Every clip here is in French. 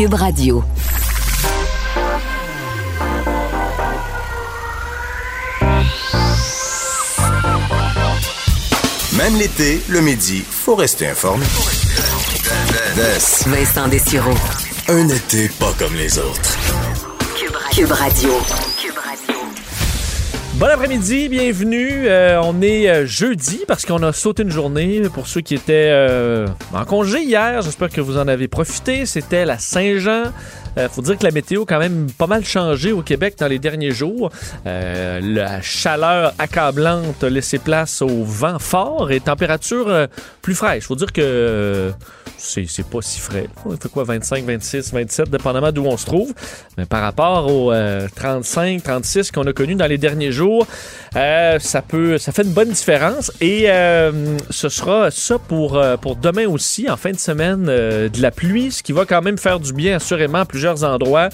Cube Radio. Même l'été, le midi, faut rester informé. Vincent Dessureau. Un été pas comme les autres. Cube Radio. Bon après-midi, bienvenue. Euh, on est euh, jeudi parce qu'on a sauté une journée pour ceux qui étaient euh, en congé hier. J'espère que vous en avez profité. C'était la Saint-Jean. Il faut dire que la météo a quand même pas mal changé au Québec dans les derniers jours. la chaleur accablante a laissé place au vent fort et température plus fraîche. faut dire que c'est pas si frais. Il fait quoi, 25, 26, 27, dépendamment d'où on se trouve. Mais par rapport aux 35, 36 qu'on a connus dans les derniers jours, euh, ça peut, ça fait une bonne différence. Et euh, ce sera ça pour, euh, pour demain aussi, en fin de semaine, de la pluie, ce qui va quand même faire du bien assurément à plusieurs endroits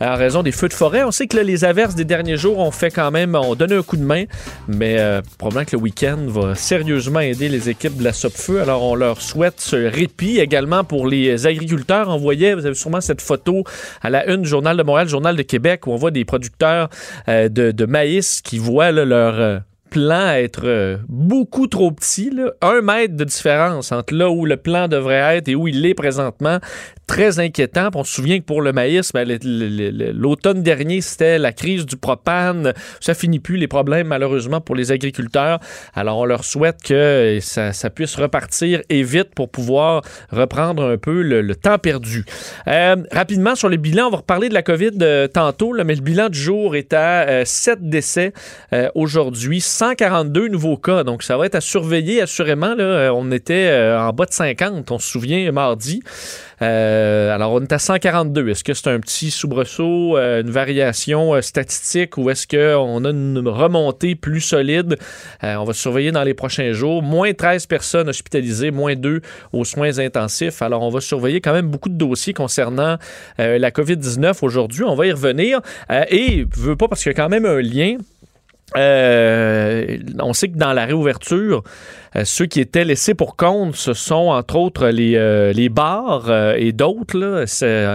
en raison des feux de forêt. On sait que les averses des derniers jours ont fait quand même, ont donné un coup de main, mais probablement que le week-end va sérieusement aider les équipes de la Sopfeu. Alors on leur souhaite ce répit également pour les agriculteurs. On voyait, vous avez sûrement cette photo à la une du Journal de Montréal, Journal de Québec, où on voit des producteurs de, de, maïs qui voient leur euh, plan être euh, beaucoup trop petit. Un mètre de différence entre là où le plan devrait être et où il est présentement très inquiétant. on se souvient que pour le maïs, ben, l'automne dernier, c'était la crise du propane. Ça finit plus les problèmes, malheureusement, pour les agriculteurs. Alors, on leur souhaite que ça, puisse repartir et vite pour pouvoir reprendre un peu le, temps perdu. Euh, rapidement, sur le bilan, on va reparler de la COVID euh, tantôt, mais le bilan du jour est à 7 euh, décès aujourd'hui, 142 nouveaux cas. Donc, ça va être à surveiller, assurément. Là, on était en bas de 50, on se souvient, mardi. Euh, alors, on est à 142. Est-ce que c'est un petit soubresaut, euh, une variation euh, statistique ou est-ce qu'on a une remontée plus solide? on va surveiller dans les prochains jours. Moins 13 personnes hospitalisées, moins 2 aux soins intensifs. Alors, on va surveiller quand même beaucoup de dossiers concernant la COVID-19 aujourd'hui. On va y revenir. et, veux pas parce qu'il y a quand même un lien. on sait que dans la réouverture, ceux qui étaient laissés pour compte, ce sont entre autres les, euh, bars euh, et d'autres,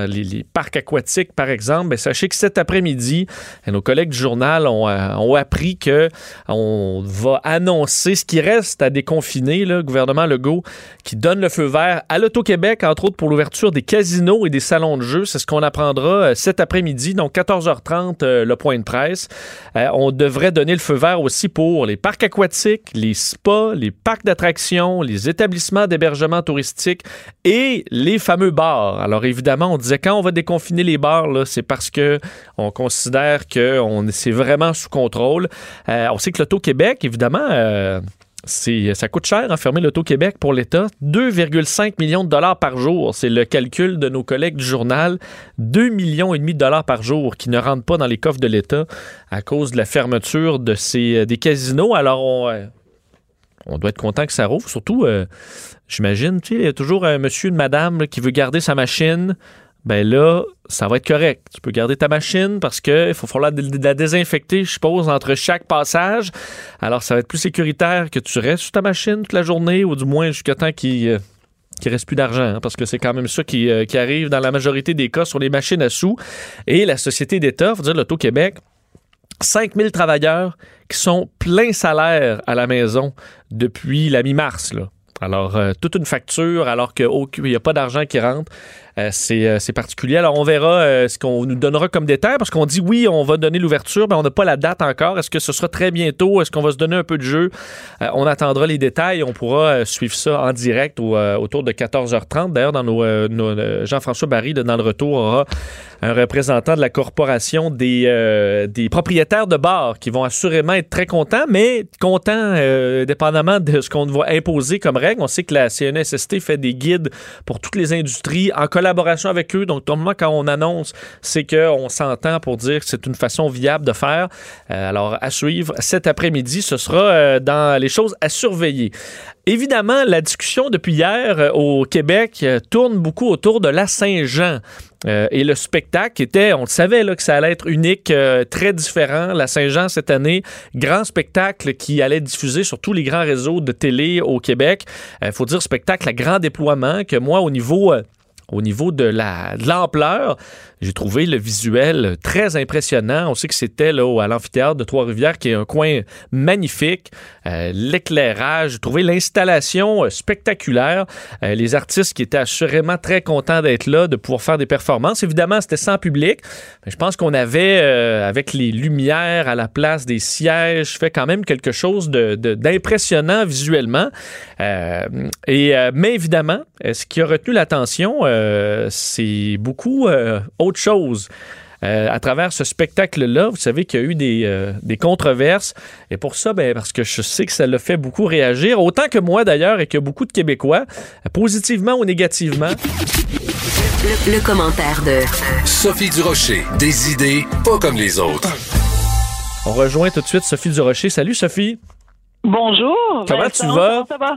les, parcs aquatiques par exemple. Ben, sachez que cet après-midi, nos collègues du journal ont, appris que on va annoncer ce qui reste à déconfiner, le gouvernement Legault, qui donne le feu vert à l'Auto-Québec, entre autres pour l'ouverture des casinos et des salons de jeux. C'est ce qu'on apprendra cet après-midi, donc 14h30, le point de presse. on devrait donner le feu vert aussi pour les parcs aquatiques, les spas, les parcs d'attractions, les établissements d'hébergement touristique et les fameux bars. Alors évidemment, on disait quand on va déconfiner les bars, c'est parce que on considère que c'est vraiment sous contrôle. Euh, on sait que l'Auto-Québec, évidemment, euh, ça coûte cher enfermer l'Auto-Québec pour l'État. 2,5 millions de dollars par jour. C'est le calcul de nos collègues du journal. 2 millions et demi de dollars par jour qui ne rentrent pas dans les coffres de l'État à cause de la fermeture de ces, euh, des casinos. Alors, on, on doit être content que ça rouvre. Surtout, euh, j'imagine, tu sais, il y a toujours un monsieur, une madame qui veut garder sa machine. Ben là, ça va être correct. Tu peux garder ta machine parce qu'il faut falloir la désinfecter, je suppose, entre chaque passage. Alors, ça va être plus sécuritaire que tu restes sur ta machine toute la journée ou du moins jusqu'à temps qu'il euh, ne reste plus d'argent, hein, parce que c'est quand même ça qui, euh, qui, arrive dans la majorité des cas sur les machines à sous. Et la Société d'État, faut dire l'Auto-Québec, 5000 travailleurs qui sont plein salaire à la maison depuis la mi-mars. Alors, euh, toute une facture, alors qu'il n'y a pas d'argent qui rentre. Euh, euh, c'est particulier. Alors, on verra ce qu'on nous donnera comme détail parce qu'on dit oui, on va donner l'ouverture, mais on n'a pas la date encore. Est-ce que ce sera très bientôt? Est-ce qu'on va se donner un peu de jeu? on attendra les détails. On pourra suivre ça en direct autour de 14h30. D'ailleurs, dans nos, Jean-François Barry, dans le retour, aura un représentant de la corporation des, des propriétaires de bars qui vont assurément être très contents, mais contents dépendamment de ce qu'on va imposer comme règle. On sait que la CNSST fait des guides pour toutes les industries en collaboration collaboration avec eux. Donc, normalement, quand on annonce, c'est qu'on s'entend pour dire que c'est une façon viable de faire. Euh, alors, à suivre cet après-midi, ce sera euh, dans les choses à surveiller. Évidemment, la discussion depuis hier euh, au Québec euh, tourne beaucoup autour de la Saint-Jean. Euh, et le spectacle était, on le savait là, que ça allait être unique, très différent. La Saint-Jean cette année, grand spectacle qui allait diffuser sur tous les grands réseaux de télé au Québec. Il faut dire spectacle à grand déploiement que moi, au niveau... au niveau de la de l'ampleur, j'ai trouvé le visuel très impressionnant. On sait que c'était là à l'amphithéâtre de Trois-Rivières, qui est un coin magnifique. Euh, L'éclairage, j'ai trouvé l'installation euh, spectaculaire. Euh, les artistes qui étaient assurément très contents d'être là, de pouvoir faire des performances. Évidemment, c'était sans public. Mais je pense qu'on avait, avec les lumières à la place des sièges, fait quand même quelque chose de- de- d'impressionnant visuellement. Et, mais évidemment, ce qui a retenu l'attention, c'est beaucoup euh, autre chose. Euh, à travers ce spectacle-là, vous savez qu'il y a eu des, euh, des controverses. Et pour ça, ben, parce que je sais que ça l'a fait beaucoup réagir, autant que moi d'ailleurs, et que beaucoup de Québécois, positivement ou négativement. Le, le commentaire de Sophie Durocher. Des idées pas comme les autres. On rejoint tout de suite Sophie Durocher. Salut Sophie. Bonjour. Comment Vincent, tu vas? Comment ça va?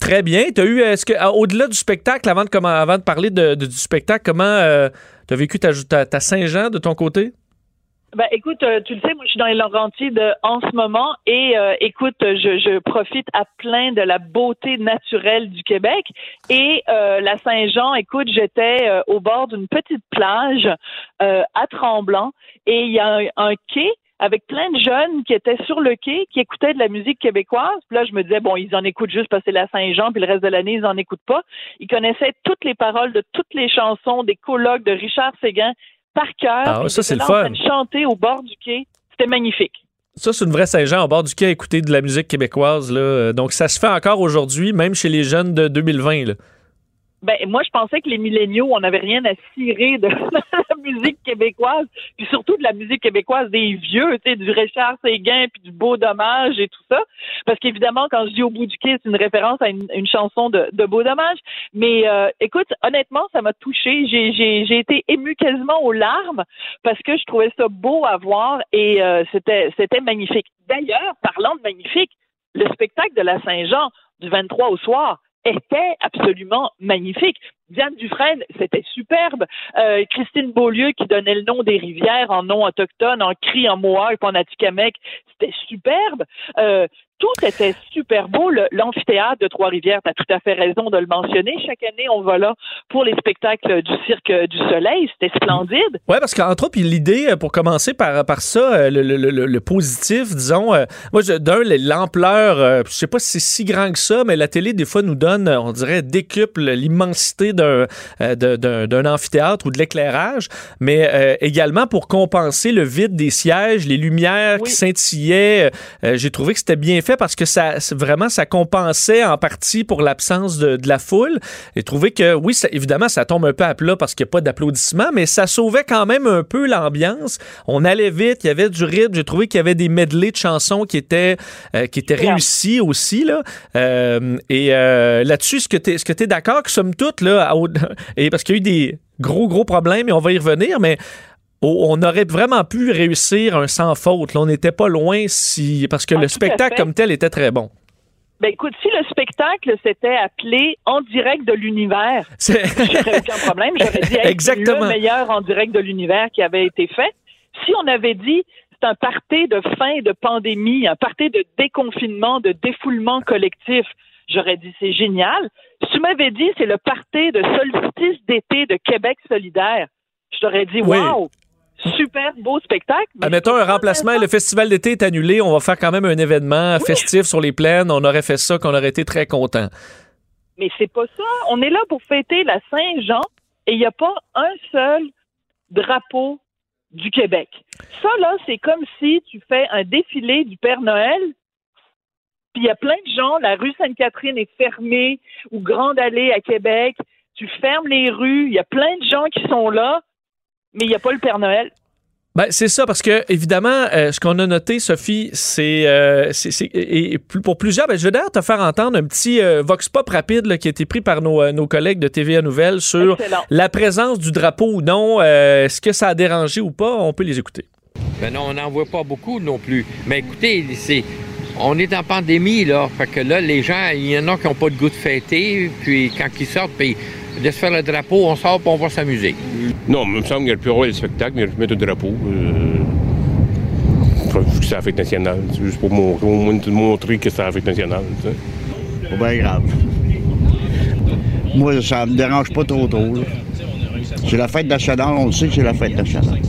Très bien. T'as eu, est-ce que, au-delà du spectacle, avant de, comment, avant de parler de- de- du spectacle, comment euh, t'as vécu ta, Saint-Jean de ton côté? Ben, écoute, euh, tu le sais, moi, je suis dans les Laurentides de, en ce moment et euh, écoute, je, profite à plein de la beauté naturelle du Québec. Et euh, la Saint-Jean, écoute, j'étais euh, au bord d'une petite plage euh, à Tremblant et il y a un quai avec plein de jeunes qui étaient sur le quai, qui écoutaient de la musique québécoise. Puis là, je me disais, bon, ils en écoutent juste parce que c'est la Saint-Jean, puis le reste de l'année, ils en écoutent pas. Ils connaissaient toutes les paroles de toutes les chansons des colloques de Richard Séguin par cœur. Ah, ça, c'est le fun. chanter au bord du quai. C'était magnifique. Ça, c'est une vraie Saint-Jean au bord du quai à écouter de la musique québécoise. Là. Donc, ça se fait encore aujourd'hui, même chez les jeunes de 2020. Là. Ben, moi, je pensais que les milléniaux, on n'avait rien à cirer de la musique québécoise, puis surtout de la musique québécoise des vieux, tu sais, du Richard Séguin, puis du Beau Dommage et tout ça. Parce qu'évidemment, quand je dis au bout du quai, c'est une référence à une, chanson de, Beau Dommage. Mais euh, écoute, honnêtement, ça m'a touchée. J'ai été émue quasiment aux larmes parce que je trouvais ça beau à voir et euh, c'était, c'était magnifique. D'ailleurs, parlant de magnifique, le spectacle de la Saint-Jean du 23 au soir, était absolument magnifique. Diane Dufresne, c'était superbe. Euh, Christine Beaulieu qui donnait le nom des rivières en nom autochtone, en cri, en mohawk, en atikamekw, c'était superbe. Euh, tout était super beau. L'amphithéâtre de Trois-Rivières, tu as tout à fait raison de le mentionner. Chaque année, on va là pour les spectacles du Cirque du Soleil. C'était splendide. Oui, parce qu'entre autres, l'idée, euh, pour commencer par, par ça, euh, le, le- le- le positif, disons, euh, moi, je- d'un, l'ampleur, euh, je sais pas si c'est si grand que ça, mais la télé, des fois, nous donne, on dirait, décuple l'immensité d'un euh, amphithéâtre ou de l'éclairage, mais également pour compenser le vide des sièges, les lumières Oui. qui scintillaient. J'ai trouvé que c'était bien fait parce que ça, vraiment, ça compensait en partie pour l'absence de, de la foule. J'ai trouvé que, oui, ça- évidemment, ça tombe un peu à plat parce qu'il n'y a pas d'applaudissements, mais ça sauvait quand même un peu l'ambiance. On allait vite, il y avait du rythme. J'ai trouvé qu'il y avait des medley de chansons qui étaient, euh, qui étaient Super. réussis aussi. Là. Euh, et euh, là-dessus, est-ce que tu es, que d'accord que, somme toute, là, à- et parce qu'il y a eu des gros, gros problèmes et on va y revenir, mais on aurait vraiment pu réussir un sans faute. Là, on n'était pas loin si parce que Ah, le spectacle comme tel était très bon. Ben écoute, si le spectacle s'était appelé En direct de l'univers, j'aurais aucun problème. J'aurais dit hey, Exactement. le meilleur en direct de l'univers qui avait été fait. Si on avait dit c'est un party de fin de pandémie, un party de déconfinement, de défoulement collectif, j'aurais dit c'est génial. Si tu m'avais dit c'est le party de solstice d'été de Québec solidaire, je t'aurais dit Oui. Super beau spectacle. mais Admettons un remplacement, le festival d'été est annulé, on va faire quand même un événement festif sur les plaines. On aurait fait ça, qu'on aurait été très content. Mais c'est pas ça. On est là pour fêter la Saint-Jean et il n'y a pas un seul drapeau du Québec. Ça, là, c'est comme si tu fais un défilé du Père Noël, puis il y a plein de gens, la rue Sainte-Catherine est fermée, ou Grande Allée à Québec, tu fermes les rues, il y a plein de gens qui sont là, mais il n'y a pas le Père Noël. Ben, c'est ça, parce que évidemment, euh, ce qu'on a noté, Sophie, c'est. euh, et, pour plusieurs, ben, je vais d'ailleurs te faire entendre un petit euh, vox pop rapide là, qui a été pris par nos, nos collègues de TVA Nouvelles sur Excellent. la présence du drapeau ou non. euh, Est-ce que ça a dérangé ou pas? On peut les écouter. Ben non, on n'en voit pas beaucoup non plus. Mais écoutez, c'est, on est en pandémie, là. Fait que là, les gens, il y en a qui n'ont pas de goût de fêter. Puis quand ils sortent, puis de se faire le drapeau, on sort puis on va s'amuser. Non, il me semble qu'il y a le plus rôle le spectacle, mais il y a le mettre un drapeau. Euh, c'est la fête nationale. C'est juste pour montrer, au moins te montrer que c'est la fête nationale. sais. Pas bien grave. Moi, ça me dérange pas trop trop. là. C'est la fête nationale, on le sait que c'est la fête nationale.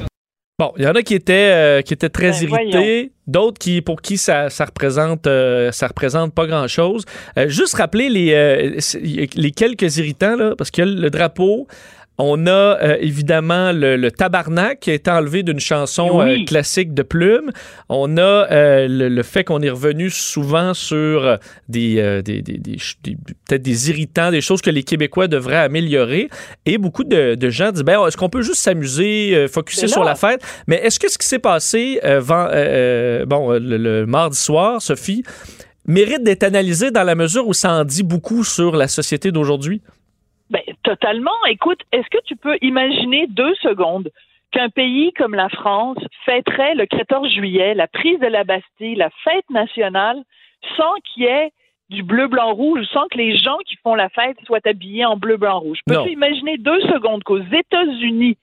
Bon, il y en a qui étaient, euh, qui étaient très Ben, irrités, d'autres qui, pour qui ça, ça représente, euh, ça représente pas grand-chose. Euh, juste rappeler les, euh, les quelques irritants, là, parce que le drapeau, on a euh, évidemment le, le tabarnak qui a été enlevé d'une chanson Oui. euh, classique de Plume. On a euh, le, le fait qu'on est revenu souvent sur des, euh, des, des- des ch- des- peut-être des irritants, des choses que les Québécois devraient améliorer. Et beaucoup de, de gens disent ben, est-ce qu'on peut juste s'amuser, focuser Mais sur la fête? Mais est-ce que ce qui s'est passé bon, le, le mardi soir, Sophie, mérite d'être analysé dans la mesure où ça en dit beaucoup sur la société d'aujourd'hui? Ben, totalement. Écoute, est-ce que tu peux imaginer deux secondes qu'un pays comme la France fêterait le 14 juillet la prise de la Bastille, la fête nationale, sans qu'il y ait du bleu, blanc, rouge, sans que les gens qui font la fête soient habillés en bleu, blanc, rouge? Peux-tu imaginer deux secondes qu'aux États-Unis,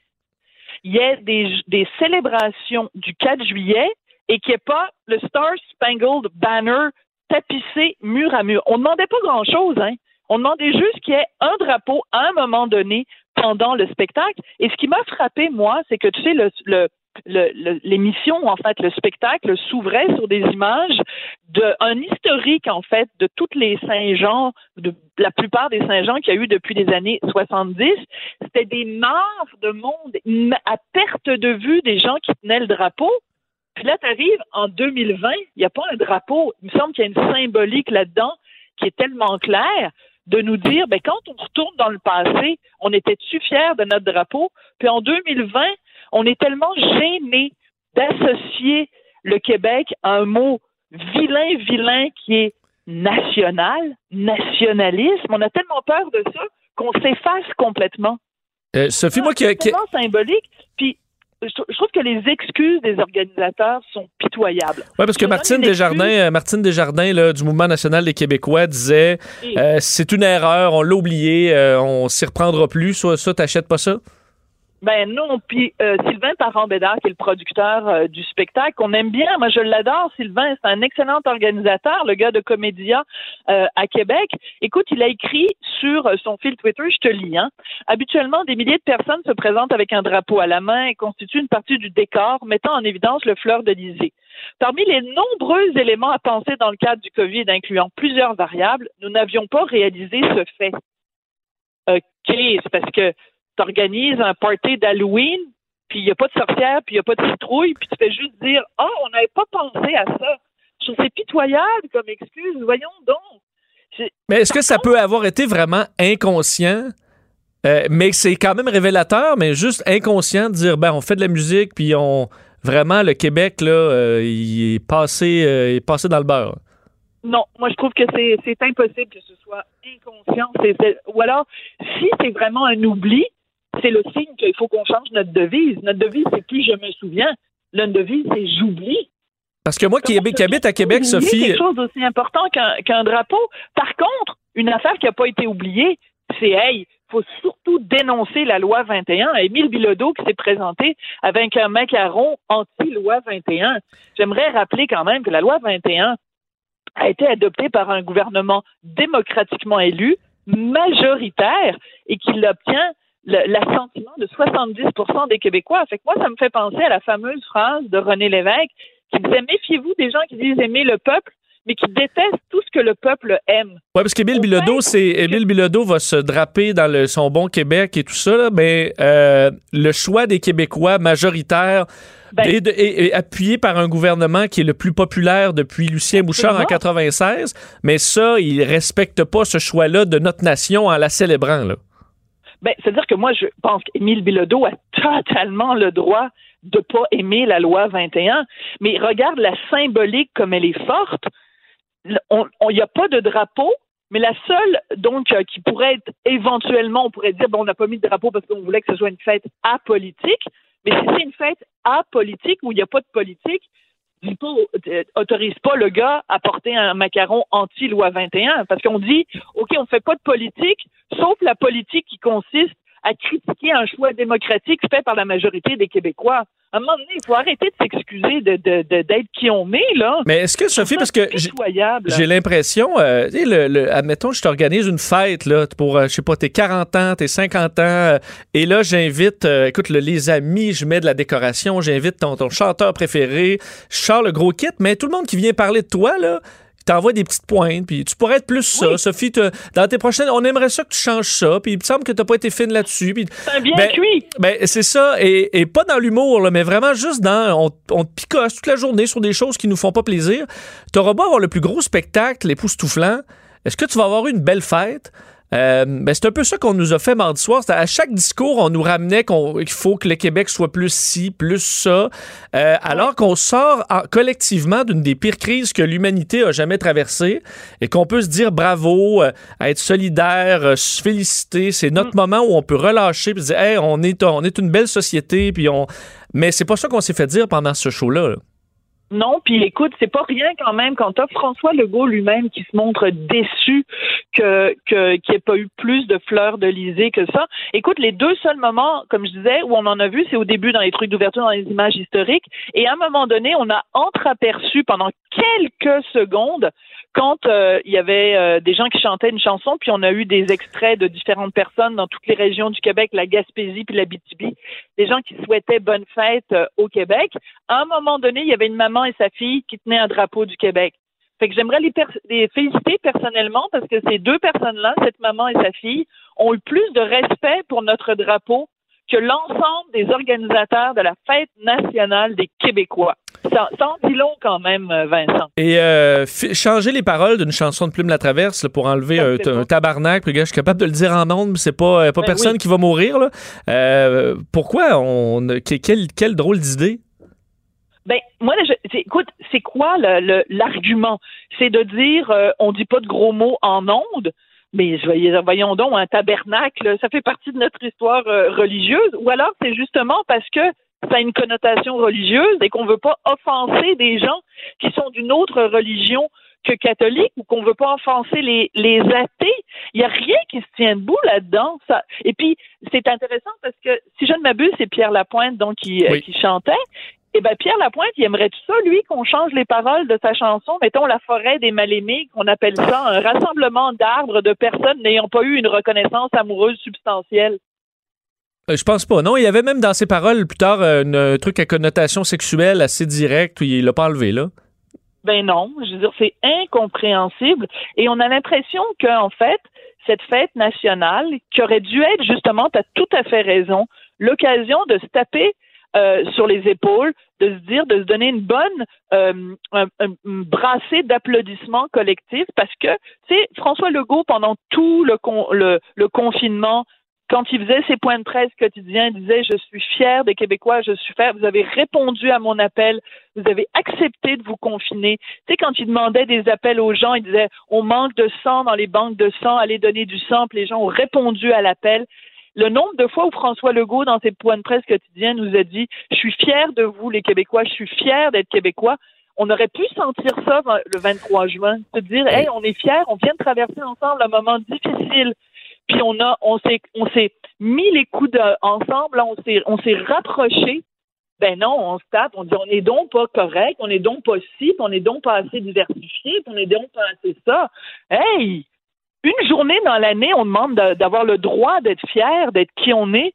il y ait des, des célébrations du 4 juillet et qu'il n'y ait pas le Star Spangled Banner tapissé mur à mur? On ne demandait pas grand-chose, hein? On demandait juste qu'il y ait un drapeau à un moment donné pendant le spectacle. Et ce qui m'a frappé, moi, c'est que, tu sais, l'émission, en fait, le spectacle s'ouvrait sur des images de un historique, en fait, de toutes les Saint-Jean, de la plupart des Saint-Jean qu'il y a eu depuis les années 70. C'était des mares de monde à perte de vue des gens qui tenaient le drapeau. Puis là, tu arrives en 2020, il n'y a pas un drapeau. Il me semble qu'il y a une symbolique là-dedans qui est tellement claire de nous dire, ben, quand on retourne dans le passé, on était-tu fiers de notre drapeau? Puis en 2020, on est tellement gêné d'associer le Québec à un mot vilain, vilain qui est national, nationalisme. On a tellement peur de ça qu'on s'efface complètement. Euh, Sophie, moi qui, C'est symbolique. Puis je trouve que les excuses des organisateurs sont pitoyables. Ouais, parce que Martine Desjardins, euh, Martine Desjardins là, du Mouvement national des Québécois disait euh, c'est une erreur, on l'a oublié, euh, on s'y reprendra plus. Ça, ça t'achètes pas ça? Ben non, puis euh, Sylvain Parent-Bédard, qui est le producteur euh, du spectacle, qu'on aime bien, moi je l'adore, Sylvain, c'est un excellent organisateur, le gars de Comédia euh, à Québec. Écoute, il a écrit sur euh, son fil Twitter, je te lis, hein, habituellement des milliers de personnes se présentent avec un drapeau à la main et constituent une partie du décor, mettant en évidence le fleur d'Elysée. Parmi les nombreux éléments à penser dans le cadre du COVID, incluant plusieurs variables, nous n'avions pas réalisé ce fait. OK, c'est parce que tu organises un party d'Halloween, puis il n'y a pas de sorcière, puis il n'y a pas de citrouille, puis tu fais juste dire Ah, on n'avait pas pensé à ça. Je c'est pitoyable comme excuse. Voyons donc. Mais est-ce que ça peut avoir été vraiment inconscient? Euh, mais c'est quand même révélateur, mais juste inconscient de dire ben on fait de la musique puis on vraiment le Québec là euh, il est passé euh, il est passé dans le beurre. Non, moi je trouve que c'est c'est impossible que ce soit inconscient. C'est- c'est- ou alors, si c'est vraiment un oubli, c'est le signe qu'il faut qu'on change notre devise. Notre devise, c'est plus je me souviens. Notre devise, c'est j'oublie. Parce que moi qui, qui habite à Québec, Sophie, quelque chose d'aussi important qu'un qu'un drapeau? Par contre, une affaire qui n'a pas été oubliée, c'est hey, faut surtout dénoncer la loi 21. Émile Bilodeau qui s'est présenté avec un macaron anti-loi 21. J'aimerais rappeler quand même que la loi 21 a été adoptée par un gouvernement démocratiquement élu, majoritaire, et qu'il obtient le- l'assentiment de 70% des Québécois. Fait que moi, ça me fait penser à la fameuse phrase de René Lévesque qui disait Méfiez-vous des gens qui disent aimer le peuple, mais qui détestent tout ce que le peuple aime. Ouais, parce qu'Émile Au Bilodeau, c'est Émile Bilodeau va se draper dans le, son bon Québec et tout ça, là, mais euh, le choix des Québécois majoritaires Ben- est, de- est- est appuyé par un gouvernement qui est le plus populaire depuis Lucien Bouchard en Absolument. 96, mais ça, il respecte pas ce choix-là de notre nation en la célébrant. Là. Ben, c'est-à-dire que moi, je pense qu'Émile Bilodeau a totalement le droit de pas aimer la loi 21. Mais regarde la symbolique comme elle est forte. Il n'y a pas de drapeau, mais la seule, donc, euh, qui pourrait être éventuellement, on pourrait dire, bon, on n'a pas mis de drapeau parce qu'on voulait que ce soit une fête apolitique. Mais si c'est une fête apolitique où il n'y a pas de politique, pas, euh, autorise pas le gars à porter un macaron anti-loi 21 parce qu'on dit, OK, on fait pas de politique, sauf la politique qui consiste à critiquer un choix démocratique fait par la majorité des Québécois. À un moment donné, il faut arrêter de s'excuser d'être de, de, qui on met, là. Mais est-ce que, Sophie, parce que j'ai l'impression, euh, le, le, admettons, je t'organise une fête, là, pour, euh, je sais pas, tes 40 ans, tes 50 ans, euh, et là, j'invite, euh, écoute, les amis, je mets de la décoration, j'invite ton, ton chanteur préféré, je sors le gros kit, mais tout le monde qui vient parler de toi, là, t'envoies des petites pointes, puis tu pourrais être plus ça. Sophie, dans tes prochaines, on aimerait ça que tu changes ça, puis il me semble que t'as pas été fine là-dessus. C'est bien ben, cuit. Ben, c'est ça, et, pas dans l'humour, mais vraiment juste dans, on, on, te picosse toute la journée sur des choses qui nous font pas plaisir. T'auras beau avoir le plus gros spectacle, l'époustouflant, est-ce que tu vas avoir une belle fête? Euh, ben, c'est un peu ça qu'on nous a fait mardi soir. À chaque discours, on nous ramenait qu'il faut que le Québec soit plus ci, plus ça, euh, alors qu'on sort collectivement d'une des pires crises que l'humanité a jamais traversées et qu'on peut se dire bravo, euh, être solidaire, se féliciter. C'est notre mm. moment où on peut relâcher et dire hey, on est on est une belle société puis on. Mais c'est pas ça qu'on s'est fait dire pendant ce show-là. là non, puis écoute, c'est pas rien quand même quand t'as François Legault lui-même qui se montre déçu que qu'il n'y ait pas eu plus de fleurs de lysée que ça. Écoute, les deux seuls moments, comme je disais, où on en a vu, c'est au début dans les trucs d'ouverture, dans les images historiques, et à un moment donné, on a entreaperçu pendant quelques secondes quand euh, il y avait euh, des gens qui chantaient une chanson, puis on a eu des extraits de différentes personnes dans toutes les régions du Québec, la Gaspésie puis la BTB, des gens qui souhaitaient bonne fête euh, au Québec. À un moment donné, il y avait une maman et sa fille qui tenaient un drapeau du Québec. Fait que j'aimerais les, les, féliciter personnellement parce que ces deux personnes-là, cette maman et sa fille, ont eu plus de respect pour notre drapeau que l'ensemble des organisateurs de la fête nationale des Québécois. Ça, en dit long quand même, euh, Vincent. Et euh, changer les paroles d'une chanson de Plume la Traverse pour enlever un, tabarnak, puis je suis capable de le dire en mais c'est pas, euh, pas ben personne qui va mourir. Là. pourquoi on quelle, quelle drôle d'idée? Ben, moi, écoute, c'est quoi l'argument? C'est de dire on dit pas de gros mots en ondes, mais voyons donc, un tabernacle, ça fait partie de notre histoire religieuse, ou alors c'est justement parce que ça a une connotation religieuse et qu'on ne veut pas offenser des gens qui sont d'une autre religion que catholique ou qu'on veut pas offenser les, les athées. Il n'y a rien qui se tient debout là-dedans. Ça. Et puis, c'est intéressant parce que, si je ne m'abuse, c'est Pierre Lapointe donc qui, euh, qui chantait. Eh ben Pierre Lapointe, il aimerait tout ça, lui, qu'on change les paroles de sa chanson, mettons la forêt des mal-aimés, qu'on appelle ça un rassemblement d'arbres de personnes n'ayant pas eu une reconnaissance amoureuse substantielle. Euh, je pense pas. Non, il y avait même dans ses paroles plus tard euh, un truc à connotation sexuelle assez direct où il l'a pas enlevé, là. Ben non, je veux dire, c'est incompréhensible. Et on a l'impression qu'en fait, cette fête nationale, qui aurait dû être justement, tu as tout à fait raison, l'occasion de se taper euh, sur les épaules, de se dire, de se donner une bonne euh, un, brassée d'applaudissements collectifs, parce que, tu sais, François Legault, pendant tout le confinement, quand il faisait ses points de presse quotidiens, il disait Je suis fier des Québécois, je suis fier. Vous avez répondu à mon appel, vous avez accepté de vous confiner. Tu sais, quand il demandait des appels aux gens, il disait On manque de sang dans les banques de sang, allez donner du sang. Puis les gens ont répondu à l'appel. Le nombre de fois où François Legault, dans ses points de presse quotidiens, nous a dit Je suis fier de vous, les Québécois, je suis fier d'être Québécois on aurait pu sentir ça le 23 juin, se dire, hey, on est fiers, on vient de traverser ensemble un moment difficile puis on a, s'est, mis les coups ensemble, on s'est, on rapprochés. Ben non, on se tape, on dit on est donc pas correct, on est donc pas ci, on est donc pas assez diversifié, on est donc pas assez ça. Hey, une journée dans l'année, on demande d'avoir le droit d'être fier, d'être qui on est.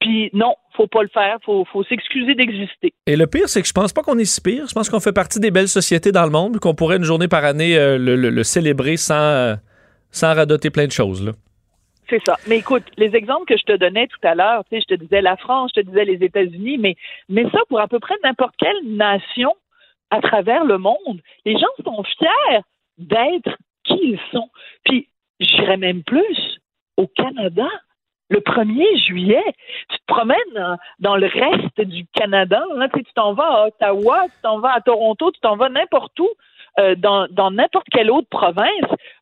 Puis non, faut pas le faire, faut, faut s'excuser d'exister. Et le pire, c'est que je pense pas qu'on est si pire. Je pense qu'on fait partie des belles sociétés dans le monde, qu'on pourrait une journée par année euh, le, célébrer sans, euh, sans radoter plein de choses. Mais écoute, les exemples que je te donnais tout à l'heure, tu sais, je te disais la France, je te disais les États-Unis, mais, mais ça pour à peu près n'importe quelle nation à travers le monde. Les gens sont fiers d'être qui ils sont. Puis, j'irais même plus, au Canada, le 1er juillet. Tu te promènes dans, dans le reste du Canada. Hein, tu t'en vas à Ottawa, tu t'en vas à Toronto, tu t'en vas n'importe où. Euh, dans dans n'importe quelle autre province,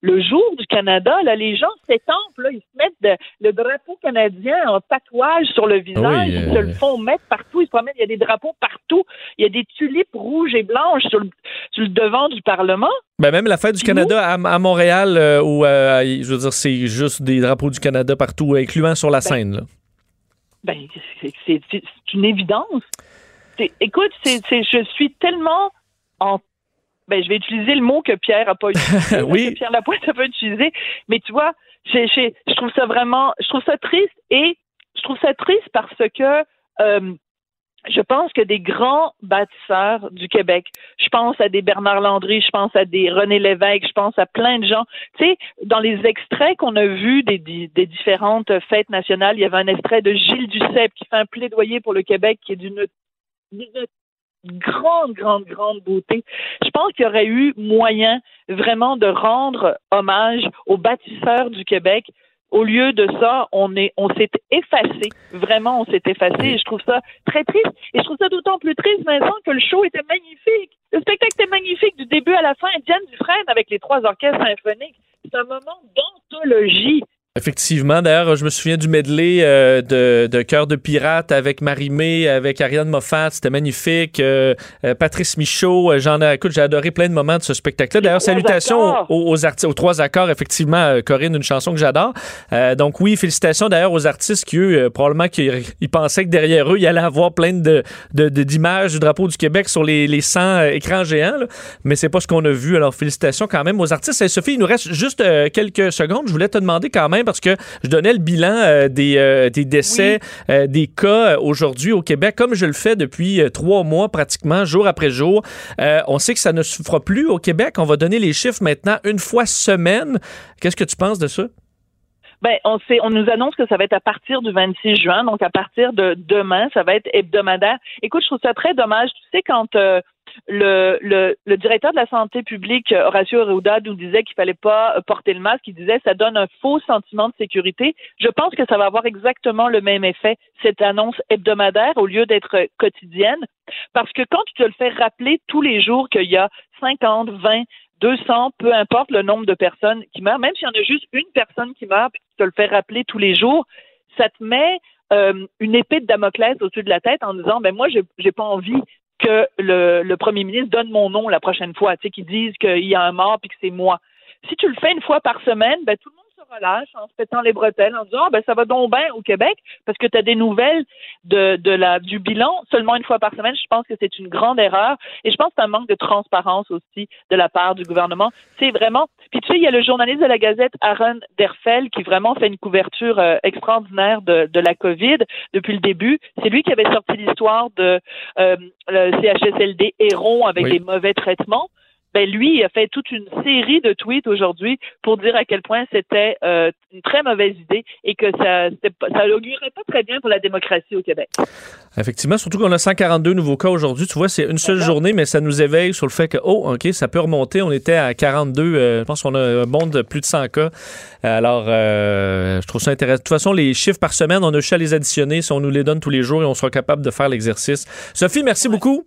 le jour du Canada, là, les gens s'étampent, ils se mettent de- le drapeau canadien en tatouage sur le visage, Oui, ils euh, se le font mettre partout, ils se promènent, il y a des drapeaux partout, il y a des tulipes rouges et blanches sur le, sur le devant du Parlement. Ben, même la fête du Canada à, à Montréal, euh, où euh, je veux dire, c'est juste des drapeaux du Canada partout, incluant sur la scène. là. Ben, c'est- une évidence. Écoute, je suis tellement en. Ben, je vais utiliser le mot que Pierre a pas utilisé. Oui. que Pierre Lapointe a pas utilisé. Mais tu vois, j'ai- j'ai- je trouve ça vraiment, je trouve ça triste et je trouve ça triste parce que euh, je pense que des grands bâtisseurs du Québec, je pense à des Bernard Landry, je pense à des René Lévesque, je pense à plein de gens. Tu sais, dans les extraits qu'on a vus des, des, des différentes fêtes nationales, il y avait un extrait de Gilles Duceppe qui fait un plaidoyer pour le Québec qui est d'une d'une grande, grande, grande beauté. Je pense qu'il y aurait eu moyen vraiment de rendre hommage aux bâtisseurs du Québec. Au lieu de ça, on est, on s'est effacé. Vraiment, on s'est effacé. Je trouve ça très triste. Et je trouve ça d'autant plus triste, Vincent, que le show était magnifique. Le spectacle était magnifique du début à la fin. Diane Dufresne avec les trois orchestres symphoniques. C'est un moment d'anthologie. Effectivement. D'ailleurs, je me souviens du medley euh, de, de Cœur de pirate avec Marie-Mé, avec Ariane Moffat. C'était magnifique. Euh, euh, Patrice Michaud. J'en ai, écoute, j'ai adoré plein de moments de ce spectacle-là. D'ailleurs, salutations aux, aux artistes, aux trois accords. Effectivement, Corinne, une chanson que j'adore. Donc oui, félicitations d'ailleurs aux artistes qui, eux, probablement qu'ils ils pensaient que derrière eux, il allait avoir plein de, de- de- d'images du drapeau du Québec sur les, les 100 euh, écrans géants. là. Mais c'est pas ce qu'on a vu. Alors, félicitations quand même aux artistes. Et Sophie, il nous reste juste quelques secondes. Je voulais te demander quand même, parce que je donnais le bilan euh, des, euh, des décès, euh, des cas aujourd'hui au Québec, comme je le fais depuis trois mois pratiquement, jour après jour. On sait que ça ne se fera plus au Québec. On va donner les chiffres maintenant une fois semaine. Qu'est-ce que tu penses de ça? Ben, on sait, on nous annonce que ça va être à partir du 26 juin, donc à partir de demain, ça va être hebdomadaire. Écoute, je trouve ça très dommage. Tu sais, quand euh, le, le, le directeur de la santé publique, euh, Horacio Arruda, nous disait qu'il fallait pas euh, porter le masque, il disait ça donne un faux sentiment de sécurité. Je pense que ça va avoir exactement le même effet, cette annonce hebdomadaire, au lieu d'être euh, quotidienne. Parce que quand tu te le fais rappeler tous les jours qu'il y a 50, 20, 200, peu importe le nombre de personnes qui meurent, même s'il y en a juste une personne qui meurt, puis tu te le fais rappeler tous les jours, ça te met une épée de Damoclès au-dessus de la tête en disant, ben moi, j'ai pas envie que le, le premier ministre donne mon nom la prochaine fois, tu sais, qu'ils disent qu'il y a un mort puis que c'est moi. Si tu le fais une fois par semaine, ben tout le monde relâche en se pétant les bretelles, en disant, ah, ben ça va donc bien au Québec, parce que tu as des nouvelles de, de la, du bilan seulement une fois par semaine. Je pense que c'est une grande erreur. Et je pense que c'est un manque de transparence aussi de la part du gouvernement. C'est vraiment. Puis tu sais, il y a le journaliste de la Gazette, Aaron Derfel, qui vraiment fait une couverture euh, extraordinaire de, de la COVID depuis le début. C'est lui qui avait sorti l'histoire de euh, le CHSLD Héron avec Oui. des mauvais traitements. Ben lui, il a fait toute une série de tweets aujourd'hui pour dire à quel point c'était euh, une très mauvaise idée et que ça ça augurait pas très bien pour la démocratie au Québec. Effectivement, surtout qu'on a 142 nouveaux cas aujourd'hui. Tu vois, c'est une seule journée, mais ça nous éveille sur le fait que, oh, OK, ça peut remonter. On était à 42. euh, je pense qu'on a un bond de plus de 100 cas. Alors, euh, je trouve ça intéressant. De toute façon, les chiffres par semaine, on a juste à les additionner si on nous les donne tous les jours et on sera capable de faire l'exercice. Sophie, merci beaucoup.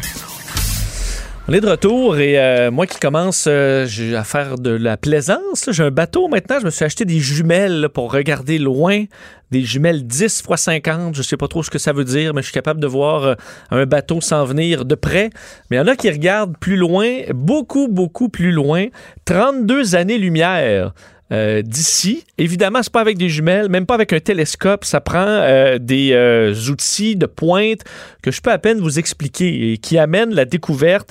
On est de retour et euh, moi qui commence euh, à faire de la plaisance, j'ai un bateau maintenant, je me suis acheté des jumelles pour regarder loin, des jumelles 10 x 50, je sais pas trop ce que ça veut dire, mais je suis capable de voir euh, un bateau s'en venir de près. Mais il y en a qui regardent plus loin, beaucoup, beaucoup plus loin, 32 années-lumière. Euh, d'ici. Évidemment, c'est pas avec des jumelles, même pas avec un télescope. Ça prend euh, des euh, outils de pointe que je peux à peine vous expliquer et qui amènent la découverte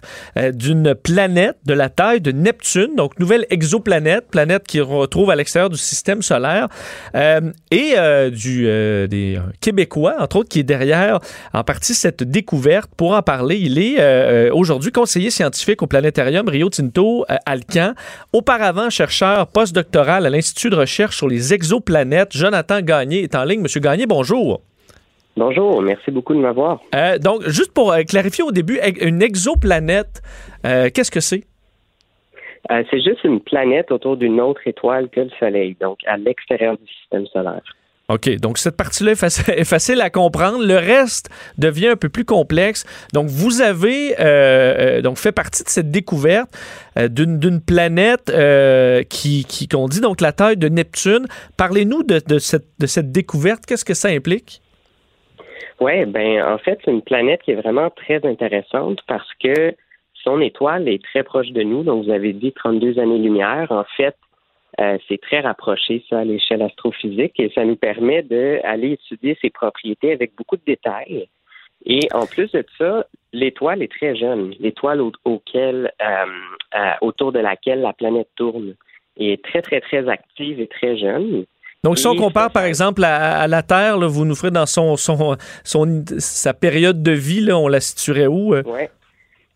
d'une planète de la taille de Neptune, donc nouvelle exoplanète, planète qui retrouve à l'extérieur du système solaire, et du, des Québécois, entre autres, qui est derrière en partie cette découverte. Pour en parler, il est aujourd'hui conseiller scientifique au planétarium Rio Tinto Alcan, auparavant chercheur postdoctoral à l'Institut de recherche sur les exoplanètes. Jonathan Gagné est en ligne. Monsieur Gagné, bonjour. Bonjour, merci beaucoup de m'avoir. Euh, donc, juste pour euh, clarifier au début, une exoplanète, euh, qu'est-ce que c'est? C'est juste une planète autour d'une autre étoile que le Soleil, donc à l'extérieur du système solaire. OK, donc cette partie-là est, faci- est facile à comprendre. Le reste devient un peu plus complexe. Donc, vous avez euh, euh, donc fait partie de cette découverte euh, d'une planète qui, qui qu'on dit donc la taille de Neptune. Parlez-nous de, de cette, de cette découverte. Qu'est-ce que ça implique? Oui, ben en fait, c'est une planète qui est vraiment très intéressante parce que son étoile est très proche de nous. Donc, vous avez dit 32 années-lumière. En fait, euh, c'est très rapproché, ça, à l'échelle astrophysique, et ça nous permet d'aller étudier ses propriétés avec beaucoup de détails. Et en plus de ça, l'étoile est très jeune. L'étoile au- auquel, euh, euh, autour de laquelle la planète tourne est très, très, très active et très jeune. Donc, si on compare, par exemple, à, à la Terre, là, vous nous ferez dans son, son, son- sa période de vie, là, on la situerait où? euh? Ouais.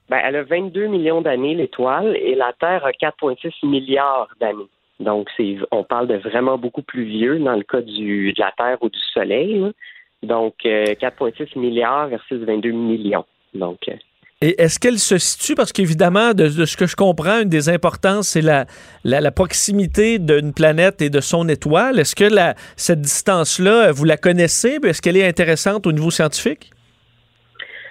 Ben, elle a 22 millions d'années, l'étoile, et la Terre a 4,6 milliards d'années. Donc, c'est, on parle de vraiment beaucoup plus vieux dans le cas du, de la Terre ou du Soleil. là. Donc, euh, 4,6 milliards versus 22 millions. Donc, euh, Et est-ce qu'elle se situe, parce qu'évidemment, de, de ce que je comprends, une des importances, c'est la, la, la proximité d'une planète et de son étoile. Est-ce que la, cette distance-là, vous la connaissez? Est-ce qu'elle est intéressante au niveau scientifique?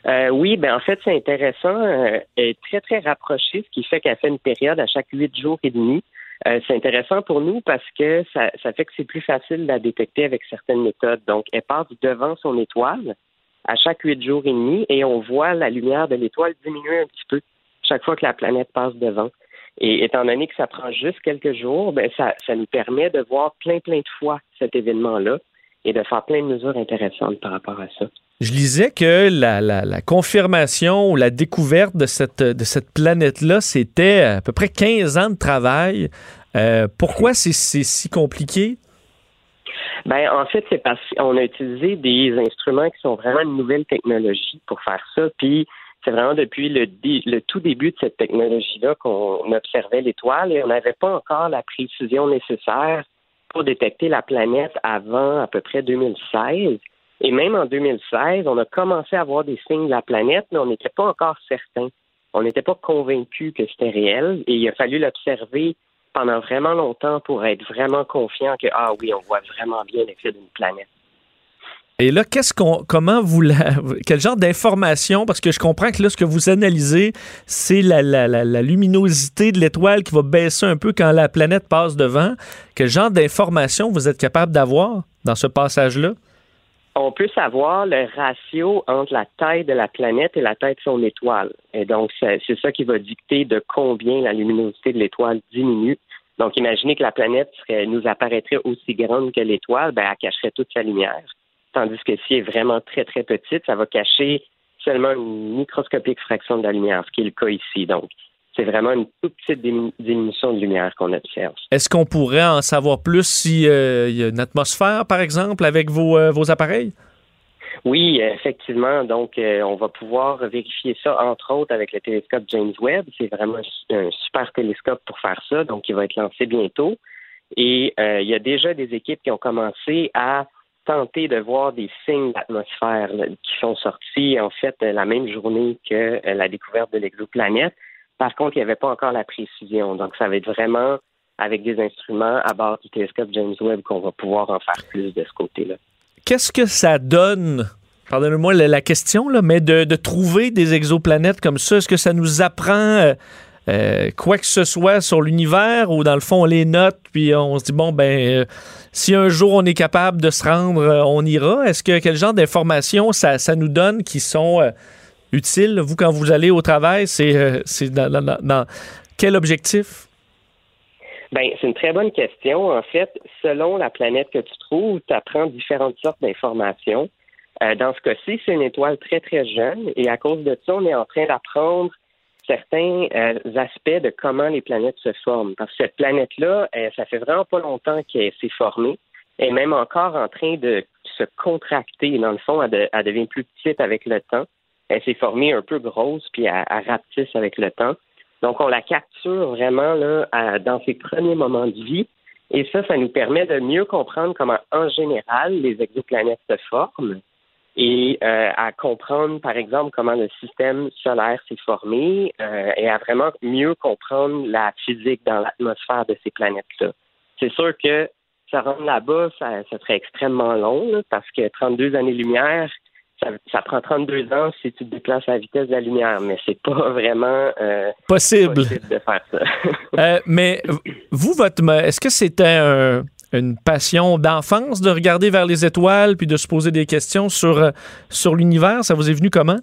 Euh, oui, ben en fait, c'est intéressant. Euh, elle est très, très rapprochée, ce qui fait qu'elle fait une période à chaque huit jours et demi. Euh, c'est intéressant pour nous parce que ça, ça fait que c'est plus facile la détecter avec certaines méthodes. Donc, elle passe devant son étoile à chaque huit jours et demi et on voit la lumière de l'étoile diminuer un petit peu chaque fois que la planète passe devant. Et étant donné que ça prend juste quelques jours, ben ça, ça nous permet de voir plein, plein de fois cet événement-là et de faire plein de mesures intéressantes par rapport à ça. Je lisais que la, la- la confirmation ou la découverte de cette, de cette planète-là, c'était à peu près 15 ans de travail. Euh, pourquoi c'est si compliqué? Ben, en fait, c'est parce qu'on a utilisé des instruments qui sont vraiment une nouvelle technologie pour faire ça. Puis, c'est vraiment depuis le, le tout début de cette technologie-là qu'on observait l'étoile et on n'avait pas encore la précision nécessaire pour détecter la planète avant à peu près 2016. Et même en 2016, on a commencé à voir des signes de la planète, mais on n'était pas encore certain. On n'était pas convaincu que c'était réel et il a fallu l'observer pendant vraiment longtemps pour être vraiment confiant que, ah oui, on voit vraiment bien l'effet d'une planète. Et là, qu'est-ce qu'on, comment vous quel genre d'information, parce que je comprends que là, ce que vous analysez, c'est la- la- la luminosité de l'étoile qui va baisser un peu quand la planète passe devant. Quel genre d'information vous êtes capable d'avoir dans ce passage-là? On peut savoir le ratio entre la taille de la planète et la taille de son étoile. Et donc, c'est ça qui va dicter de combien la luminosité de l'étoile diminue. Donc, imaginez que la planète nous apparaîtrait aussi grande que l'étoile, ben, elle cacherait toute sa lumière. Tandis que si elle est vraiment très, très petite, ça va cacher seulement une microscopique fraction de la lumière, ce qui est le cas ici. Donc, c'est vraiment une toute petite dimi- diminution de lumière qu'on observe. Est-ce qu'on pourrait en savoir plus s'il y a une atmosphère, par exemple, avec vos, euh, vos appareils? Oui, effectivement. Donc, euh, on va pouvoir vérifier ça, entre autres, avec le télescope James Webb. C'est vraiment un, super télescope pour faire ça, donc il va être lancé bientôt. Et euh, il y a déjà des équipes qui ont commencé à tenter de voir des signes d'atmosphère qui sont sortis, en fait, euh, la même journée que euh, la découverte de l'exoplanète. Par contre, il n'y avait pas encore la précision. Donc, ça va être vraiment avec des instruments à bord du télescope James Webb qu'on va pouvoir en faire plus de ce côté-là. Qu'est-ce que ça donne, pardonnez-moi la, question, là, mais de, trouver des exoplanètes comme ça? Est-ce que ça nous apprend euh, euh, quoi que ce soit sur l'univers ou dans le fond on les note puis on se dit bon ben euh, si un jour on est capable de se rendre, on ira? Est-ce que quel genre d'informations ça nous donne qui sont utiles? Vous, quand vous allez au travail, c'est euh, dans, quel objectif? Ben, c'est une très bonne question. En fait, selon la planète que tu trouves, tu apprends différentes sortes d'informations. Euh, dans ce cas-ci, c'est une étoile très, très jeune et à cause de ça, on est en train d'apprendre certains euh, aspects de comment les planètes se forment. Parce que cette planète-là, euh, ça fait vraiment pas longtemps qu'elle s'est formée. Elle est même encore en train de se contracter. Dans le fond, elle, elle devient plus petite avec le temps. Elle s'est formée un peu grosse, puis elle, elle rapetisse avec le temps. Donc, on la capture vraiment là, à- dans ses premiers moments de vie. Et ça, ça nous permet de mieux comprendre comment, en général, les exoplanètes se forment et euh, à comprendre, par exemple, comment le système solaire s'est formé euh, et à vraiment mieux comprendre la physique dans l'atmosphère de ces planètes-là. C'est sûr que ça rendre là-bas, ça, ça serait extrêmement long là, parce que 32 années-lumière, ça, ça prend 32 ans si tu te déplaces à la vitesse de la lumière, mais c'est pas vraiment euh, Possible. possible de faire ça. Euh, mais vous, votre, est-ce que c'était un- une passion d'enfance de regarder vers les étoiles puis de se poser des questions sur, euh, sur l'univers? Ça vous est venu comment?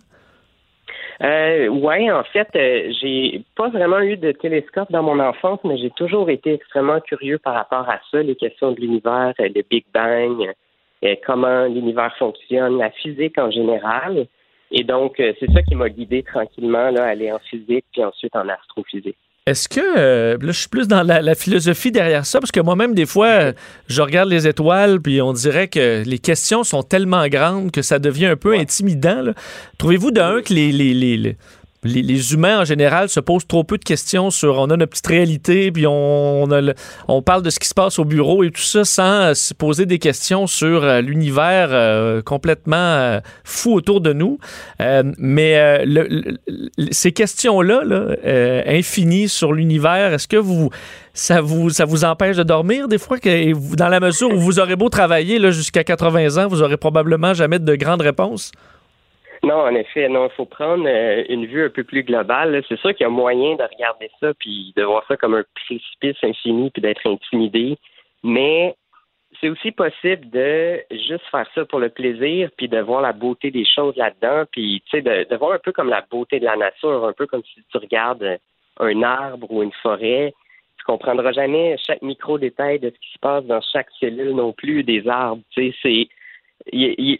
Euh, ouais, en fait, euh, j'ai pas vraiment eu de télescope dans mon enfance, mais j'ai toujours été extrêmement curieux par rapport à ça, les questions de l'univers, euh, le Big Bang, comment l'univers fonctionne, la physique en général. Et donc, euh, c'est ça qui m'a guidé tranquillement là, à aller en physique, puis ensuite en astrophysique. Est-ce que, euh, là, je suis plus dans la, la philosophie derrière ça, parce que moi-même, des fois, euh, je regarde les étoiles, puis on dirait que les questions sont tellement grandes que ça devient un peu intimidant. Trouvez-vous d'un que les, les, les, les- les- humains en général se posent trop peu de questions sur on a notre petite réalité, puis on, parle de ce qui se passe au bureau et tout ça sans euh, se poser des questions sur euh, l'univers euh, complètement fou autour de nous. Mais ces questions-là, là, infinies sur l'univers, est-ce que vous ça vous ça empêche de dormir des fois que dans la mesure où vous aurez beau travailler jusqu'à 80 ans, vous aurez probablement jamais de grandes réponses? Non, en effet, non, il faut prendre euh, une vue un peu plus globale. C'est sûr qu'il y a moyen de regarder ça puis de voir ça comme un précipice infini puis d'être intimidé, mais c'est aussi possible de juste faire ça pour le plaisir puis de voir la beauté des choses là-dedans puis tu sais de, de voir un peu comme la beauté de la nature, un peu comme si tu regardes un arbre ou une forêt. Tu comprendras jamais chaque micro détail de ce qui se passe dans chaque cellule non plus des arbres. Tu sais, c'est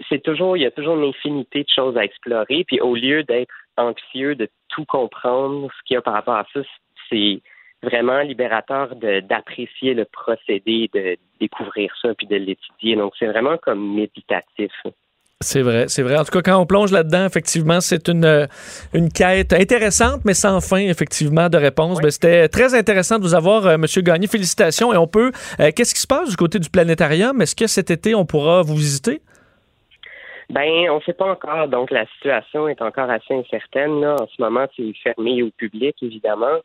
c'est toujours, il y a toujours une infinité de choses à explorer. Puis au lieu d'être anxieux de tout comprendre ce qu'il y a par rapport à ça, c'est vraiment libérateur d'apprécier le procédé, de découvrir ça puis de l'étudier. Donc c'est vraiment comme méditatif. C'est vrai, c'est vrai. En tout cas, quand on plonge là-dedans, effectivement, c'est une, euh, une quête intéressante, mais sans fin, effectivement, de réponses. Ben, C'était très intéressant de vous avoir, euh, Monsieur Gagné. Félicitations. Et on peut. euh, Qu'est-ce qui se passe du côté du planétarium? Est-ce que cet été, on pourra vous visiter? Ben, on ne sait pas encore. Donc, la situation est encore assez incertaine. Là. En ce moment, c'est fermé au public, évidemment.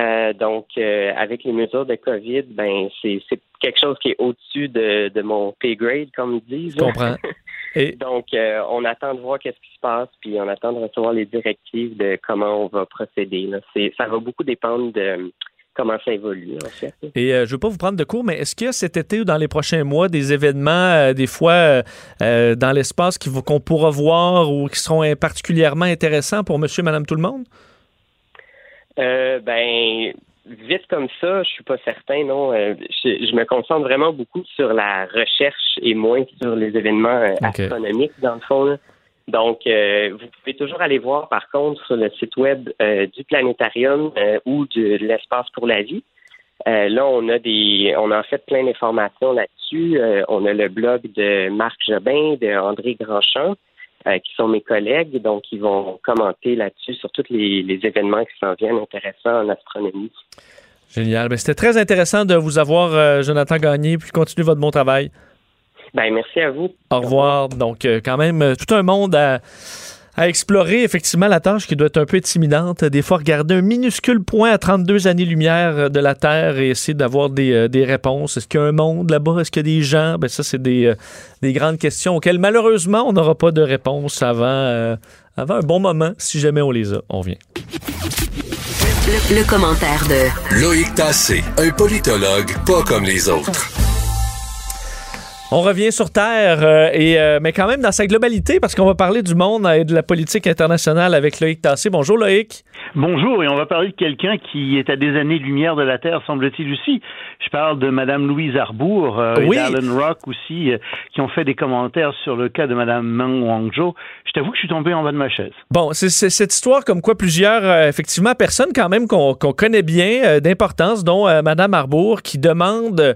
Euh, donc, euh, avec les mesures de COVID, ben, c'est c'est quelque chose qui est au-dessus de, de mon pay grade, comme ils disent. Je comprends. Et Donc, euh, on attend de voir qu'est-ce qui se passe, puis on attend de recevoir les directives de comment on va procéder. Là. C'est- Ça va beaucoup dépendre de comment ça évolue, en fait. Et euh, je ne veux pas vous prendre de cours, mais est-ce qu'il y a cet été ou dans les prochains mois des événements, euh, des fois, euh, dans l'espace qu'on pourra voir ou qui seront particulièrement intéressants pour monsieur et madame tout le monde? Ben, vite comme ça, je suis pas certain, non. Je, je me concentre vraiment beaucoup sur la recherche et moins sur les événements euh, Ok. astronomiques, dans le fond. là. Donc, euh, vous pouvez toujours aller voir, par contre, sur le site web euh, du planétarium euh, ou de l'espace pour la vie. Là, on a des, on a en fait plein d'informations là-dessus. On a le blog de Marc Jobin, de André Grandchamp, qui sont mes collègues, donc ils vont commenter là-dessus sur tous les, événements qui s'en viennent intéressants en astronomie. Génial. Ben, C'était très intéressant de vous avoir, Jonathan Gagné, puis continuez votre bon travail. Ben, merci à vous. Au revoir. Donc, euh, quand même, euh, tout un monde à, à explorer. Effectivement, la tâche qui doit être un peu intimidante. Des fois, regarder un minuscule point à 32 années-lumière euh, de la Terre et essayer d'avoir des, euh, des réponses. Est-ce qu'il y a un monde là-bas? Est-ce qu'il y a des gens? Ben, ça, c'est des, euh, des grandes questions auxquelles, malheureusement, on n'aura pas de réponse avant, euh, avant un bon moment. Si jamais on les a, on vient. Le, le commentaire de Loïc Tassé, un politologue pas comme les autres. On revient sur Terre, euh, et, euh, mais quand même dans sa globalité, parce qu'on va parler du monde et de la politique internationale avec Loïc Tassé. Bonjour Loïc. Bonjour, et on va parler de quelqu'un qui est à des années-lumière de la Terre, semble-t-il aussi. Je parle de Mme Louise Arbour euh, Oui. et d'Alan Rock aussi, euh, qui ont fait des commentaires sur le cas de Mme Meng Wanzhou. Je t'avoue que je suis tombé en bas de ma chaise. Bon, c'est cette histoire comme quoi plusieurs, effectivement, personnes quand même qu'on connaît bien, d'importance, dont Mme Arbour, qui demande,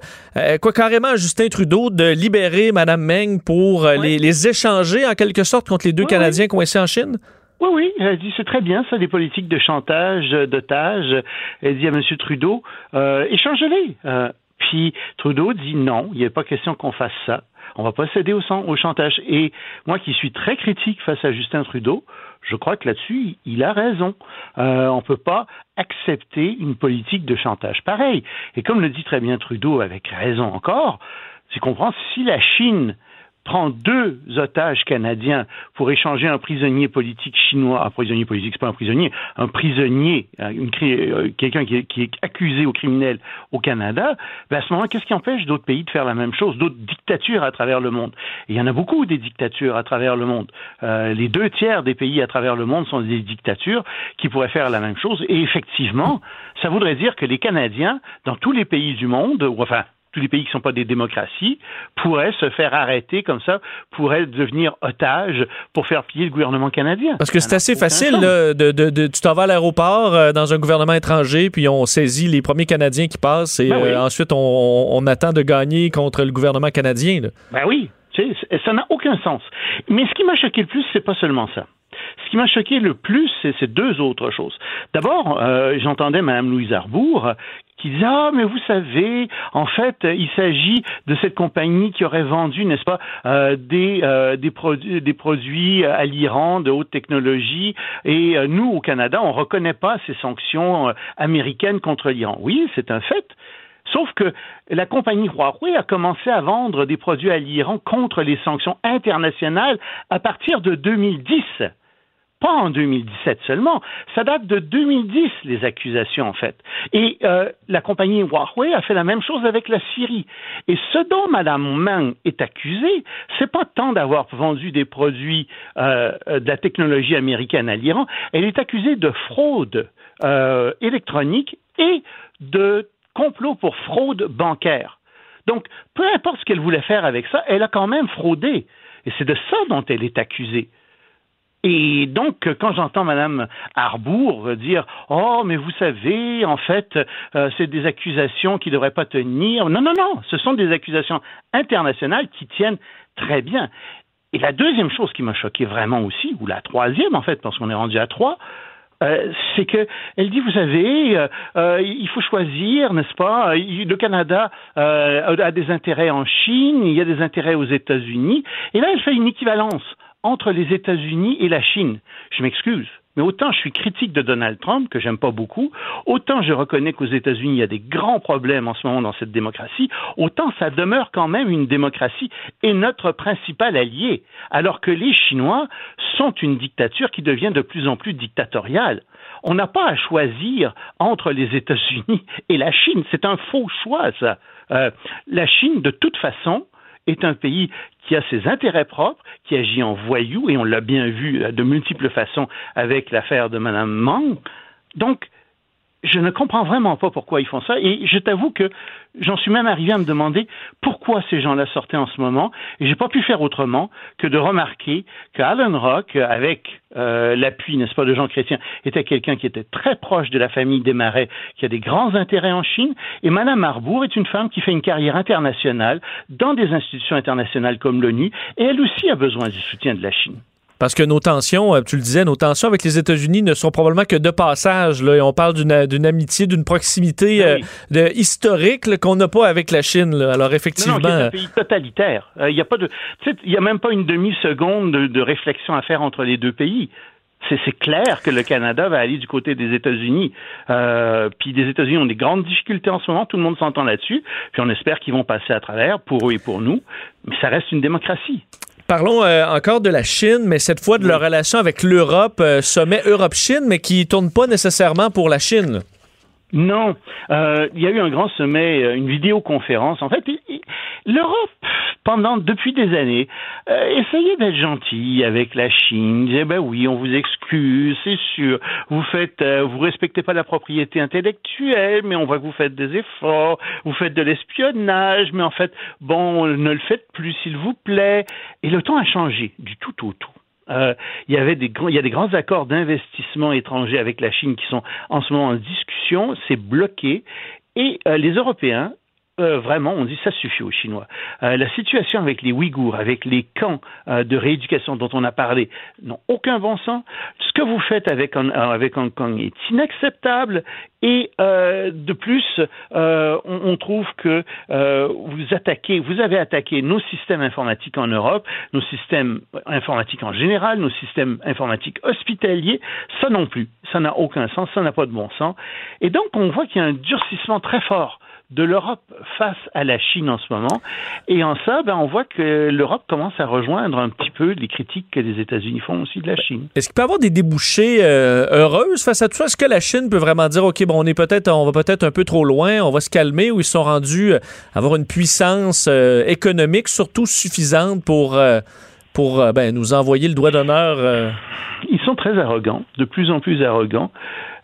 quoi carrément à Justin Trudeau, de libérer Mme Meng pour euh, les, les échanger en quelque sorte contre les deux Canadiens coincés en Chine? Oui, oui, elle dit c'est très bien ça, des politiques de chantage, d'otage. Elle dit à M. Trudeau, euh, échange-les. Euh, puis Trudeau dit non, il n'y a pas question qu'on fasse ça. On va pas céder au, sang- au chantage. Et moi qui suis très critique face à Justin Trudeau, je crois que là-dessus, il a raison. Euh, on peut pas accepter une politique de chantage pareil. Et comme le dit très bien Trudeau, avec raison encore, tu comprends, si la Chine prend deux otages canadiens pour échanger un prisonnier politique chinois, un prisonnier politique, c'est pas un prisonnier, un prisonnier, euh, euh, quelqu'un qui, est- accusé au criminel au Canada, ben à ce moment, qu'est-ce qui empêche d'autres pays de faire la même chose, d'autres dictatures à travers le monde? Il y en a beaucoup des dictatures à travers le monde. Euh, les deux tiers des pays à travers le monde sont des dictatures qui pourraient faire la même chose. Et effectivement, ça voudrait dire que les Canadiens, dans tous les pays du monde, enfin les pays qui ne sont pas des démocraties pourraient se faire arrêter comme ça, pourraient devenir otages pour faire plier le gouvernement canadien. Parce que c'est assez facile, là, de, de- de- tu t'en vas à l'aéroport euh, dans un gouvernement étranger, puis on saisit les premiers Canadiens qui passent, et Ben oui. euh, ensuite on, on attend de gagner contre le gouvernement canadien. là. Ben oui, tu sais, c- ça n'a aucun sens. Mais ce qui m'a choqué le plus, c'est pas seulement ça. Ce qui m'a choqué le plus, c'est deux autres choses. D'abord, euh, j'entendais Mme Louise Arbour qui disait ah mais vous savez en fait il s'agit de cette compagnie qui aurait vendu n'est-ce pas euh, des euh, des produits des produits à l'Iran de haute technologie. Et euh, nous au Canada on reconnaît pas ces sanctions euh, américaines contre l'Iran. Oui c'est un fait. Sauf que la compagnie Huawei a commencé à vendre des produits à l'Iran contre les sanctions internationales à partir de 2010. Pas en 2017 seulement. Ça date de 2010, les accusations, en fait. Et euh, la compagnie Huawei a fait la même chose avec la Syrie. Et ce dont Mme Meng est accusée, c'est pas tant d'avoir vendu des produits euh, de la technologie américaine à l'Iran, elle est accusée de fraude euh, électronique et de complot pour fraude bancaire. Donc, peu importe ce qu'elle voulait faire avec ça, elle a quand même fraudé. Et c'est de ça dont elle est accusée. Et donc, quand j'entends Madame Arbour dire Oh, mais vous savez, en fait, euh, c'est des accusations qui ne devraient pas tenir. Non, non, non, ce sont des accusations internationales qui tiennent très bien. Et la deuxième chose qui m'a choqué vraiment aussi, ou la troisième en fait, parce qu'on est rendu à trois, euh, c'est que elle dit, vous savez, euh, il faut choisir, n'est-ce pas? Le Canada a des intérêts en Chine, il y a des intérêts aux États-Unis, et là, elle fait une équivalence entre les États-Unis et la Chine. Je m'excuse. Mais autant je suis critique de Donald Trump, que j'aime pas beaucoup, autant je reconnais qu'aux États-Unis, il y a des grands problèmes en ce moment dans cette démocratie, autant ça demeure quand même une démocratie et notre principal allié, alors que les Chinois sont une dictature qui devient de plus en plus dictatoriale. On n'a pas à choisir entre les États-Unis et la Chine. C'est un faux choix, ça. Euh, la Chine, de toute façon, est un pays qui a ses intérêts propres, qui agit en voyou, et on l'a bien vu euh, de multiples façons avec l'affaire de Mme Mang. Donc, je ne comprends vraiment pas pourquoi ils font ça, et je t'avoue que j'en suis même arrivé à me demander pourquoi ces gens-là sortaient en ce moment, et j'ai pas pu faire autrement que de remarquer qu'Alan Rock, avec euh, l'appui, n'est-ce pas, de Jean Chrétien, était quelqu'un qui était très proche de la famille Desmarais, qui a des grands intérêts en Chine, et Madame Arbour est une femme qui fait une carrière internationale dans des institutions internationales comme l'ONU, et elle aussi a besoin du soutien de la Chine. Parce que nos tensions, euh, tu le disais, nos tensions avec les États-Unis ne sont probablement que de passage. Là, et on parle d'une d'une amitié, d'une proximité Ben euh, de, historique qu'on n'a pas avec la Chine. là. Alors effectivement, Non, non, c'est un pays totalitaire. Euh, Il n'y a pas de, tu sais, il y a même pas une demi-seconde de, de réflexion à faire entre les deux pays. C'est c'est clair que le Canada va aller du côté des États-Unis. Euh, puis les États-Unis ont des grandes difficultés en ce moment, tout le monde s'entend là-dessus. Puis on espère qu'ils vont passer à travers pour eux et pour nous. Mais ça reste une démocratie. Parlons euh, encore de la Chine, mais cette fois de leur relation avec l'Europe, euh, sommet Europe-Chine, mais qui tourne pas nécessairement pour la Chine. Non, euh, il y a eu un grand sommet, euh, une vidéoconférence. En fait, l'Europe, pendant depuis des années, euh, essayait d'être gentille avec la Chine. Disait ben oui, on vous excuse, c'est sûr. Vous faites, euh, vous respectez pas la propriété intellectuelle, mais on voit que vous faites des efforts. Vous faites de l'espionnage, mais en fait, bon, ne le faites plus, s'il vous plaît. Et le temps a changé du tout au tout. Euh, il y avait des il y a des grands accords d'investissement étrangers avec la Chine qui sont en ce moment en discussion. C'est bloqué et euh, les Européens euh, vraiment, on dit ça suffit aux Chinois. Euh, la situation avec les Ouïghours, avec les camps euh, de rééducation dont on a parlé, n'ont aucun bon sens. Ce que vous faites avec, avec Hong Kong est inacceptable. Et de plus, on, on, trouve que vous attaquez, vous avez attaqué nos systèmes informatiques en Europe, nos systèmes informatiques en général, nos systèmes informatiques hospitaliers. Ça non plus, ça n'a aucun sens, ça n'a pas de bon sens. Et donc, on voit qu'il y a un durcissement très fort de l'Europe face à la Chine en ce moment. Et en ça, ben, on voit que l'Europe commence à rejoindre un petit peu les critiques que les États-Unis font aussi de la Chine. Est-ce qu'il peut y avoir des débouchés euh, heureuses face à tout ça? Est-ce que la Chine peut vraiment dire, OK, bon, on est peut-être, on va peut-être un peu trop loin, on va se calmer, ou ils sont rendus euh, avoir une puissance euh, économique surtout suffisante pour, pour ben, nous envoyer le doigt d'honneur? Ils sont très arrogants, de plus en plus arrogants.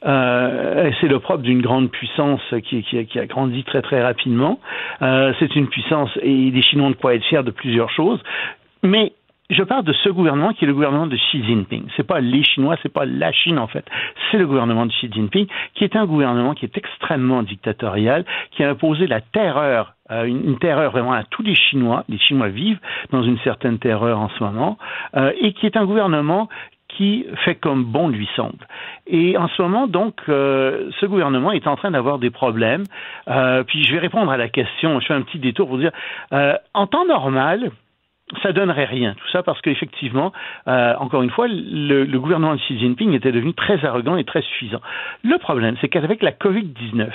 Euh, c'est le propre d'une grande puissance qui, a grandi très très rapidement. Euh, c'est une puissance et les Chinois ont de quoi être fiers de plusieurs choses. Mais je parle de ce gouvernement qui est le gouvernement de Xi Jinping. C'est pas les Chinois, c'est pas la Chine en fait. C'est le gouvernement de Xi Jinping qui est un gouvernement qui est extrêmement dictatorial, qui a imposé la terreur euh, une, terreur vraiment à tous les Chinois. Les Chinois vivent dans une certaine terreur en ce moment, et qui est un gouvernement qui fait comme bon lui semble. Et en ce moment, donc, euh, ce gouvernement est en train d'avoir des problèmes. Euh, puis je vais répondre à la question, je fais un petit détour pour dire, euh, en temps normal, ça donnerait rien, tout ça parce qu'effectivement, euh, encore une fois, le, gouvernement de Xi Jinping était devenu très arrogant et très suffisant. Le problème, c'est qu'avec la Covid-19,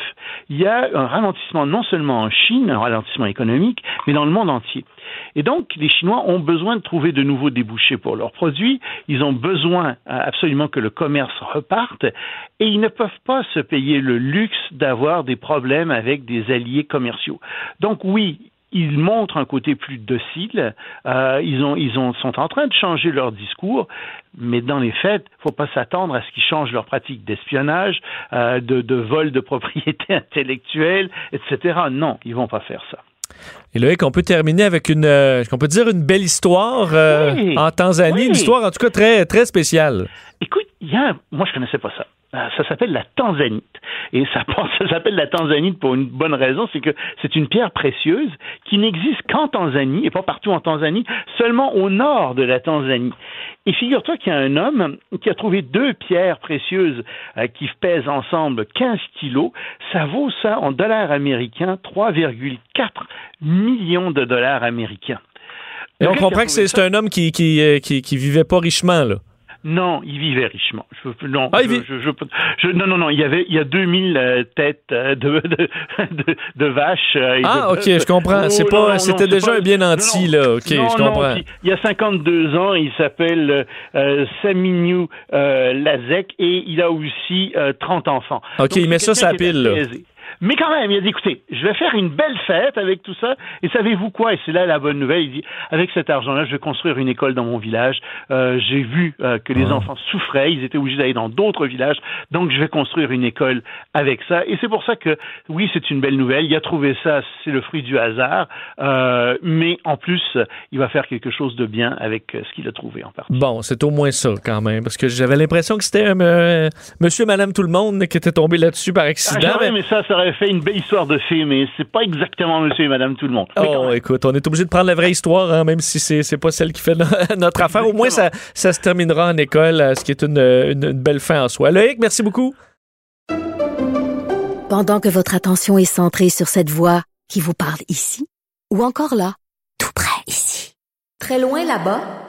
il y a un ralentissement non seulement en Chine, un ralentissement économique, mais dans le monde entier. Et donc, les Chinois ont besoin de trouver de nouveaux débouchés pour leurs produits. Ils ont besoin euh, absolument que le commerce reparte et ils ne peuvent pas se payer le luxe d'avoir des problèmes avec des alliés commerciaux. Donc oui, ils montrent un côté plus docile. Euh, ils, ont, ils ont, sont en train de changer leur discours, mais dans les faits, il ne faut pas s'attendre à ce qu'ils changent leur pratique d'espionnage, euh, de, de vol de propriété intellectuelle, etc. Non, ils vont pas faire ça. Et Loïc, on peut terminer avec une, euh, on peut dire une belle histoire euh, oui, en Tanzanie, oui. une histoire en tout cas très, très spéciale. Écoute, il y a, moi je connaissais pas ça. Euh, ça s'appelle la tanzanite. Et ça, ça s'appelle la tanzanite pour une bonne raison, c'est que c'est une pierre précieuse qui n'existe qu'en Tanzanie, et pas partout en Tanzanie, seulement au nord de la Tanzanie. Et figure-toi qu'il y a un homme qui a trouvé deux pierres précieuses euh, qui pèsent ensemble 15 kilos. Ça vaut ça en dollars américains 3,4 millions de dollars américains. Et on comprend que c'est un homme qui, qui, euh, qui, qui vivait pas richement, là. Non, il vivait richement. Je, non, ah, je, vit... je, non, non, non. Il y avait, il y a 2000 euh, têtes euh, de, de, de, de vaches. Euh, ah, de, ok, je comprends. Oh, c'est pas, c'était déjà un bien nanti là. Ok, je comprends. Il y a 52 ans, il s'appelle euh, Saminu Lazek et il a aussi 30 enfants. Ok, Donc, il met ça sa pile là. Mais quand même, il a dit, écoutez, je vais faire une belle fête avec tout ça. Et savez-vous quoi? Et c'est là la bonne nouvelle. Il dit, avec cet argent-là, je vais construire une école dans mon village. Euh, J'ai vu euh, que les enfants souffraient. Ils étaient obligés d'aller dans d'autres villages. Donc, je vais construire une école avec ça. Et c'est pour ça que, oui, c'est une belle nouvelle. Il a trouvé ça, c'est le fruit du hasard. Euh, mais en plus, il va faire quelque chose de bien avec euh, ce qu'il a trouvé en partie. Bon, c'est au moins ça quand même. Parce que j'avais l'impression que c'était euh, monsieur, madame, tout le monde qui était tombé là-dessus par accident. Ah, mais... mais ça, ça aurait fait une belle histoire de fée, mais c'est pas exactement monsieur et madame tout le monde. Oh, écoute, on est obligé de prendre la vraie histoire, hein, même si c'est, c'est pas celle qui fait no notre affaire. Au moins, ça, ça se terminera en école, ce qui est une, une, une belle fin en soi. Loïc, merci beaucoup. Pendant que votre attention est centrée sur cette voix qui vous parle ici, ou encore là, tout près ici, très loin là-bas,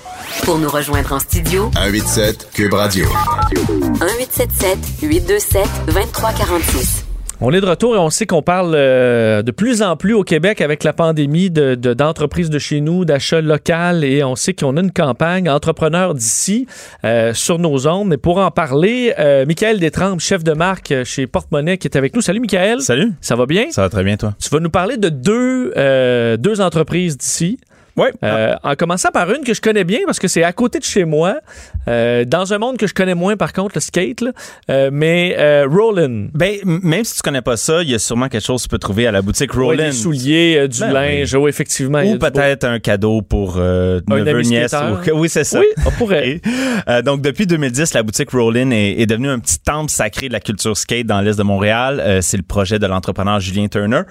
Pour nous rejoindre en studio, 187 Cube Radio. 1877 827 2346. On est de retour et on sait qu'on parle euh, de plus en plus au Québec avec la pandémie de, de- d'entreprises de, chez nous, d'achats local et on sait qu'on a une campagne entrepreneurs d'ici euh, sur nos ondes. Et pour en parler, euh, Michael Détrempe, chef de marque chez Porte-Monnaie qui est avec nous. Salut Michael. Salut. Ça va bien? Ça va très bien, toi? Tu vas nous parler de deux, euh, deux entreprises d'ici. Oui. en commençant par une que je connais bien parce que c'est à côté de chez moi, euh, dans un monde que je connais moins par contre, le skate, là. Euh, mais euh, Rollin. Ben, même si tu connais pas ça, il y a sûrement quelque chose que tu peux trouver à la boutique Ouais, Rollin. des souliers, euh, du Ben linge, oui, effectivement. Ou peut-être un cadeau pour euh, Un neveu, nièce. ou- Oui, c'est ça. Oui, on pourrait. Et, euh, donc, depuis 2010, la boutique Rollin est, est devenue un petit temple sacré de la culture skate dans l'Est de Montréal. Euh, c'est le projet de l'entrepreneur Julien Turner.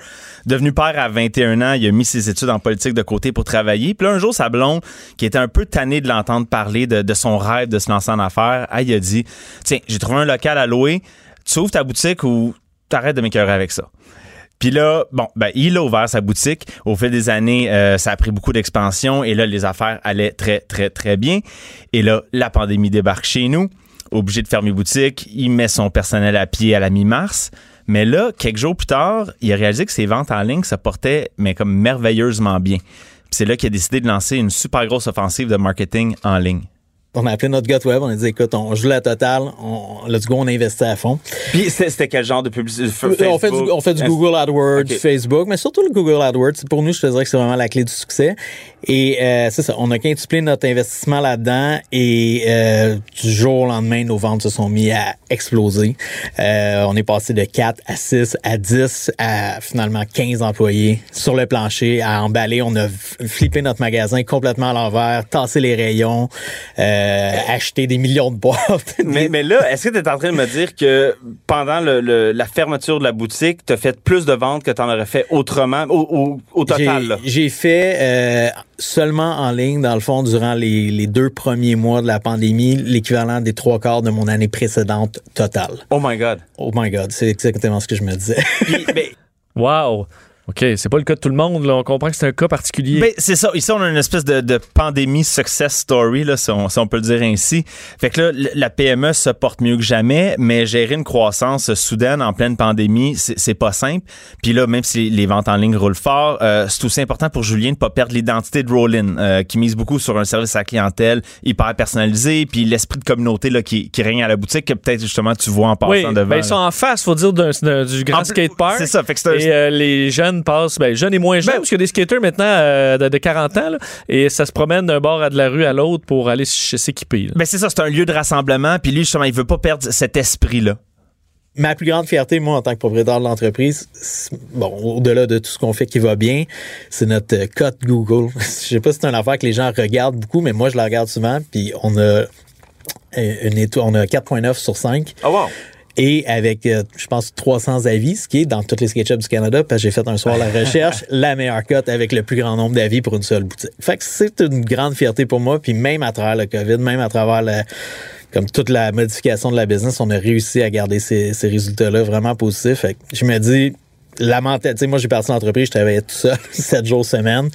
Devenu père à 21 ans, il a mis ses études en politique de côté pour travailler. Puis là, un jour, sa blonde, qui était un peu tannée de l'entendre parler de, son rêve de se lancer en affaires, elle, a dit, tiens, j'ai trouvé un local à louer. Tu ouvres ta boutique ou t'arrêtes de m'écœurer avec ça. Puis là, bon, ben, il a ouvert sa boutique. Au fil des années, euh, ça a pris beaucoup d'expansion et là, les affaires allaient très, très, très bien. Et là, la pandémie débarque chez nous. Obligé de fermer boutique. Il met son personnel à pied à la mi-mars. Mais là, quelques jours plus tard, il a réalisé que ses ventes en ligne se portaient, mais comme merveilleusement bien. C'est là qu'il a décidé de lancer une super grosse offensive de marketing en ligne. On a appelé notre gars web, on a dit écoute, on joue la totale, on, let's go, on investit à fond. Puis c'était quel genre de publicité? on fait du, on fait du Google AdWords, Ok. Facebook, mais surtout le Google AdWords. Pour nous, je te dirais que c'est vraiment la clé du succès. Et euh, c'est ça, on a quintuplé notre investissement là-dedans et euh, du jour au lendemain, nos ventes se sont mis à exploser. Euh, on est passé de 4 à 6 à 10 à finalement 15 employés sur le plancher à emballer. On a flippé notre magasin complètement à l'envers, tassé les rayons, euh, acheté des millions de boîtes. Mais, mais là, est-ce que tu es en train de me dire que pendant le- le- la fermeture de la boutique, tu as fait plus de ventes que tu en aurais fait autrement, au, au- au total? J'ai- fait euh, seulement en ligne, dans le fond, durant les, les deux premiers mois de la pandémie, l'équivalent des trois quarts de mon année précédente totale. Oh my God. Oh my God, c'est exactement ce que je me disais. Wow. OK, c'est pas le cas de tout le monde. Là. On comprend que c'est un cas particulier. Ben, c'est ça. Ici, on a une espèce de, de pandémie success story, là, si, on, si on peut le dire ainsi. Fait que là, la PME se porte mieux que jamais, mais gérer une croissance soudaine en pleine pandémie, c'est pas simple. Puis là, même si les ventes en ligne roulent fort, euh, c'est aussi important pour Julien de pas perdre l'identité de Rollin, euh, qui mise beaucoup sur un service à la clientèle hyper personnalisé, puis l'esprit de communauté là, qui, qui règne à la boutique, que peut-être justement tu vois en passant oui, devant. ben, ils sont en face, faut dire, du grand skatepark. c'est ça, fait que Et euh, les jeunes passent, ben, jeunes et moins jeunes, parce qu'il y a des skaters maintenant euh, de, de 40 ans, là, et ça se promène d'un bord à de la rue à l'autre pour aller s'équiper. Ben c'est ça, c'est un lieu de rassemblement, puis lui justement, il veut pas perdre cet esprit-là. Ma plus grande fierté, moi, en tant que propriétaire de l'entreprise, bon, au-delà de tout ce qu'on fait qui va bien, c'est notre euh, cote Google. Je sais pas si c'est une affaire que les gens regardent beaucoup, mais moi, je la regarde souvent, puis on a euh, une étoile, on a 4.9 sur 5. Oh wow! Et avec, euh, je pense, 300 avis, ce qui est dans toutes les SketchUps du Canada, parce que j'ai fait un soir la recherche, la meilleure cote avec le plus grand nombre d'avis pour une seule boutique. Fait que c'est une grande fierté pour moi, puis même à travers le COVID, même à travers comme toute la modification de la business, on a réussi à garder ces, ces résultats-là vraiment positifs. Fait que je me dis, la mentalité, moi j'ai parti l'entreprise, je travaillais tout seul, 7 jours semaine.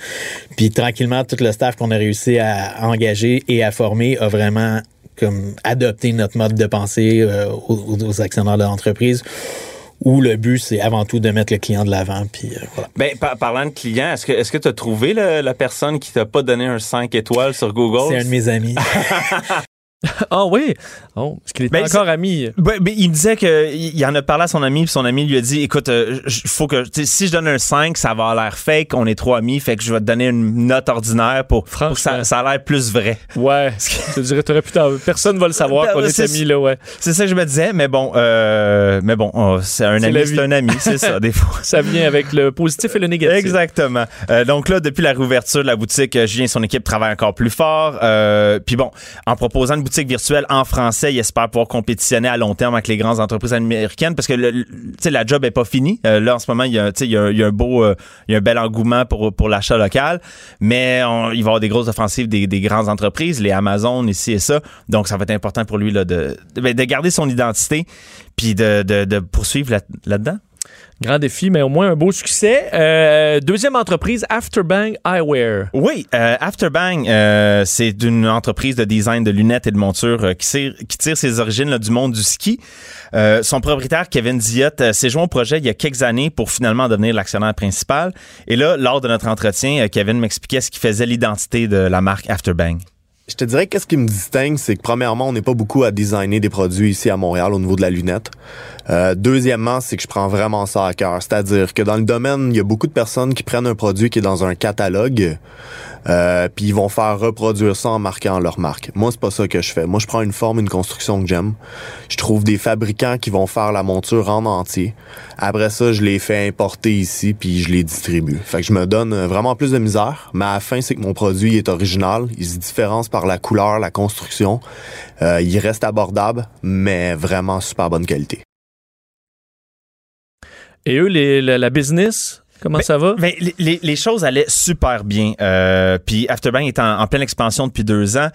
Puis tranquillement, tout le staff qu'on a réussi à engager et à former a vraiment comme adopté notre mode de pensée euh, aux, aux actionnaires de l'entreprise. Où le but, c'est avant tout de mettre le client de l'avant. Puis euh, voilà. Ben, par- parlant de clients, est-ce que est-ce que tu as trouvé le- la personne qui t'a pas donné un 5 étoiles sur Google? C'est un de mes amis. Ah oui? Oh, parce qu'il est Ben, encore ami. Ben, ben, il me disait que il il en a parlé à son ami, puis son ami lui a dit écoute, euh, faut que si je donne un 5, ça va l'air fake, on est trop amis, fait que je vais te donner une note ordinaire pour, pour que ça, ça a l'air plus vrai. Ouais. je dirais, t'aurais pu Personne va le savoir qu'on est C'est- amis, là, ouais. C'est ça que je me disais, mais bon, euh, mais bon, oh, c'est un ami, c'est un ami, c'est ça, des fois. Ça vient avec le positif et le négatif. Exactement. Euh, donc là, depuis la réouverture de la boutique, Julien et son équipe travaillent encore plus fort. Puis bon, en proposant une boutique virtuelle en français, il espère pouvoir compétitionner à long terme avec les grandes entreprises américaines parce que le, la job est pas finie. Euh, là, en ce moment, il y a, un beau, euh, il y a un bel engouement pour, pour l'achat local, mais il va y avoir des grosses offensives des, des grandes entreprises, les Amazon ici et ça. Donc, ça va être important pour lui là, de, de, ben, de garder son identité puis de, de, poursuivre là- là-dedans. Grand défi, mais au moins un beau succès. Euh, deuxième entreprise, Afterbang Eyewear. Oui, euh, Afterbang, euh, c'est une entreprise de design de lunettes et de montures qui, tire, ses origines du monde du ski. Son propriétaire, Kevin Diot, euh, s'est joint au projet il y a quelques années pour finalement devenir l'actionnaire principal. Et là, lors de notre entretien, Kevin m'expliquait ce qui faisait l'identité de la marque Afterbang. Je te dirais qu'est-ce qui me distingue, c'est que premièrement, on n'est pas beaucoup à designer des produits ici à Montréal au niveau de la lunette. Euh, deuxièmement, c'est que je prends vraiment ça à cœur. C'est-à-dire que dans le domaine, il y a beaucoup de personnes qui prennent un produit qui est dans un catalogue, euh, puis ils vont faire reproduire ça en marquant leur marque. Moi, c'est pas ça que je fais. Moi, je prends une forme, une construction que j'aime. Je trouve des fabricants qui vont faire la monture en entier. Après ça, je les fais importer ici, puis je les distribue. Fait que je me donne euh, vraiment plus de misère, mais à la fin, c'est que mon produit est original. Il se différencie par la couleur, la construction. Euh, il reste abordable, mais vraiment super bonne qualité. Et eux, les, la, la business, comment Ben, ça va? ben, les- les, choses allaient super bien. Euh, puis Afterbang est en, en pleine expansion depuis deux ans.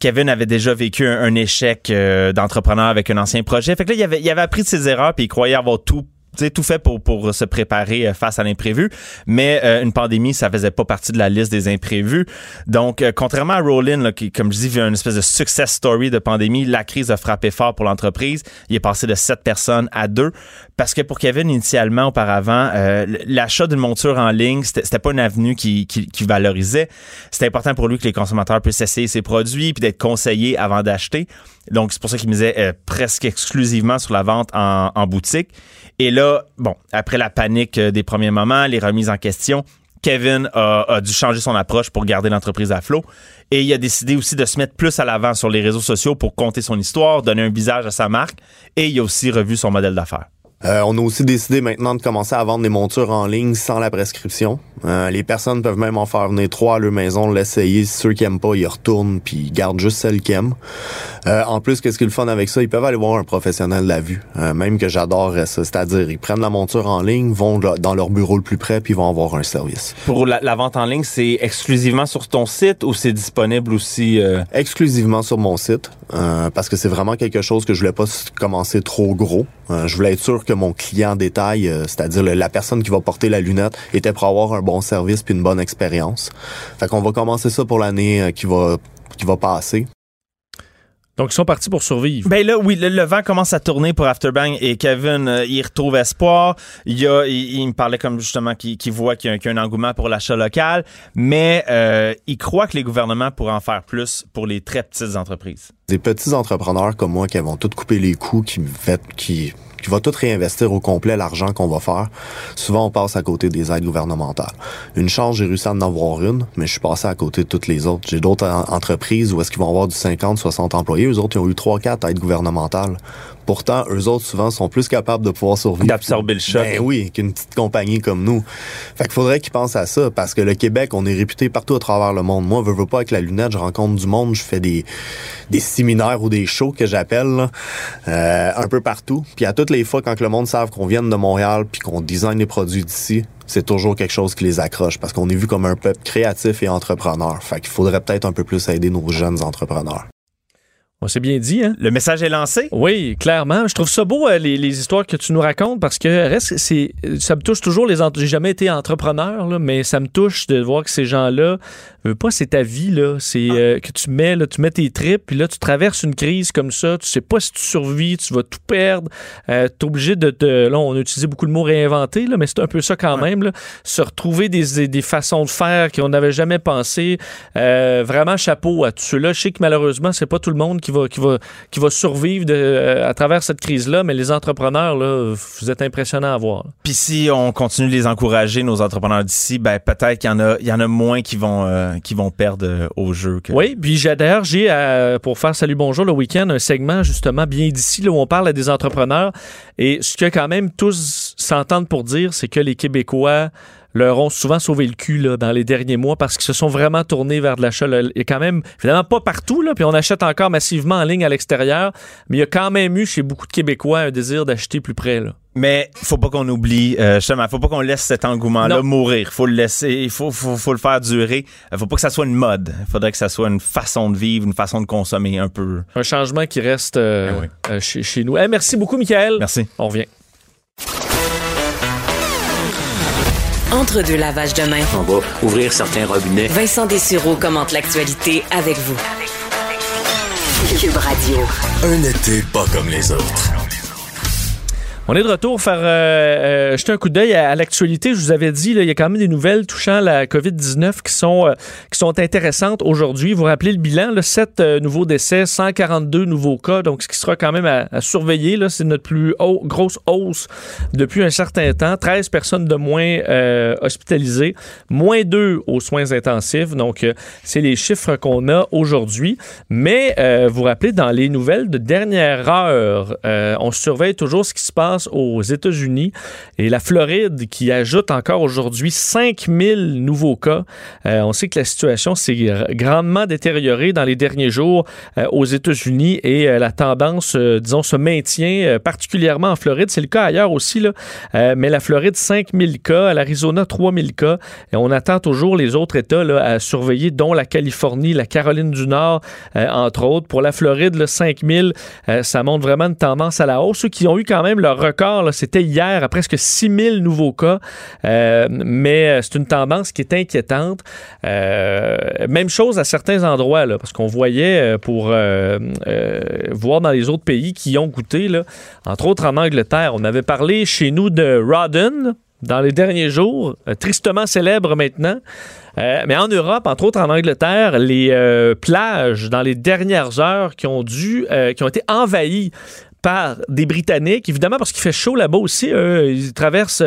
Kevin avait déjà vécu un, un échec euh, d'entrepreneur avec un ancien projet. Fait que là, il avait, il avait appris de ses erreurs puis il croyait avoir tout tout fait pour, se préparer euh, face à l'imprévu, mais euh, une pandémie, ça faisait pas partie de la liste des imprévus. Donc, euh, contrairement à Rollin, là, qui, comme je dis, vit une espèce de success story de pandémie, la crise a frappé fort pour l'entreprise. Il est passé de 7 personnes à 2. Parce que pour Kevin, initialement, auparavant, l'achat d'une monture en ligne, c'était pas une avenue qui, valorisait. C'était important pour lui que les consommateurs puissent essayer ses produits puis d'être conseillés avant d'acheter. Donc, c'est pour ça qu'il misait presque exclusivement sur la vente en, en boutique. Et là, bon, après la panique euh, des premiers moments, les remises en question, Kevin a, a dû changer son approche pour garder l'entreprise à flot. Et il a décidé aussi de se mettre plus à l'avant sur les réseaux sociaux pour compter son histoire, donner un visage à sa marque. Et il a aussi revu son modèle d'affaires. Euh, on a aussi décidé maintenant de commencer à vendre des montures en ligne sans la prescription. Euh, les personnes peuvent même en faire venir trois à leur maison, l'essayer. Ceux qui aiment pas, ils retournent puis ils gardent juste celles qu'ils aiment. Euh, en plus, qu'est-ce qui est le fun avec ça? Ils peuvent aller voir un professionnel de la vue. Euh, même que j'adorerais ça. C'est-à-dire, ils prennent la monture en ligne, vont dans leur bureau le plus près puis ils vont avoir un service. Pour la, la vente en ligne, c'est exclusivement sur ton site ou c'est disponible aussi? euh? Exclusivement sur mon site, euh, parce que c'est vraiment quelque chose que je voulais pas commencer trop gros. Euh, je voulais être sûr que mon client détail, euh, c'est-à-dire la personne qui va porter la lunette, était pour avoir un bon service puis une bonne expérience. Fait qu'on va commencer ça pour l'année qui va qui va passer. Donc, ils sont partis pour survivre. Ben là, oui, le, le vent commence à tourner pour Afterbang et Kevin, euh, il retrouve espoir. Il, y a, il, il me parlait comme justement qu'il qu'il voit qu'il y, a, qu'il y a un engouement pour l'achat local, mais euh, il croit que les gouvernements pourraient en faire plus pour les très petites entreprises. Des petits entrepreneurs comme moi qui vont tout couper les coûts, qui fait, qui qui va tout réinvestir au complet l'argent qu'on va faire. Souvent, on passe à côté des aides gouvernementales. Une chance, j'ai réussi à en avoir une, mais je suis passé à côté de toutes les autres. J'ai d'autres en- entreprises où est-ce qu'ils vont avoir du 50, 60 employés. Eux autres, ils ont eu 3, 4 aides gouvernementales. Pourtant, eux autres, souvent, sont plus capables de pouvoir survivre. D'absorber le choc. Ben oui, qu'une petite compagnie comme nous. Fait qu'il faudrait qu'ils pensent à ça, parce que le Québec, on est réputé partout à travers le monde. Moi, je veux pas avec la lunette, je rencontre du monde, je fais des, des séminaires ou des shows que j'appelle, euh, un peu partout. Puis à toutes les fois, quand que le monde savent qu'on vient de Montréal puis qu'on design des produits d'ici, c'est toujours quelque chose qui les accroche, parce qu'on est vu comme un peuple créatif et entrepreneur. Fait qu'il faudrait peut-être un peu plus aider nos jeunes entrepreneurs. On s'est bien dit, hein? Le message est lancé? Oui, clairement. Je trouve ça beau, euh, les, les histoires que tu nous racontes, parce que reste, c'est, ça me touche toujours les J'ai jamais été entrepreneur, là, mais ça me touche de voir que ces gens-là, veux pas, c'est ta vie, là. C'est euh, que tu mets, là, tu mets tes tripes, puis là, tu traverses une crise comme ça, tu sais pas si tu survis, tu vas tout perdre. Euh, t'es obligé de te. Là, on a utilisé beaucoup le mot réinventer, là, mais c'est un peu ça quand même, là. Se retrouver des, des façons de faire qu'on n'avait jamais pensé. Euh, vraiment chapeau à tous ceux-là. Je sais que malheureusement, c'est pas tout le monde qui va, qui va, qui va survivre de, euh, à travers cette crise-là, mais les entrepreneurs, là, vous êtes impressionnants à voir. Puis si on continue de les encourager, nos entrepreneurs d'ici, ben peut-être qu'il y en a, il y en a moins qui vont, euh, euh. Que... Oui, puis d'ailleurs, j'ai, euh, pour faire Salut Bonjour le week-end, un segment justement bien d'ici, là, où on parle à des entrepreneurs. Et ce que quand même tous s'entendent pour dire, c'est que les Québécois leur ont souvent sauvé le cul là, dans les derniers mois parce qu'ils se sont vraiment tournés vers de l'achat. Il y a quand même, évidemment pas partout, là, puis on achète encore massivement en ligne à l'extérieur, mais il y a quand même eu chez beaucoup de Québécois un désir d'acheter plus près. Là. Mais faut pas qu'on oublie, euh, justement, faut pas qu'on laisse cet engouement-là mourir. Faut le laisser, il faut, faut, faut le faire durer. Euh, Faut pas que ça soit une mode. Il faudrait que ça soit une façon de vivre, une façon de consommer un peu. Un changement qui reste euh, euh, chez, chez nous. Eh, merci beaucoup, Michael. Merci. On revient. Entre deux lavages de main, On va ouvrir certains robinets. Vincent Dessureau commente l'actualité avec vous. Cube Radio. Un été pas comme les autres. On est de retour faire euh, euh, jeter un coup d'œil à, l'actualité. Je vous avais dit, là, il y a quand même des nouvelles touchant la COVID-19 qui sont, euh, qui sont intéressantes aujourd'hui. Vous rappelez le bilan, là, 7 euh, nouveaux décès, 142 nouveaux cas, donc ce qui sera quand même à, surveiller. là, C'est notre plus haut- grosse hausse depuis un certain temps. 13 personnes de moins euh, hospitalisées, moins 2 aux soins intensifs. Donc, c'est les chiffres qu'on a aujourd'hui. Mais vous rappelez, dans les nouvelles de dernière heure, on surveille toujours ce qui se passe aux États-Unis et la Floride qui ajoute encore aujourd'hui 5000 nouveaux cas. Euh, on sait que la situation s'est gr- grandement détériorée dans les derniers jours euh, aux États-Unis et euh, la tendance, disons, se maintient particulièrement en Floride. C'est le cas ailleurs aussi, là. Mais la Floride, 5000 cas, l'Arizona, 3000 cas. Et on attend toujours les autres États à surveiller, dont la Californie, la Caroline du Nord, entre autres. Pour la Floride, le 5000, euh, ça montre vraiment une tendance à la hausse. Ceux qui ont eu quand même leur record, c'était hier à presque 6000 nouveaux cas. Euh, mais euh, c'est une tendance qui est inquiétante. Euh, même chose à certains endroits, là, parce qu'on voyait pour voir dans les autres pays qui ont goûté, là, entre autres en Angleterre, on avait parlé chez nous de Rawdon dans les derniers jours, tristement célèbre maintenant. Mais en Europe, entre autres en Angleterre, les plages dans les dernières heures qui ont dû, qui ont été envahies par des Britanniques, évidemment parce qu'il fait chaud là-bas aussi. euh, ils traversent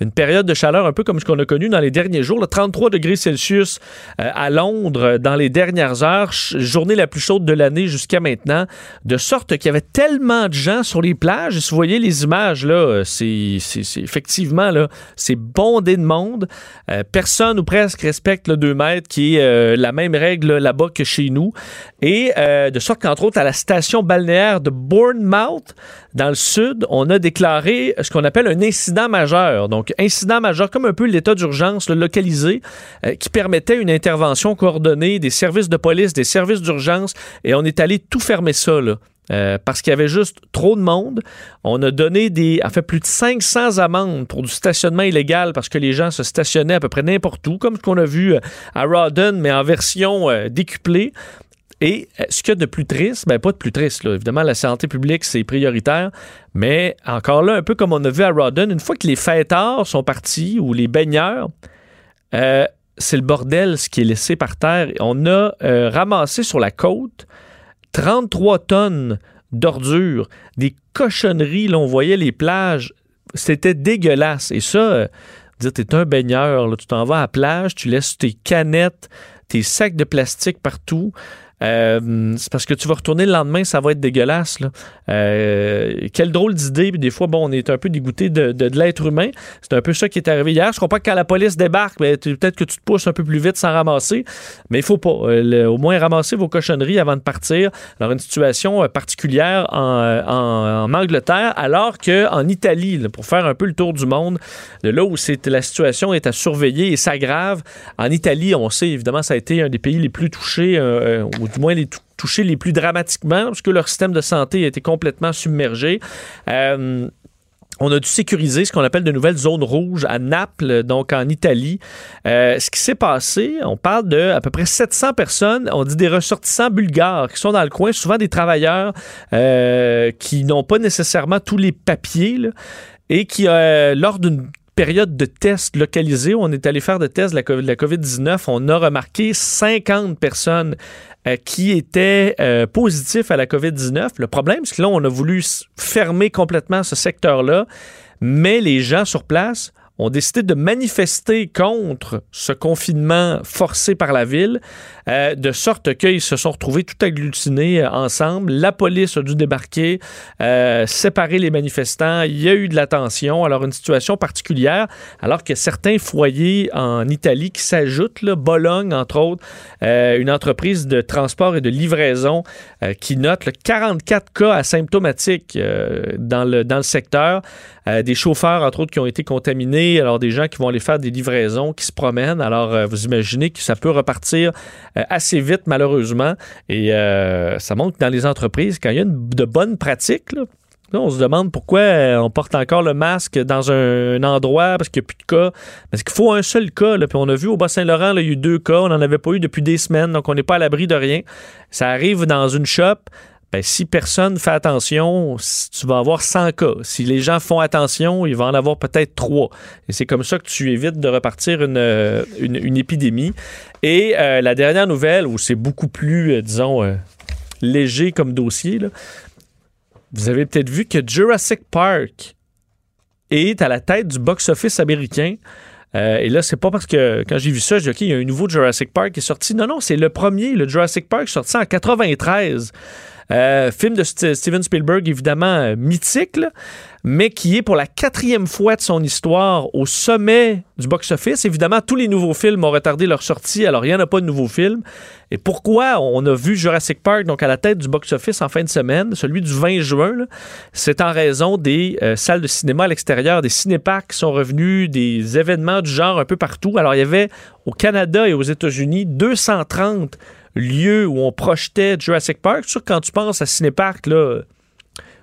une période de chaleur un peu comme ce qu'on a connu dans les derniers jours. là, 33 degrés Celsius euh, à Londres euh, dans les dernières heures, journée la plus chaude de l'année jusqu'à maintenant, de sorte qu'il y avait tellement de gens sur les plages. Si vous voyez les images, là, euh, c'est effectivement, là, c'est bondé de monde. Euh, personne ou presque respecte le 2 mètres, qui est euh, la même règle là-bas que chez nous. Et euh, de sorte qu'entre autres, à la station balnéaire de Bournemouth, dans le sud, on a déclaré ce qu'on appelle un incident majeur. Donc, incident majeur, comme un peu l'état d'urgence localisé, euh, qui permettait une intervention coordonnée des services de police, des services d'urgence, et on est allé tout fermer ça, là. Euh, parce qu'il y avait juste trop de monde. On a donné des, fait, plus de 500 amendes pour du stationnement illégal parce que les gens se stationnaient à peu près n'importe où, comme ce qu'on a vu euh, à Rawdon, mais en version décuplée. Et euh, ce qu'il y a de plus triste, ben pas de plus triste, évidemment, la santé publique, c'est prioritaire, mais encore là, un peu comme on a vu à Rawdon, une fois que les fêtards sont partis ou les baigneurs, euh, c'est le bordel ce qui est laissé par terre. On a euh, ramassé sur la côte 33 tonnes d'ordures, des cochonneries. Là, on voyait les plages. C'était dégueulasse. Et ça, euh, t'es un baigneur, tu t'en vas à la plage, tu laisses tes canettes, tes sacs de plastique partout. Euh, c'est parce que tu vas retourner le lendemain, ça va être dégueulasse. Euh, quelle drôle d'idée. Des fois, bon, on est un peu dégoûté de, de- l'être humain. C'est un peu ça qui est arrivé hier. Je crois pas que quand la police débarque, ben, peut-être que tu te pousses un peu plus vite sans ramasser, mais il faut pas. Euh, au moins ramasser vos cochonneries avant de partir. Alors, une situation particulière en, en- Angleterre, alors qu'en Italie, pour faire un peu le tour du monde, de là où la situation est à surveiller et s'aggrave, en Italie, on sait évidemment, ça a été un des pays les plus touchés, ou du moins les tou- touchés les plus dramatiquement, parce que leur système de santé a été complètement submergé. Euh, on a dû sécuriser ce qu'on appelle de nouvelles zones rouges à Naples, donc en Italie. Euh, ce qui s'est passé, on parle de à peu près 700 personnes, on dit des ressortissants bulgares qui sont dans le coin, souvent des travailleurs euh, qui n'ont pas nécessairement tous les papiers et qui, lors d'une période de tests localisés, où on est allé faire des tests de la COVID- de la COVID-19, on a remarqué 50 personnes euh, qui étaient euh, positifs à la COVID-19. Le problème, c'est que là, on a voulu fermer complètement ce secteur-là, mais les gens sur place ont décidé de manifester contre ce confinement forcé par la ville, euh, de sorte qu'ils se sont retrouvés tout agglutinés euh, ensemble. La police a dû débarquer, euh, séparer les manifestants. Il y a eu de la tension. Alors, une situation particulière, alors que certains foyers en Italie qui s'ajoutent, Bologne, entre autres, une entreprise de transport et de livraison qui note là, 44 cas asymptomatiques dans, le, secteur. Des chauffeurs, entre autres, qui ont été contaminés. Alors, des gens qui vont aller faire des livraisons, qui se promènent. Alors, euh, vous imaginez que ça peut repartir euh, assez vite, malheureusement. Et euh, ça montre que dans les entreprises, quand il y a de bonnes pratiques, on se demande pourquoi on porte encore le masque dans un, endroit parce qu'il n'y a plus de cas. Parce qu'il faut un seul cas. Là. Puis on a vu au Bas-Saint-Laurent, il y a eu deux cas. On n'en avait pas eu depuis des semaines. Donc, on n'est pas à l'abri de rien. Ça arrive dans une shop. Ben, si personne fait attention, tu vas avoir 100 cas. Si les gens font attention, il va en avoir peut-être 3. Et c'est comme ça que tu évites de repartir une, euh, une, épidémie. Et euh, la dernière nouvelle, où c'est beaucoup plus, euh, disons, léger comme dossier, vous avez peut-être vu que Jurassic Park est à la tête du box-office américain. Et là, c'est pas parce que quand j'ai vu ça, j'ai dit, OK, il y a un nouveau Jurassic Park qui est sorti. Non, non, c'est le premier, le Jurassic Park, sorti en 93. Euh, film de St- Steven Spielberg, évidemment euh, mythique, mais qui est pour la quatrième fois de son histoire au sommet du box-office. Évidemment, tous les nouveaux films ont retardé leur sortie, alors il n'y en a pas de nouveaux films. Et pourquoi on a vu Jurassic Park donc à la tête du box-office en fin de semaine, celui du 20 juin? C'est en raison des euh, salles de cinéma à l'extérieur, des cinéparks qui sont revenus, des événements du genre un peu partout. Alors, il y avait au Canada et aux États-Unis 230 lieux où on projetait Jurassic Park. Sûr quand tu penses à cinépark, là,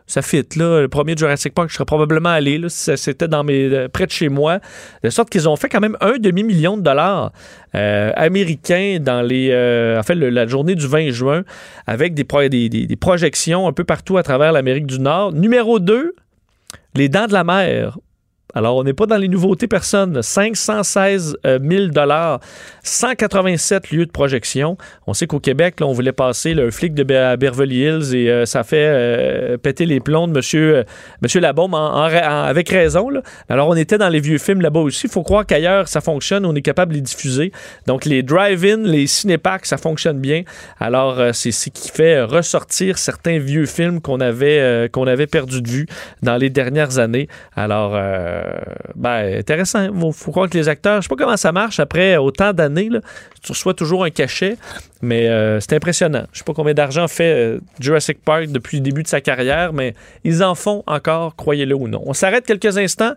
ça fit. Le premier Jurassic Park, je serais probablement allé, là, c'était dans mes, euh, près de chez moi. De sorte qu'ils ont fait quand même un demi-million de dollars euh, américains dans les, euh, en fait, la journée du 20 juin, avec des- des projections un peu partout à travers l'Amérique du Nord. Numéro 2, Les Dents de la Mer. Alors, on n'est pas dans les nouveautés personne. 516 euh, 000 dollars, 187 lieux de projection. On sait qu'au Québec, on voulait passer un flic de Beverly Hills et euh, ça fait euh, péter les plombs de Monsieur, euh, Monsieur Labaume avec raison. Alors, on était dans les vieux films là-bas aussi. Il faut croire qu'ailleurs, ça fonctionne. On est capable de les diffuser. Donc, les drive-in, les cinéparks, ça fonctionne bien. Alors, euh, c'est ce qui fait ressortir certains vieux films qu'on avait, euh, qu'on avait perdu de vue dans les dernières années. Alors, euh, ben, intéressant. Il faut croire que les acteurs, je sais pas comment ça marche après autant d'années. Tu reçois toujours un cachet, mais euh, c'est impressionnant. Je sais pas combien d'argent fait euh, Jurassic Park depuis le début de sa carrière, mais ils en font encore, croyez-le ou non. On s'arrête quelques instants.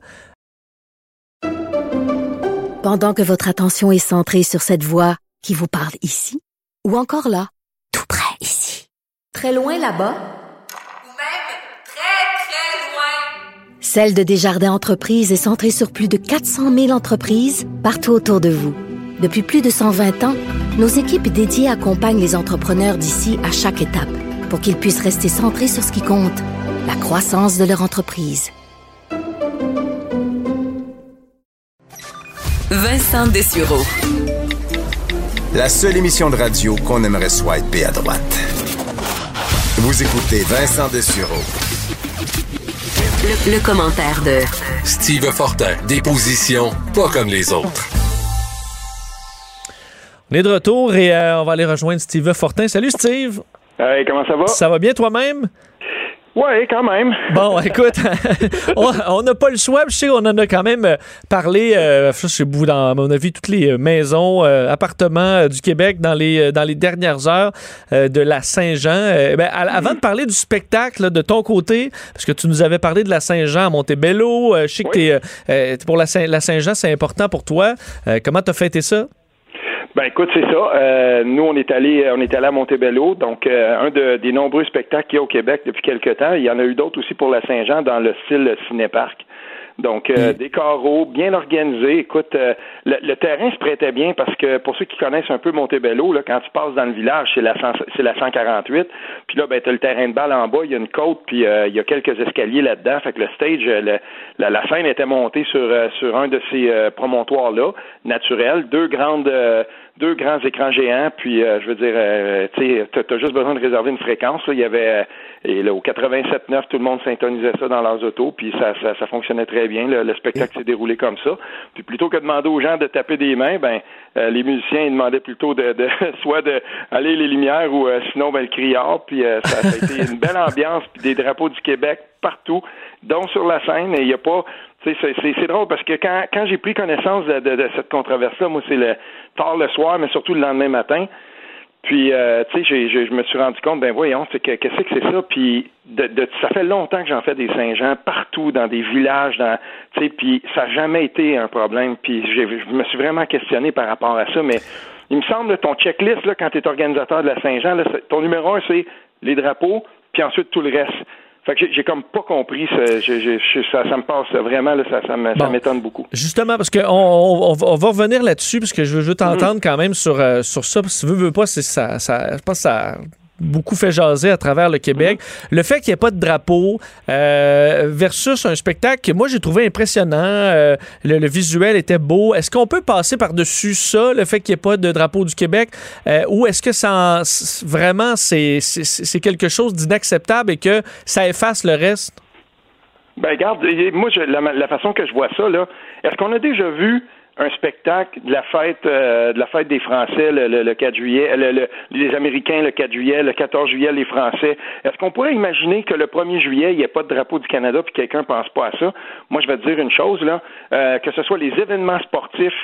Pendant que votre attention est centrée sur cette voix qui vous parle ici, ou encore là, tout près ici, très loin là-bas, Celle de Desjardins Entreprises est centrée sur plus de 400 000 entreprises partout autour de vous. Depuis plus de 120 ans, nos équipes dédiées accompagnent les entrepreneurs d'ici à chaque étape pour qu'ils puissent rester centrés sur ce qui compte, la croissance de leur entreprise. Vincent Dessureau. La seule émission de radio qu'on aimerait swiper à droite. Vous écoutez Vincent Dessureau. Le, le commentaire de Steve Fortin, des positions pas comme les autres. On est de retour et euh, on va aller rejoindre Steve Fortin. Salut Steve. Hey, comment ça va? Ça va bien toi-même? Ouais, quand même. Bon, écoute, on n'a pas le choix. Je sais qu'on en a quand même euh, parlé, euh, je sais, dans, à mon avis, toutes les euh, maisons, euh, appartements euh, du Québec dans les, dans les dernières heures euh, de la Saint-Jean. Ben, avant de parler du spectacle là, de ton côté, parce que tu nous avais parlé de la Saint-Jean à Montebello, euh, je sais que t'es, pour la, Saint- la Saint-Jean, c'est important pour toi. Euh, comment t'as fêté ça? Ben écoute, c'est ça. Euh, nous, on est allé, on est allé à Montebello, donc euh, un de- des nombreux spectacles qu'il y a au Québec depuis quelque temps. Il y en a eu d'autres aussi pour la Saint-Jean dans le style cinépark. Donc, euh, des carreaux bien organisés. Écoute, euh, le, le terrain se prêtait bien parce que pour ceux qui connaissent un peu Montebello, là, quand tu passes dans le village, c'est la, 100 c'est la 148. Puis là, ben, tu as le terrain de balle en bas, il y a une côte, puis euh, il y a quelques escaliers là-dedans. Fait que le stage, euh, le- la, la scène était montée sur, euh, sur un de ces euh, promontoires-là, naturels. Deux grandes... deux grands écrans géants, puis euh, je veux dire, euh, tu t'as juste besoin de réserver une fréquence. Il y avait euh, et là, au 87.9, tout le monde syntonisait ça dans leurs autos, puis ça, ça, ça fonctionnait très bien. Le, le spectacle s'est déroulé comme ça. Puis plutôt que de demander aux gens de taper des mains, ben euh, les musiciens ils demandaient plutôt de, de soit de aller les lumières ou euh, sinon ben le criard. Puis euh, ça, ça a été une belle ambiance, puis des drapeaux du Québec partout, dont sur la scène. Et il n'y a pas c'est- drôle parce que quand, quand j'ai pris connaissance de, cette controverse-là, moi, c'est le tard le soir, mais surtout le lendemain matin. Puis, euh, tu sais, je me suis rendu compte, ben voyons, que qu'est-ce que c'est ça? Puis, ça fait longtemps que j'en fais des Saint-Jean partout, dans des villages, tu sais, puis ça n'a jamais été un problème. Puis, je me suis vraiment questionné par rapport à ça, mais il me semble, ton checklist, là, quand tu es organisateur de la Saint-Jean, ton numéro un, c'est les drapeaux, puis ensuite tout le reste. Fait que j'ai- comme pas compris, j'ai- je- ça, ça me passe vraiment, là, ça, ça ça Bon. m'étonne beaucoup. Justement, parce qu'on on, on va- on va revenir là-dessus, parce que je veux, je veux Mm. t'entendre quand même sur, euh, sur ça. Parce que veux, veux pas, ça, ça, je pense que ça beaucoup fait jaser à travers le Québec. Mm. Le fait qu'il n'y ait pas de drapeau euh, versus un spectacle que moi j'ai trouvé impressionnant, euh, le, le visuel était beau. Est-ce qu'on peut passer par-dessus ça, le fait qu'il n'y ait pas de drapeau du Québec, euh, ou est-ce que ça en- vraiment c'est quelque chose d'inacceptable et que ça efface le reste? Ben regarde, moi je, la, la façon que je vois ça là, est-ce qu'on a déjà vu un spectacle de la fête euh, la fête des Français le, le- le 4 juillet, euh, le- le- les Américains le 4 juillet, le 14 juillet les Français. Est-ce qu'on pourrait imaginer que le 1er juillet il n'y ait pas de drapeau du Canada puis quelqu'un pense pas à ça? Moi je vais te dire une chose là, euh, que ce soit les événements sportifs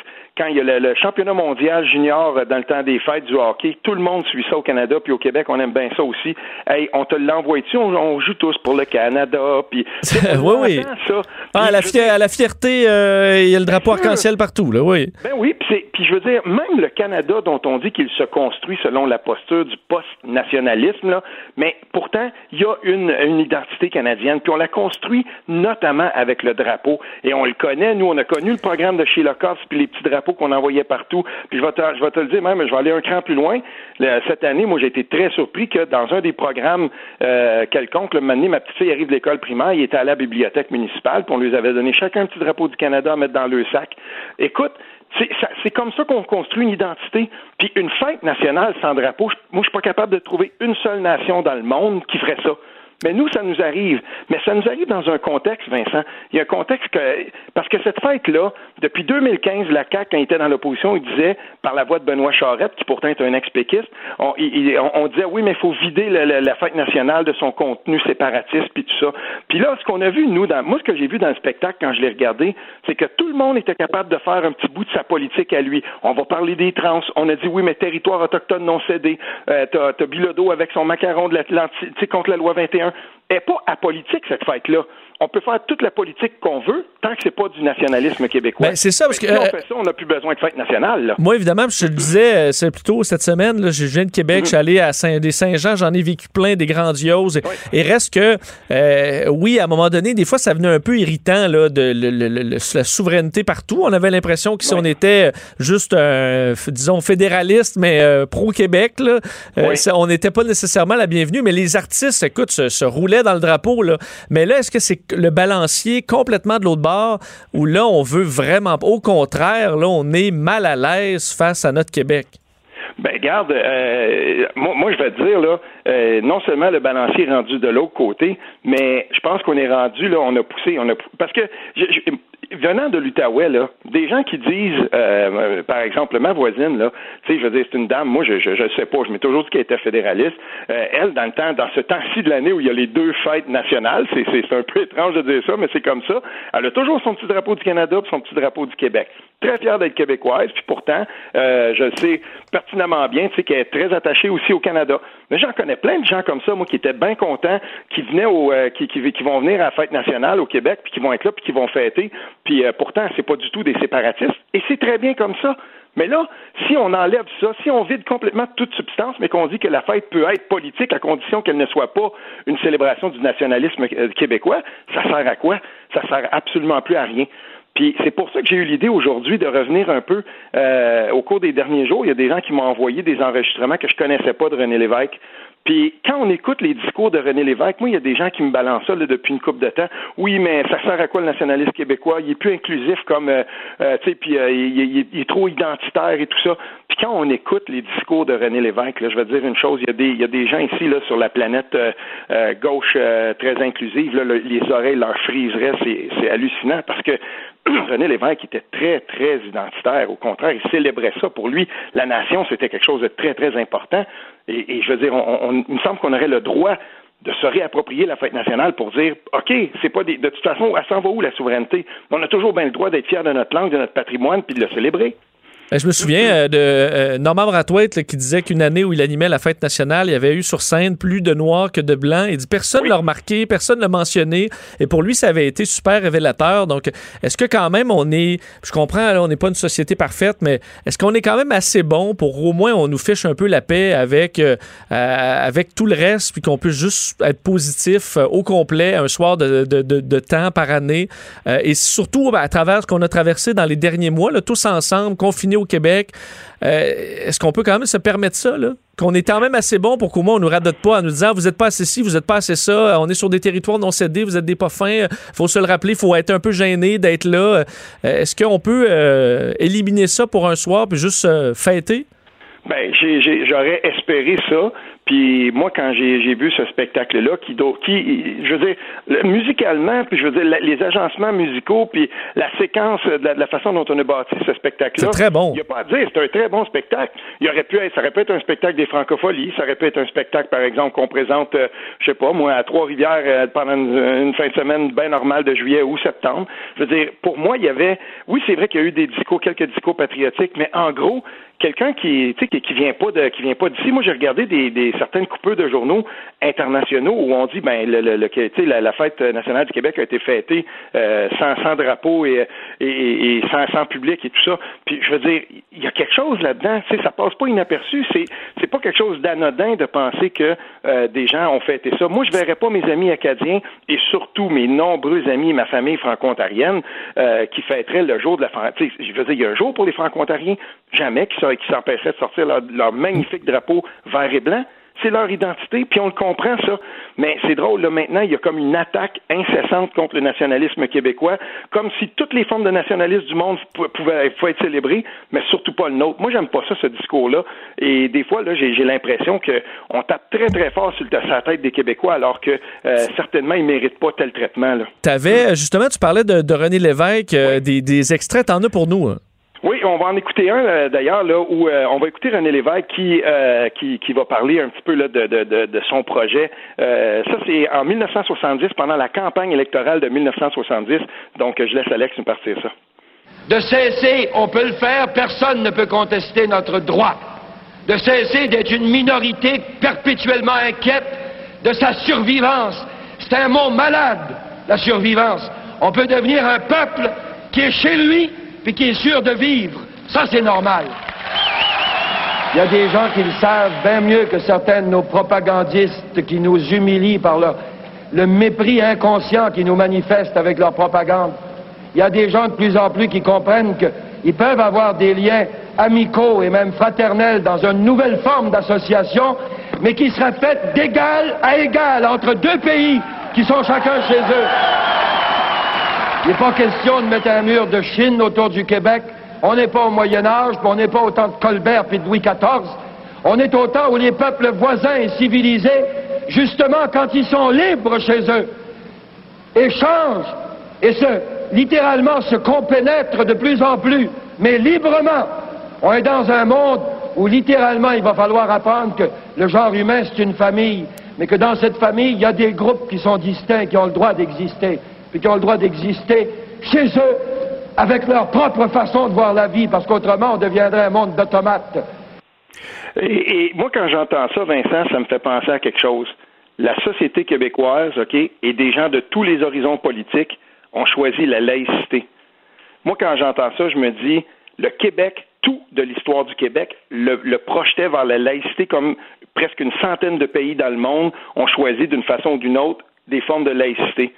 quand il y a le, le championnat mondial junior euh, dans le temps des fêtes du hockey, tout le monde suit ça au Canada, puis au Québec, on aime bien ça aussi. Hey, on te l'envoie dessus, on, on joue tous pour le Canada, puis... oui, oui. Ça. Ah, à, la à fierté, euh, il y a le drapeau arc-en-ciel partout, là, oui. Ben oui, puis je veux dire, même le Canada dont on dit qu'il se construit selon la posture du post-nationalisme, là, mais pourtant, il y a une, une identité canadienne, puis on la construit notamment avec le drapeau, et on le connaît, nous, on a connu le programme de Sheila Coffs, puis les petits drapeaux qu'on envoyait partout, puis je vais te, le dire même, je vais aller un cran plus loin, cette année, moi, j'ai été très surpris que dans un des programmes euh, quelconques, le donné, ma petite fille arrive de l'école primaire, il était à la bibliothèque municipale, puis on lui avait donné chacun un petit drapeau du Canada à mettre dans le sac. Écoute, c'est comme ça qu'on construit une identité. Puis une fête nationale sans drapeau, moi, je suis pas capable de trouver une seule nation dans le monde qui ferait ça. Mais nous, ça nous arrive. Mais ça nous arrive dans un contexte, Vincent. Il y a un contexte que. Parce que cette fête-là, depuis 2015, la CAQ, quand il était dans l'opposition, il disait, par la voix de Benoît Charette, qui pourtant est un ex-péquiste, on, on- on disait, oui, mais il faut vider le- le- la fête nationale de son contenu séparatiste, puis tout ça. Puis là, ce qu'on a vu, nous, dans, moi, ce que j'ai vu dans le spectacle quand je l'ai regardé, c'est que tout le monde était capable de faire un petit bout de sa politique à lui. On va parler des trans. On a dit, oui, mais territoire autochtone non cédé. Euh, t'as, t'as avec son macaron de l'Atlantique, contre la loi 21. N'est pas apolitique, cette fête-là. On peut faire toute la politique qu'on veut tant que c'est pas du nationalisme québécois. Ben, c'est ça, parce que, si on euh, fait ça, on n'a plus besoin de fête nationale. Là. Moi, évidemment, je te le disais, euh, c'est plutôt cette semaine, là, je viens de Québec, je suis allé à Saint, des Saint-Jean, j'en ai vécu plein, des grandioses. Et, et reste que, euh, oui, à un moment donné, des fois, ça venait un peu irritant, là, de le- le- le- le- la souveraineté partout. On avait l'impression que si on était juste, un, f- disons, fédéraliste, mais euh, pro-Québec, là, euh, ça- on n'était pas nécessairement la bienvenue. Mais les artistes, écoute, se, se roulaient dans le drapeau. Là. Mais là, est-ce que c'est le balancier complètement de l'autre bord où là, on veut vraiment. Au contraire, là, on est mal à l'aise face à notre Québec? Ben, garde, euh, moi, je vais te dire, là, euh, non seulement le balancier est rendu de l'autre côté, mais je pense qu'on est rendu, là, on a poussé, on a pou- parce que venant de l'Outaouais, là, des gens qui disent, euh, euh, par exemple, ma voisine, là, tu sais, je veux dire, c'est une dame, moi, je, je, je sais pas, je m'ai toujours dit qu'elle était fédéraliste. Euh, elle, dans le temps, dans ce temps-ci de l'année où il y a les deux fêtes nationales, c'est, c'est, c'est un peu étrange de dire ça, mais c'est comme ça. Elle a toujours son petit drapeau du Canada et son petit drapeau du Québec. Très fière d'être québécoise, puis pourtant, euh, je le sais pertinemment bien, tu sais, qu'elle est très attachée aussi au Canada. Mais j'en connais plein de gens comme ça, moi, qui étaient bien contents, qui venaient au, euh, qui, qui, qui vont venir à la fête nationale au Québec, puis qui vont être là, puis qui vont fêter. Puis euh, pourtant, c'est pas du tout des séparatistes. Et c'est très bien comme ça. Mais là, si on enlève ça, si on vide complètement toute substance, mais qu'on dit que la fête peut être politique à condition qu'elle ne soit pas une célébration du nationalisme euh, québécois, ça sert à quoi? Ça sert absolument plus à rien. Puis c'est pour ça que j'ai eu l'idée aujourd'hui de revenir un peu euh, au cours des derniers jours. Il y a des gens qui m'ont envoyé des enregistrements que je connaissais pas de René Lévesque. Puis quand on écoute les discours de René Lévesque, moi, il y a des gens qui me balancent ça là, depuis une couple de temps. Oui, mais ça sert à quoi le nationalisme québécois? Il est plus inclusif comme, euh, euh, tu sais, puis euh, il, est trop identitaire et tout ça. Puis quand on écoute les discours de René Lévesque, là, je vais te dire une chose, il y a des, il y a des gens ici là sur la planète euh, euh, gauche très inclusive, là, le- les oreilles leur friseraient, c'est hallucinant parce que René Lévesque était très, très identitaire. Au contraire, il célébrait ça. Pour lui, la nation, c'était quelque chose de très, très important. Et, je veux dire, on, il me semble qu'on aurait le droit de se réapproprier la fête nationale pour dire, OK, c'est pas de toute façon, elle s'en va où la souveraineté? On a toujours bien le droit d'être fier de notre langue, de notre patrimoine, puis de le célébrer. Euh, Je me souviens euh, de euh, Norman Brathwaite là, qui disait qu'une année où il animait la fête nationale, il y avait eu sur scène plus de noirs que de blancs. Il dit personne ne l'a remarqué, personne ne l'a mentionné. Et pour lui, ça avait été super révélateur. Donc, est-ce que quand même on est, je comprends, là, on n'est pas une société parfaite, mais est-ce qu'on est quand même assez bon pour au moins on nous fiche un peu la paix avec, euh, avec tout le reste, puis qu'on puisse juste être positif euh, au complet un soir de, de- de- de temps par année? Euh, et surtout ben, à travers ce qu'on a traversé dans les derniers mois, là, tous ensemble, confinés au Québec, euh, est-ce qu'on peut quand même se permettre ça, là? Qu'on est quand même assez bon pour qu'au moins on nous radote pas en nous disant vous êtes pas assez ci, vous êtes pas assez ça, on est sur des territoires non cédés, vous êtes des pas fins, faut se le rappeler, faut être un peu gêné d'être là. Euh, Est-ce qu'on peut euh, éliminer ça pour un soir puis juste fêter? Ben, j'aurais espéré ça. Puis moi, quand j'ai vu ce spectacle-là, qui, qui, je veux dire, le- musicalement, puis je veux dire, la- les agencements musicaux, puis la séquence de la, de la façon dont on a bâti ce spectacle-là. C'est très bon. Il n'y a pas à dire, c'est un très bon spectacle. Il aurait pu être, ça aurait pu être un spectacle des francopholies, ça aurait pu être un spectacle, par exemple, qu'on présente, euh, je sais pas, moi, à Trois-Rivières euh, pendant une, une fin de semaine bien normale de juillet ou septembre. Je veux dire, pour moi, il y avait, oui, c'est vrai qu'il y a eu des discours, quelques discours patriotiques, mais en gros, quelqu'un qui, tu sais, qui, qui vient pas de, qui vient pas d'ici. Moi, j'ai regardé des, des certaines coupures de journaux internationaux où on dit, ben, le, le, le- la, la fête nationale du Québec a été fêtée euh, sans, sans drapeau et, et, et- et sans, sans public et tout ça. Puis, je veux dire, il y a quelque chose là-dedans. Tu sais, ça passe pas inaperçu. C'est, c'est pas quelque chose d'anodin de penser que euh, des gens ont fêté ça. Moi, je verrais pas mes amis acadiens et surtout mes nombreux amis, ma famille franco-ontarienne, euh, qui fêteraient le jour de la Fran- tu sais, Je veux dire, il y a un jour pour les franco-ontariens, jamais qui, ça- qui s'empêcherait de sortir leur, leur magnifique drapeau vert et blanc. C'est leur identité, puis on le comprend, ça. Mais c'est drôle, là, maintenant, il y a comme une attaque incessante contre le nationalisme québécois, comme si toutes les formes de nationalisme du monde pou- pouvaient, pouvaient être célébrées, mais surtout pas le nôtre. Moi, j'aime pas ça, ce discours-là. Et des fois, là, j'ai l'impression qu'on tape très, très fort sur, la tête des Québécois, alors que euh, certainement, ils méritent pas tel traitement, là. T'avais, justement, tu parlais de, de René Lévesque, euh, des, des extraits, t'en as pour nous. hein? Oui, on va en écouter un euh, d'ailleurs là où euh, on va écouter René Lévesque qui euh, qui, qui va parler un petit peu là de, de, de, son projet. Euh, ça c'est en 1970 pendant la campagne électorale de 1970. Donc je laisse Alex nous partir ça. De cesser, on peut le faire, personne ne peut contester notre droit. De cesser d'être une minorité perpétuellement inquiète de sa survivance. C'est un mot malade, la survivance. On peut devenir un peuple qui est chez lui puis qui est sûr de vivre. Ça, c'est normal. Il y a des gens qui le savent bien mieux que certains de nos propagandistes qui nous humilient par leur- le mépris inconscient qu'ils nous manifestent avec leur propagande. Il y a des gens de plus en plus qui comprennent qu'ils peuvent avoir des liens amicaux et même fraternels dans une nouvelle forme d'association, mais qui seraient faites d'égal à égal entre deux pays qui sont chacun chez eux. Il n'est pas question de mettre un mur de Chine autour du Québec. On n'est pas au Moyen Âge, puis on n'est pas au temps de Colbert puis de Louis XIV. On est au temps où les peuples voisins et civilisés, justement quand ils sont libres chez eux, échangent et se, littéralement se compénètrent de plus en plus, mais librement. On est dans un monde où littéralement il va falloir apprendre que le genre humain c'est une famille, mais que dans cette famille il y a des groupes qui sont distincts, qui ont le droit d'exister, puis qui ont le droit d'exister chez eux avec leur propre façon de voir la vie, parce qu'autrement on deviendrait un monde d'automates. Et, et moi, quand j'entends ça, Vincent, ça me fait penser à quelque chose. La société québécoise, OK, et des gens de tous les horizons politiques ont choisi la laïcité. Moi, quand j'entends ça, je me dis, le Québec, tout de l'histoire du Québec, le, le projetait vers la laïcité comme presque une centaine de pays dans le monde ont choisi d'une façon ou d'une autre des formes de laïcité.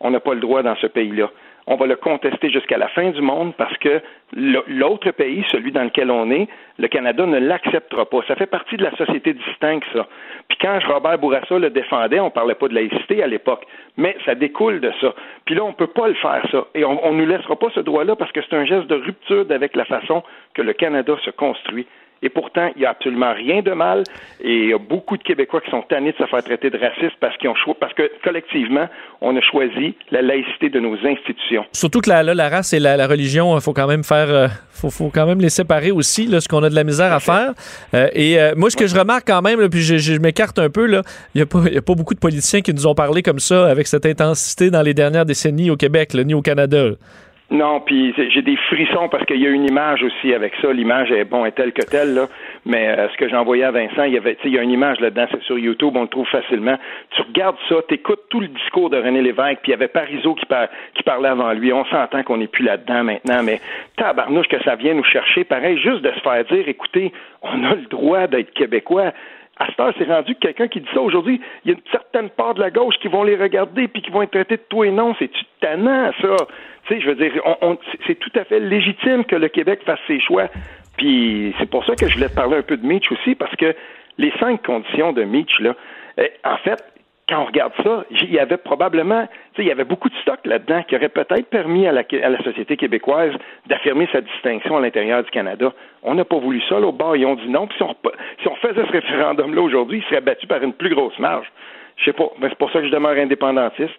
On n'a pas le droit dans ce pays-là. On va le contester jusqu'à la fin du monde parce que l'autre pays, celui dans lequel on est, le Canada ne l'acceptera pas. Ça fait partie de la société distincte, ça. Puis quand Robert Bourassa le défendait, on parlait pas de laïcité à l'époque, mais ça découle de ça. Puis là, on peut pas le faire, ça. Et on, on nous laissera pas ce droit-là parce que c'est un geste de rupture avec la façon que le Canada se construit. Et pourtant, il n'y a absolument rien de mal. Et il y a beaucoup de Québécois qui sont tannés de se faire traiter de racistes parce, qu'ils ont parce que collectivement, on a choisi la laïcité de nos institutions. Surtout que la, la race et la, religion, il faut quand même faire, euh, faut, faut quand même les séparer aussi, là, ce qu'on a de la misère à faire. Euh, et euh, moi, ce que je remarque quand même, là, puis je, je m'écarte un peu, il n'y a, a pas beaucoup de politiciens qui nous ont parlé comme ça, avec cette intensité dans les dernières décennies au Québec, ni au Canada. Non, puis j'ai des frissons parce qu'il y a une image aussi avec ça. L'image est bon est telle que telle là, mais euh, ce que j'ai envoyé à Vincent, il y avait, il y a une image là-dedans, c'est sur YouTube, on le trouve facilement. Tu regardes ça, t'écoutes tout le discours de René Lévesque, puis il y avait Parizeau qui, qui parlait avant lui. On s'entend qu'on n'est plus là-dedans maintenant, mais tabarnouche que ça vient nous chercher. Pareil, juste de se faire dire, écoutez, on a le droit d'être québécois. À cette heure, c'est rendu que quelqu'un qui dit ça aujourd'hui, il y a une certaine part de la gauche qui vont les regarder puis qui vont être traités de tout et non. C'est-tu tannant, ça? Tu sais, je veux dire, on, c'est- tout à fait légitime que le Québec fasse ses choix. Puis c'est pour ça que je voulais te parler un peu de Mitch aussi, parce que les cinq conditions de Mitch, là, euh, en fait, quand on regarde ça, il y avait probablement, il y avait beaucoup de stock là-dedans qui aurait peut-être permis à la, société québécoise d'affirmer sa distinction à l'intérieur du Canada. On n'a pas voulu ça, là, au bord, ils ont dit non. Puis si on, si on faisait ce référendum-là aujourd'hui, il serait battu par une plus grosse marge. Je sais pas, mais c'est pour ça que je demeure indépendantiste.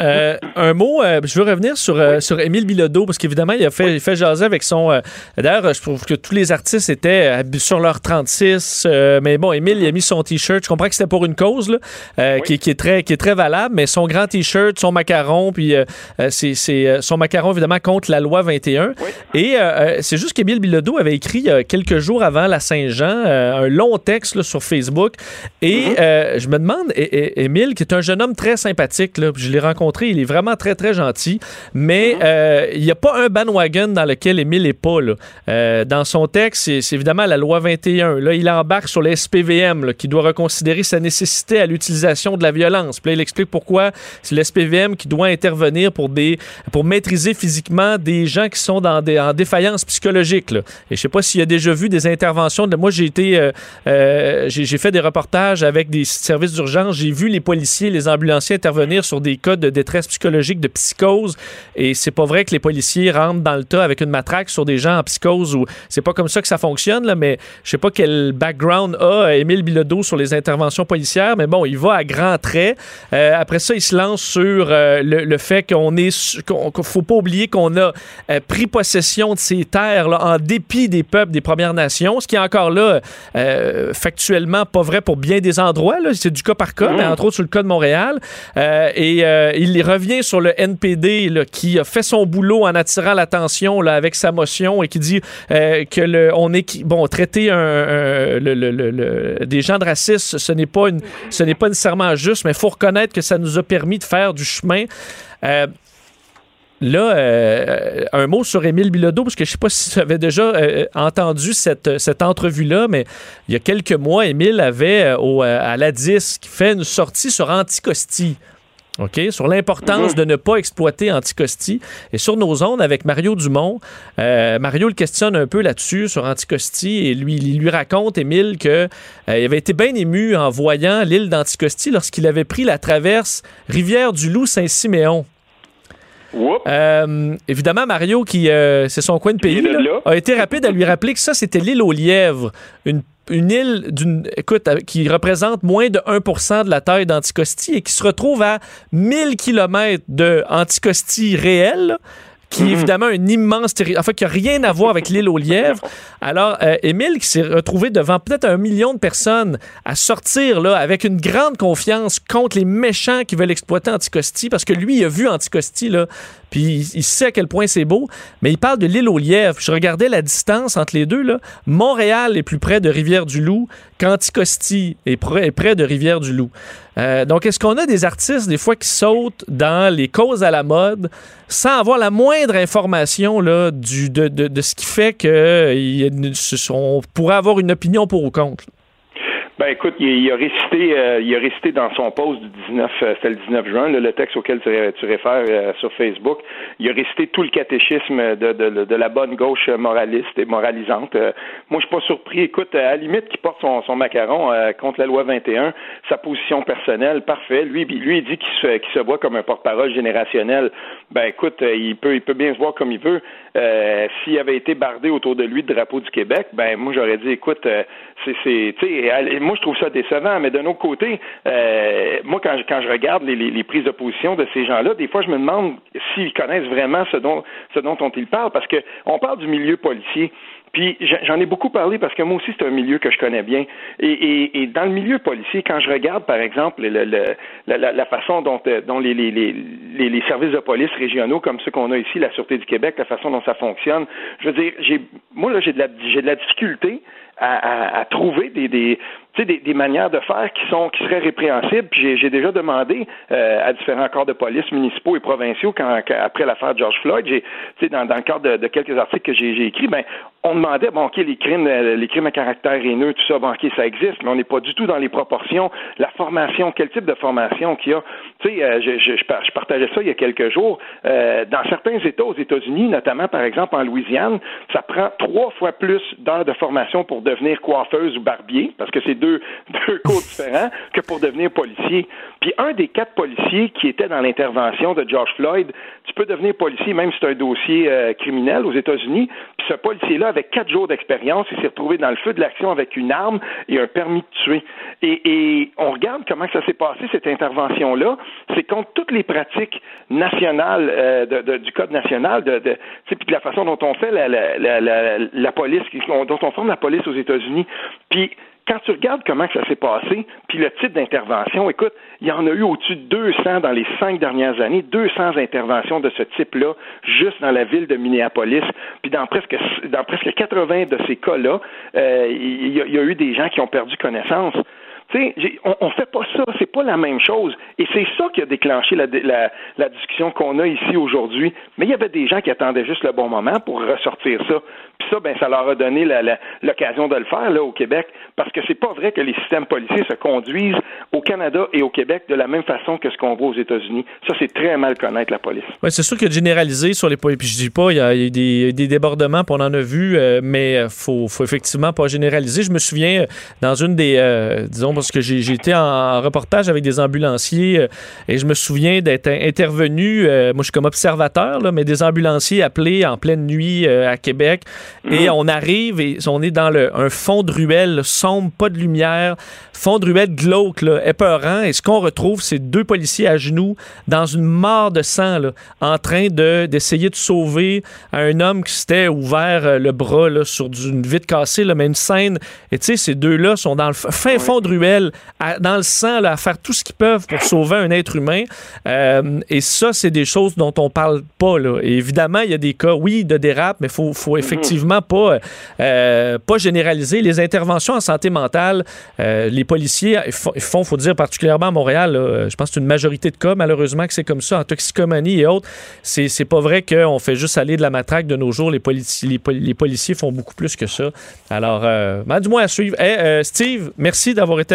Euh, un mot, euh, je veux revenir sur, euh, sur Émile Bilodeau, parce qu'évidemment, il a fait, il fait jaser avec son. euh, D'ailleurs, je trouve que tous les artistes étaient euh, sur leur 36, euh, mais bon, Émile, il a mis son T-shirt. Je comprends que c'était pour une cause, là, euh, qui, qui est très, qui est très valable, mais son grand T-shirt, son macaron, puis c'est son macaron, évidemment, contre la loi 21. Et c'est juste qu'Émile Bilodeau avait écrit quelques jours avant la Saint-Jean un long texte là, sur Facebook. Et euh, je me demande, é- Émile, qui est un jeune homme très sympathique, là, je l'ai rencontré, il est vraiment très, très gentil, mais euh, il n'y a pas un bandwagon dans lequel Émile n'est pas. Là. Euh, dans son texte, c'est évidemment la loi 21. Là, il embarque sur les SPVM, là, qui doit reconsidérer sa nécessité à l'utilisation de la violence. Puis là, il explique pourquoi c'est le SPVM qui doit intervenir pour, des, pour maîtriser physiquement des gens qui sont dans des, en défaillance psychologique. Là. Et je sais pas s'il y a déjà vu des interventions. De, moi, j'ai été, euh, euh, j'ai fait des reportages avec des services d'urgence. J'ai vu les policiers, les ambulanciers intervenir sur des cas de détresse psychologique, de psychose. Et c'est pas vrai que les policiers rentrent dans le tas avec une matraque sur des gens en psychose ou c'est pas comme ça que ça fonctionne, là, mais je sais pas quel background a Émile Bilodeau sur les interventions policières, mais bon, il va à grands traits. Euh, après ça, il se lance sur euh, le, fait qu'on est, qu'on faut pas oublier qu'on a euh, pris possession de ces terres en dépit des peuples des Premières Nations, ce qui est encore là factuellement pas vrai pour bien des endroits. C'est du cas par cas, mais entre autres sur le cas de Montréal. Euh, et euh, il revient sur le NPD qui a fait son boulot en attirant l'attention avec sa motion et qui dit euh, que le, on est bon traiter un, un- le- le- des gens de racisme, ce n'est pas une, ce n'est pas nécessairement juste, mais faut reconnaître que ça nous a permis de faire du chemin. Euh, Là, euh, un mot sur Émile Bilodeau, parce que je ne sais pas si tu avais déjà euh, entendu cette, cette entrevue-là, mais il y a quelques mois, Émile avait euh, au, euh, à la disque fait une sortie sur Anticosti. OK? Sur l'importance de ne pas exploiter Anticosti. Et sur nos ondes, avec Mario Dumont, euh, Mario le questionne un peu là-dessus, sur Anticosti, et lui, il lui raconte, Émile, qu'il avait été bien ému en voyant l'île d'Anticosti lorsqu'il avait pris la traverse Rivière-du-Loup-Saint-Siméon. Euh, évidemment, Mario, qui euh, c'est son coin de pays, là, a été rapide à lui rappeler que ça, c'était l'île aux lièvres. Une, une île d'une, écoute, euh, qui représente moins de 1% de la taille d'Anticosti et qui se retrouve à 1000 km de Anticosti réel. là, qui est évidemment un immense territoire, enfin, qui n'a rien à voir avec l'île aux lièvres. Alors, euh, Émile, qui s'est retrouvé devant peut-être un million de personnes à sortir là, avec une grande confiance contre les méchants qui veulent exploiter Anticosti, parce que lui, il a vu Anticosti, là, puis il, sait à quel point c'est beau, mais il parle de l'île aux lièvres. Je regardais la distance entre les deux. Là. Montréal est plus près de Rivière-du-Loup qu'Anticosti est, près- est près de Rivière-du-Loup. Euh, donc, est-ce qu'on a des artistes, des fois, qui sautent dans les causes à la mode sans avoir la moindre information là, de, de- de ce qui fait qu'on pourrait avoir une opinion pour ou contre? Écoute, il, il a récité, euh, il a récité dans son post du 19, euh, c'était le 19 juin, là, le texte auquel tu, tu réfères euh, sur Facebook. Il a récité tout le catéchisme de, de, de la bonne gauche moraliste et moralisante. Euh, moi, je suis pas surpris. Écoute, à la limite, qu'il porte son, son macaron euh, contre la loi 21, sa position personnelle, parfait. Lui, lui, il dit qu'il se, qu'il se voit comme un porte-parole générationnel. Ben écoute, euh, il peut, il peut bien se voir comme il veut. Euh, S'il avait été bardé autour de lui de drapeau du Québec, ben moi j'aurais dit, écoute, euh, c'est, c'est, moi je trouve ça décevant, mais d'un autre côté, euh, moi quand je, quand je regarde les, les, les prises de position de ces gens-là, des fois je me demande s'ils connaissent vraiment ce dont, ce dont on ils parlent, parce que on parle du milieu policier. Puis j'en ai beaucoup parlé parce que moi aussi, c'est un milieu que je connais bien. Et, et, et, dans le milieu policier, quand je regarde, par exemple, le, le, la, la, façon dont, euh, dont les, les, les, les, services de police régionaux, comme ceux qu'on a ici, la Sûreté du Québec, la façon dont ça fonctionne, je veux dire, j'ai moi, là, j'ai de la, j'ai de la difficulté à, à, à trouver des, des, des, des, manières de faire qui sont qui seraient répréhensibles. Puis j'ai déjà demandé euh, à différents corps de police municipaux et provinciaux quand, après l'affaire George Floyd, j'ai dans, dans le cadre de, de quelques articles que j'ai écrits, ben on demandait bon ok les crimes euh, les crimes à caractère haineux tout ça bon ok ça existe mais on n'est pas du tout dans les proportions la formation quel type de formation qu'il y a tu sais euh, je, je, je, partageais ça il y a quelques jours euh, dans certains États aux États-Unis notamment par exemple en Louisiane ça prend trois fois plus d'heures de formation pour devenir coiffeuse ou barbier parce que c'est deux, deux cours différents que pour devenir policier. Puis un des quatre policiers qui était dans l'intervention de George Floyd, tu peux devenir policier même si c'est un dossier euh, criminel aux États-Unis. Puis ce policier-là, avec quatre jours d'expérience, il s'est retrouvé dans le feu de l'action avec une arme et un permis de tuer. Et, et on regarde comment ça s'est passé cette intervention-là. C'est contre toutes les pratiques nationales euh, du code national, de, de puis de la façon dont on fait la, la, la, la police, dont on forme la police aux États-Unis. Puis quand tu regardes comment ça s'est passé, puis le type d'intervention, écoute, il y en a eu au-dessus de 200 dans les cinq dernières années, 200 interventions de ce type-là, juste dans la ville de Minneapolis. Puis dans presque, dans presque 80 de ces cas-là, euh, il y, y, a eu des gens qui ont perdu connaissance. On, on fait pas ça, c'est pas la même chose. Et c'est ça qui a déclenché la, la, discussion qu'on a ici aujourd'hui. Mais il y avait des gens qui attendaient juste le bon moment pour ressortir ça. Puis ça, ben, ça leur a donné l'occasion de le faire là au Québec, parce que c'est pas vrai que les systèmes policiers se conduisent au Canada et au Québec de la même façon que ce qu'on voit aux États-Unis. Ça, c'est très mal connaître la police. Oui, c'est sûr que généraliser sur les puis je dis pas, il y a, des, des, débordements, puis on en a vu, euh, mais faut, faut effectivement pas généraliser. Je me souviens dans une des, euh, disons, parce que j'ai été en reportage avec des ambulanciers euh, et je me souviens d'être intervenu, moi je suis comme observateur, là, mais des ambulanciers appelés en pleine nuit à Québec et mhm. on arrive et on est dans le, un fond de ruelle sombre, pas de lumière, fond de ruelle glauque, là, épeurant. Et ce qu'on retrouve, c'est deux policiers à genoux dans une mare de sang, là, en train de, d'essayer de sauver un homme qui s'était ouvert euh, le bras là, sur une vitre cassée, là, mais une scène. Et tu sais, ces deux-là sont dans le fin fond de ruelle, dans le sang, là, à faire tout ce qu'ils peuvent pour sauver un être humain. Euh, et ça, c'est des choses dont on parle pas. Là. Et évidemment, il y a des cas, oui, de dérape, mais il faut, faut effectivement pas, euh, pas généraliser. Les interventions en santé mentale, euh, les policiers font, faut dire particulièrement à Montréal, je pense que c'est une majorité de cas, malheureusement, que c'est comme ça, en toxicomanie et autres. C'est, c'est pas vrai qu'on fait juste aller de la matraque de nos jours. Les, policiers, les, policiers font beaucoup plus que ça. Alors, euh, ben, du moins à suivre. Eh, Steve, merci d'avoir été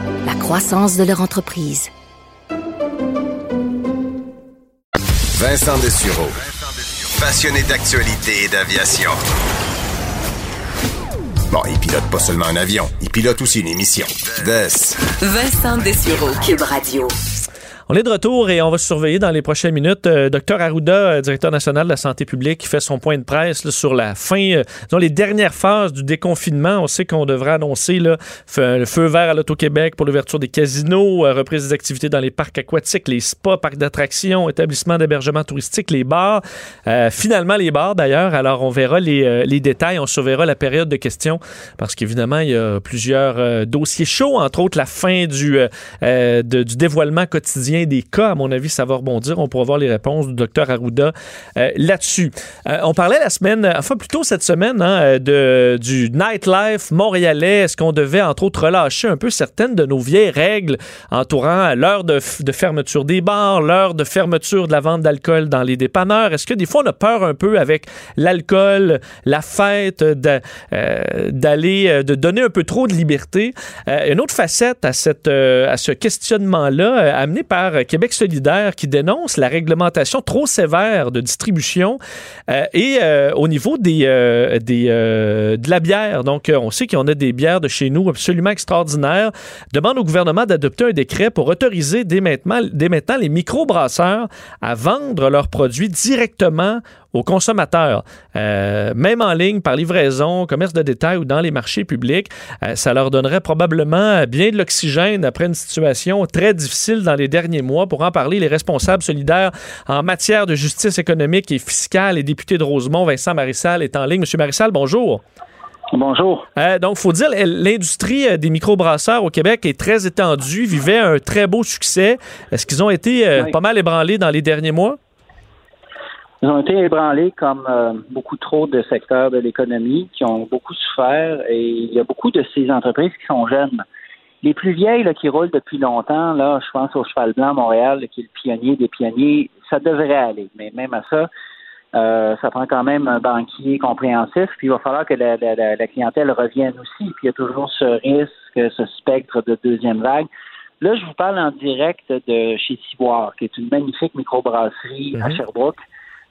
la croissance de leur entreprise. Vincent Dessureau, passionné d'actualité et d'aviation. Bon, il pilote pas seulement un avion, il pilote aussi une émission. Vincent Dessureau, Cube Radio. On est de retour et on va surveiller dans les prochaines minutes euh, Dr Arruda, euh, directeur national de la santé publique, qui fait son point de presse sur la fin, euh, dans les dernières phases du déconfinement. On sait qu'on devrait annoncer là, le feu vert à l'Auto-Québec pour l'ouverture des casinos, reprise des activités dans les parcs aquatiques, les spas, parcs d'attractions, établissements d'hébergement touristique, les bars. finalement, les bars d'ailleurs. Alors, on verra les, détails. On surveillera la période de questions parce qu'évidemment, il y a plusieurs dossiers chauds, entre autres la fin du dévoilement quotidien des cas. À mon avis, ça va rebondir. On pourra voir les réponses du docteur Arruda euh, là-dessus. Euh, on parlait la semaine, enfin plutôt cette semaine, hein, de, du nightlife montréalais. Est-ce qu'on devait, entre autres, relâcher un peu certaines de nos vieilles règles entourant l'heure de, fermeture des bars, l'heure de fermeture de la vente d'alcool dans les dépanneurs? Est-ce que des fois, on a peur un peu avec l'alcool, la fête, euh, d'aller, de, donner un peu trop de liberté? une autre facette à, cette, à ce questionnement-là, amené par euh, Québec solidaire qui dénonce la réglementation trop sévère de distribution euh, et euh, au niveau des, des, de la bière. Donc, on sait qu'on a des bières de chez nous absolument extraordinaires. Demande au gouvernement d'adopter un décret pour autoriser dès maintenant les microbrasseurs à vendre leurs produits directement aux consommateurs, Euh, même en ligne, par livraison, commerce de détail ou dans les marchés publics. Euh, ça leur donnerait probablement bien de l'oxygène après une situation très difficile dans les derniers mois. Pour en parler, les responsables solidaires en matière de justice économique et fiscale et député de Rosemont, Vincent Marissal, est en ligne. Monsieur Marissal, bonjour. Bonjour. Euh, donc, faut dire, l'industrie euh, des microbrasseurs au Québec est très étendue, vivait un très beau succès. Est-ce qu'ils ont été euh, Oui. pas mal ébranlés dans les derniers mois? Ils ont été ébranlés comme euh, beaucoup trop de secteurs de l'économie qui ont beaucoup souffert et il y a beaucoup de ces entreprises qui sont jeunes. Les plus vieilles là, qui roulent depuis longtemps, là, je pense au Cheval Blanc Montréal, là, qui est le pionnier des pionniers, ça devrait aller. Mais même à ça, euh, ça prend quand même un banquier compréhensif, puis il va falloir que la, la- la- clientèle revienne aussi. Puis il y a toujours ce risque, ce spectre de deuxième vague. Là, je vous parle en direct de chez Ciboire, qui est une magnifique microbrasserie à Sherbrooke.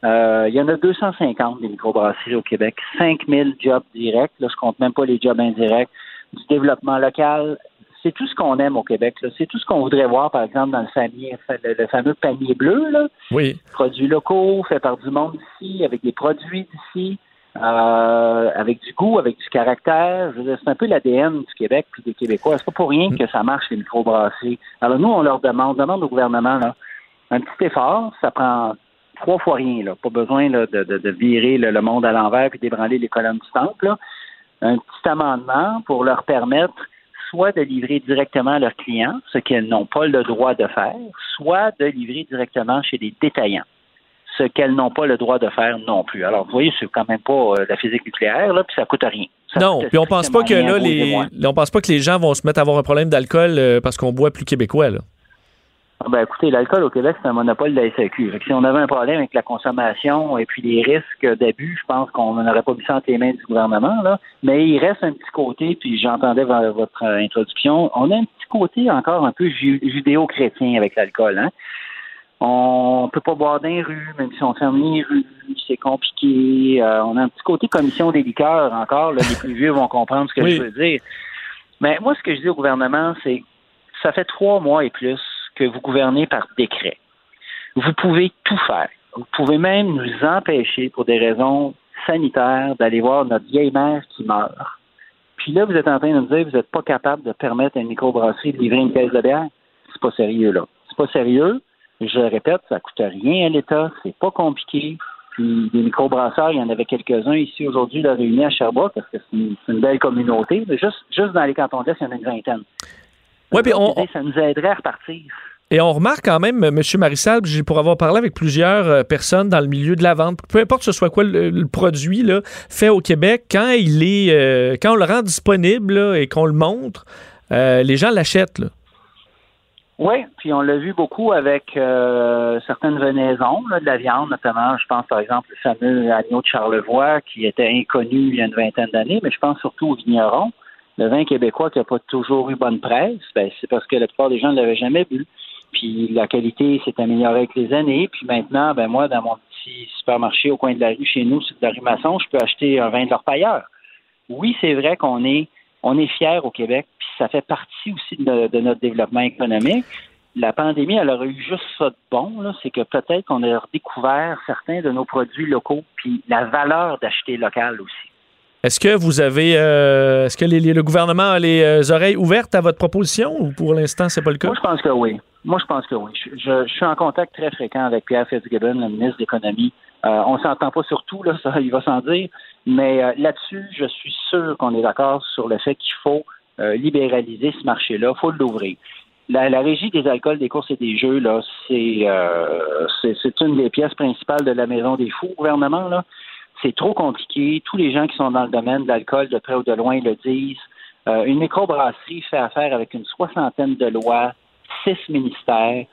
Euh, il y en a 250 des microbrasseries au Québec, 5000 jobs directs. Là, je compte même pas les jobs indirects. Du développement local, c'est tout ce qu'on aime au Québec. C'est tout ce qu'on voudrait voir, par exemple, dans le, famille, le, le fameux panier bleu. Là. Oui. Produits locaux, faits par du monde d'ici, avec des produits d'ici, euh, avec du goût, avec du caractère. C'est un peu l'ADN du Québec puis des Québécois. C'est pas pour rien que ça marche, les microbrasseries. Alors nous, on leur demande, on demande au gouvernement là, un petit effort. Ça prend trois fois rien. Là. Pas besoin là, de, de- de virer le, le monde à l'envers puis d'ébranler les colonnes du temple. Là. Un petit amendement pour leur permettre soit de livrer directement à leurs clients, ce qu'elles n'ont pas le droit de faire, soit de livrer directement chez des détaillants, ce qu'elles n'ont pas le droit de faire non plus. Alors, vous voyez, c'est quand même pas euh, la physique nucléaire, là, puis ça coûte rien. Ça non, puis on pense pas que là, les, on pense pas que les gens vont se mettre à avoir un problème d'alcool euh, parce qu'on boit plus québécois. Là. Ah Ben écoutez, l'alcool au Québec, c'est un monopole de la SAQ. Si on avait un problème avec la consommation et puis les risques d'abus, je pense qu'on n'aurait pas mis ça entre les mains du gouvernement. Là. Mais il reste un petit côté, puis j'entendais vo- votre introduction, on a un petit côté encore un peu ju- judéo-chrétien avec l'alcool. Hein? On peut pas boire dans les rues, même si on ferme les rues, c'est compliqué. Euh, on a un petit côté commission des liqueurs encore. Là, les plus vieux vont comprendre ce que Oui. je veux dire. Mais moi, ce que je dis au gouvernement, c'est ça fait trois mois et plus que vous gouvernez par décret. Vous pouvez tout faire. Vous pouvez même nous empêcher, pour des raisons sanitaires, d'aller voir notre vieille mère qui meurt. Puis là, vous êtes en train de me dire que vous n'êtes pas capable de permettre à une microbrasserie de livrer une caisse de bière. C'est pas sérieux, là. C'est pas sérieux. Je répète, ça coûte rien à l'État. C'est pas compliqué. Puis des microbrasseurs, il y en avait quelques-uns ici aujourd'hui, là, réunis à Sherbrooke, parce que c'est une, belle communauté. Juste, juste dans les cantons d'Est, il y en a une vingtaine. Ouais, puis on, Ça nous aiderait à repartir. Et on remarque quand même, M. Marissal, pour avoir parlé avec plusieurs euh, personnes dans le milieu de la vente, peu importe ce soit quoi le, le produit là, fait au Québec, quand il est, euh, quand on le rend disponible là, et qu'on le montre, euh, les gens l'achètent. Oui, puis on l'a vu beaucoup avec euh, certaines venaisons là, de la viande, notamment, je pense par exemple le fameux agneau de Charlevoix qui était inconnu il y a une vingtaine d'années, mais je pense surtout au vigneron. Le vin québécois qui n'a pas toujours eu bonne presse, ben, c'est parce que la plupart des gens ne l'avaient jamais bu. Puis la qualité s'est améliorée avec les années. Puis maintenant, ben moi, dans mon petit supermarché au coin de la rue chez nous, c'est de la rue Masson, je peux acheter un vin de l'orpailleur. Oui, c'est vrai qu'on est fiers au Québec, puis ça fait partie aussi de, de notre développement économique. La pandémie, elle aurait eu juste ça de bon, c'est que peut-être qu'on a redécouvert certains de nos produits locaux, puis la valeur d'acheter local aussi. Est-ce que vous avez, euh, est-ce que le gouvernement a les euh, oreilles ouvertes à votre proposition ou pour l'instant c'est pas le cas? Moi, je pense que oui. Moi, je pense que oui. Je, suis en contact très fréquent avec Pierre Fitzgibbon, le ministre de l'Économie. Euh, on s'entend pas sur tout, là, ça, il va s'en dire. Mais euh, là-dessus, je suis sûr qu'on est d'accord sur le fait qu'il faut libéraliser ce marché-là. Faut l'ouvrir. La, la régie des alcools, des courses et des jeux, là, c'est, c'est, une des pièces principales de la maison des fous gouvernement. Là. C'est trop compliqué. Tous les gens qui sont dans le domaine de l'alcool, de près ou de loin, le disent. Euh, une microbrasserie fait affaire avec une soixantaine de lois, six ministères.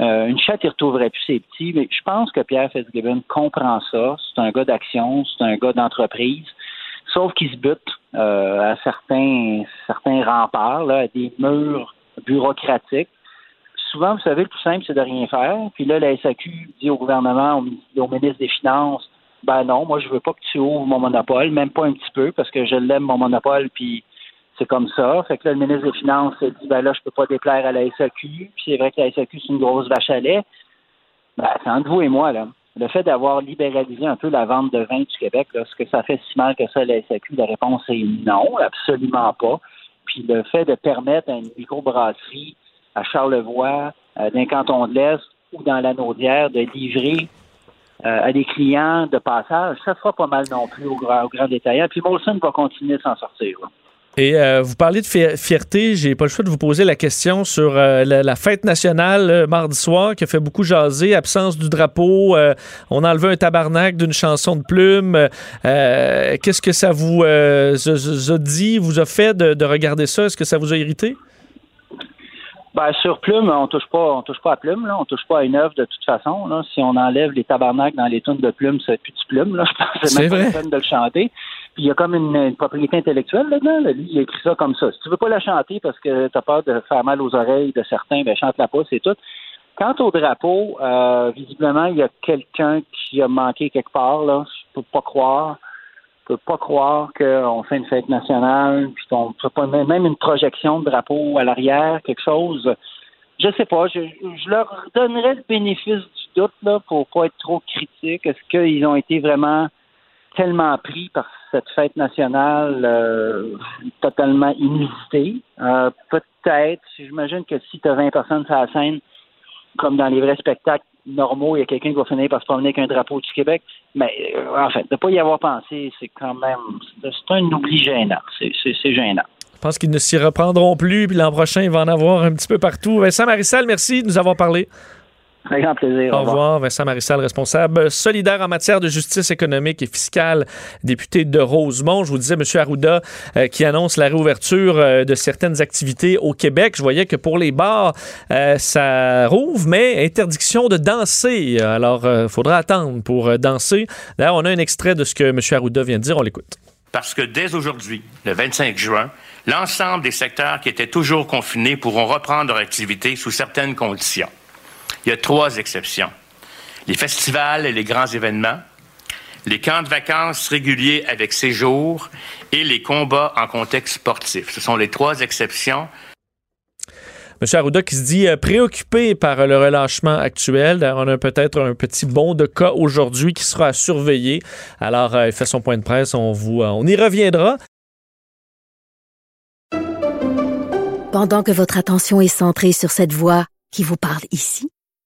Euh, une chatte, il retrouverait plus ses petits, mais je pense que Pierre Fitzgibbon comprend ça. C'est un gars d'action, c'est un gars d'entreprise. Sauf qu'il se bute euh, à certains, certains remparts, à des murs bureaucratiques. souvent, vous savez, le plus simple, c'est de rien faire. Puis là, la SAQ dit au gouvernement, au ministre des Finances, ben non, moi, je veux pas que tu ouvres mon monopole, même pas un petit peu, parce que je l'aime, mon monopole, puis c'est comme ça. Fait que là, le ministre des Finances dit, ben là, je peux pas déplaire à la SAQ. Puis c'est vrai que la SAQ, c'est une grosse vache à lait. Ben, c'est entre vous et moi, là. Le fait d'avoir libéralisé un peu la vente de vin du Québec, est-ce que ça fait si mal que ça, la SAQ? La réponse est non, absolument pas. Puis le fait de permettre à une microbrasserie à Charlevoix, euh, d'un canton de l'Est ou dans la Naudière de livrer à des clients de passage, ça fera pas mal non plus au grand, au grand détaillant. Puis Molson va continuer de s'en sortir. Et euh, vous parlez de fier- fierté, j'ai pas le choix de vous poser la question sur euh, la, fête nationale euh, mardi soir qui a fait beaucoup jaser, absence du drapeau, euh, on a enlevé un tabarnak d'une chanson de plume. Euh, Qu'est-ce que ça vous euh, a- dit, vous a fait de regarder ça? Est-ce que ça vous a irrité? Ben, sur Plume, on touche pas, on touche pas à Plume, là. On touche pas à une œuvre de toute façon, là. Si on enlève les tabarnaks dans les tunes de Plume, c'est plus du Plume, là. Je pense que c'est même pas la peine de le chanter. Puis il y a comme une, une propriété intellectuelle là-dedans. là. Lui, il a écrit ça comme ça. Si tu veux pas la chanter parce que t'as peur de faire mal aux oreilles de certains, ben chante-la pas, c'est tout. Quant au drapeau, euh, visiblement, il y a quelqu'un qui a manqué quelque part, là. Je peux pas croire. Peux pas croire qu'on fait une fête nationale, puis qu'on fait pas même une projection de drapeau à l'arrière, quelque chose. Je sais pas. Je, je leur donnerais le bénéfice du doute là pour pas être trop critique. Est-ce qu'ils ont été vraiment tellement pris par cette fête nationale euh, totalement inusitée? Euh, Peut-être. J'imagine que si tu as 20 personnes sur la scène, comme dans les vrais spectacles normaux, il y a quelqu'un qui va finir par se promener avec un drapeau du Québec. Mais euh, en fait, de pas y avoir pensé, c'est quand même c'est un oubli gênant. C'est gênant. Je pense qu'ils ne s'y reprendront plus, puis l'an prochain, il va en avoir un petit peu partout. Vincent Marissal, merci de nous avoir parlé. Très grand plaisir. Au revoir, Vincent Marissal, responsable solidaire en matière de justice économique et fiscale, député de Rosemont. Je vous disais, M. Arruda, euh, qui annonce la réouverture euh, de certaines activités au Québec. Je voyais que pour les bars, euh, ça rouvre, mais interdiction de danser. Alors, il faudra attendre pour euh, danser. D'ailleurs, on a un extrait de ce que M. Arruda vient de dire. On l'écoute. Parce que dès aujourd'hui, le 25 juin, l'ensemble des secteurs qui étaient toujours confinés pourront reprendre leur activité sous certaines conditions. Il y a trois exceptions. Les festivals et les grands événements, les camps de vacances réguliers avec séjour et les combats en contexte sportif. Ce sont les trois exceptions M. Arruda qui se dit euh, préoccupé par le relâchement actuel. D'ailleurs, on a peut-être un petit bond de cas aujourd'hui qui sera à surveiller. Alors, euh, il fait son point de presse. On, vous, euh, on y reviendra. Pendant que votre attention est centrée sur cette voix qui vous parle ici,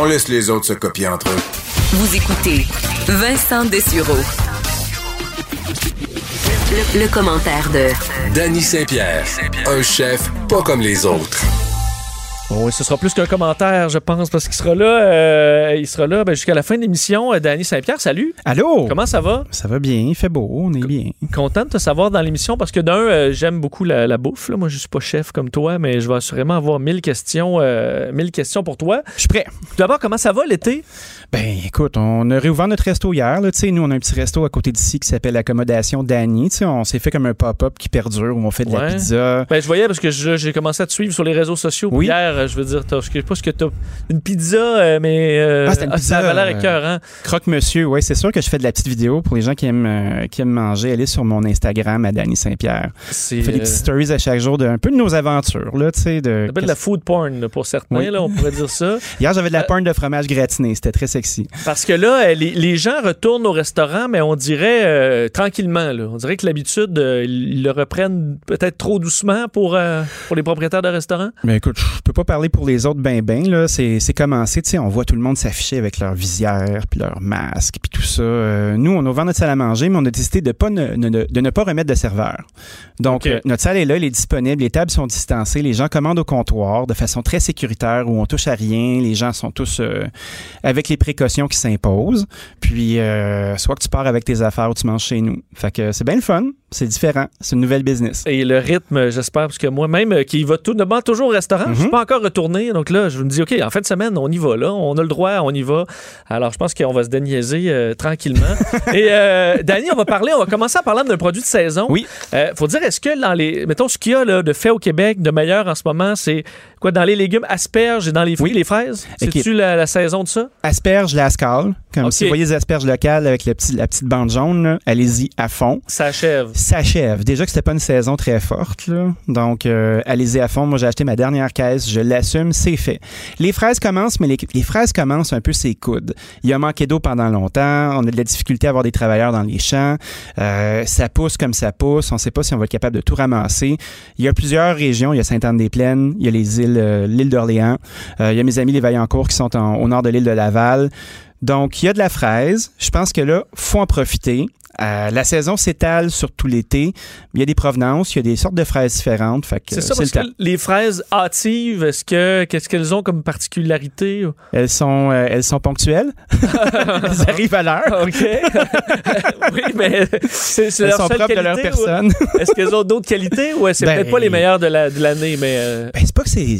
On laisse les autres se copier entre eux. Vous écoutez Vincent Dessureau. Le, le commentaire de Danny Saint-Pierre, un chef pas comme les autres. Bon, oui, ce sera plus qu'un commentaire, je pense, parce qu'il sera là, euh, il sera là ben, jusqu'à la fin de l'émission. Euh, Danny Saint-Pierre, salut. Allô? Comment ça va? Ça va bien, il fait beau, on est bien. Content de te savoir dans l'émission parce que d'un, euh, j'aime beaucoup la, la bouffe. là. Moi, je suis pas chef comme toi, mais je vais assurément avoir mille questions, euh, mille questions pour toi. Je suis prêt. Tout D'abord, comment ça va l'été? Ben, écoute, on a réouvert notre resto hier. Là. Tu Nous, on a un petit resto à côté d'ici qui s'appelle Accommodation. Tu sais, On s'est fait comme un pop-up qui perdure où on fait de la pizza. Ben, je voyais parce que j'ai commencé à te suivre sur les réseaux sociaux. Oui. Hier, je veux dire, je sais pas ce que t'as. Une pizza, euh, mais. euh, Ah, une ah, pizza. Ça avait l'air écœurant. Croque-monsieur, oui, c'est sûr que je fais de la petite vidéo pour les gens qui aiment, euh, qui aiment manger. Allez sur mon Instagram à Danny Saint-Pierre. On fait des euh, petites stories à chaque jour de un peu de nos aventures. Là, tu de... Ça s'appelle de la food porn là, pour certains, Oui. là, on pourrait dire ça. Hier, j'avais de la porn de fromage gratiné. C'était très sexy. Parce que là, euh, les, les gens retournent au restaurant, mais on dirait euh, tranquillement. Là. On dirait que l'habitude, euh, ils le reprennent peut-être trop doucement pour, euh, pour les propriétaires de restaurants. Mais écoute, je peux pas parler pour les autres ben ben là, c'est c'est commencé, tu sais, on voit tout le monde s'afficher avec leur visière, puis leur masque, puis tout ça. Nous, on a ouvert notre salle à manger, mais on a décidé de pas ne, ne- de ne pas remettre de serveur. Donc notre salle est là, elle est disponible, les tables sont distancées, les gens commandent au comptoir de façon très sécuritaire où on touche à rien, les gens sont tous avec les précautions qui s'imposent. Puis euh, soit que tu pars avec tes affaires ou tu manges chez nous. Fait que c'est bien le fun, c'est différent, c'est une nouvelle business. Et le rythme, j'espère, parce que moi-même, euh, qui va tout, demande toujours au restaurant, je Mhm. ne suis pas encore retourné. Donc là, je me dis, OK, en fin de semaine, on y va, là. On a le droit, on y va. Alors, je pense qu'on va se déniaiser euh, tranquillement. Et, euh, Danny, on va parler, on va commencer en parlant d'un produit de saison. Oui. Euh, faut dire, est-ce que dans les. Mettons, ce qu'il y a là, de fait au Québec, de meilleur en ce moment, c'est quoi, dans les légumes, asperges et dans les fruits, les fraises? Ok. C'est-tu la, la saison de ça? Asperges, la scale. Comme si vous voyez des asperges locales avec le petit, la petite bande jaune, là, allez-y à fond. Ça achève. Ça achève. Déjà que c'était pas une saison très forte, donc euh, allez-y à fond. Moi, j'ai acheté ma dernière caisse, je l'assume, c'est fait. Les fraises commencent, mais les, fraises commencent un peu ses coudes. Il y a manqué d'eau pendant longtemps, on a de la difficulté à avoir des travailleurs dans les champs, Euh, ça pousse comme ça pousse, on ne sait pas si on va être capable de tout ramasser. Il y a plusieurs régions, il y a Sainte-Anne-des-Plaines, il y a les îles, euh, l'île d'Orléans, il y a mes amis les Vaillancourt qui sont en- au nord de l'île de Laval. Donc, il y a de la fraise. Je pense que là, faut en profiter. Euh, la saison s'étale sur tout l'été. Il y a des provenances, il y a des sortes de fraises différentes. C'est ça, parce le que les fraises hâtives, est-ce que qu'est-ce qu'elles ont comme particularité? Elles sont, euh, elles sont ponctuelles. elles arrivent à l'heure. OK. oui, mais c'est Elles leur sont seule propres de leur personne. Est-ce qu'elles ont d'autres qualités ou c'est Ben, peut-être pas les meilleures de la- de l'année, mais... euh, Ben, c'est pas que c'est.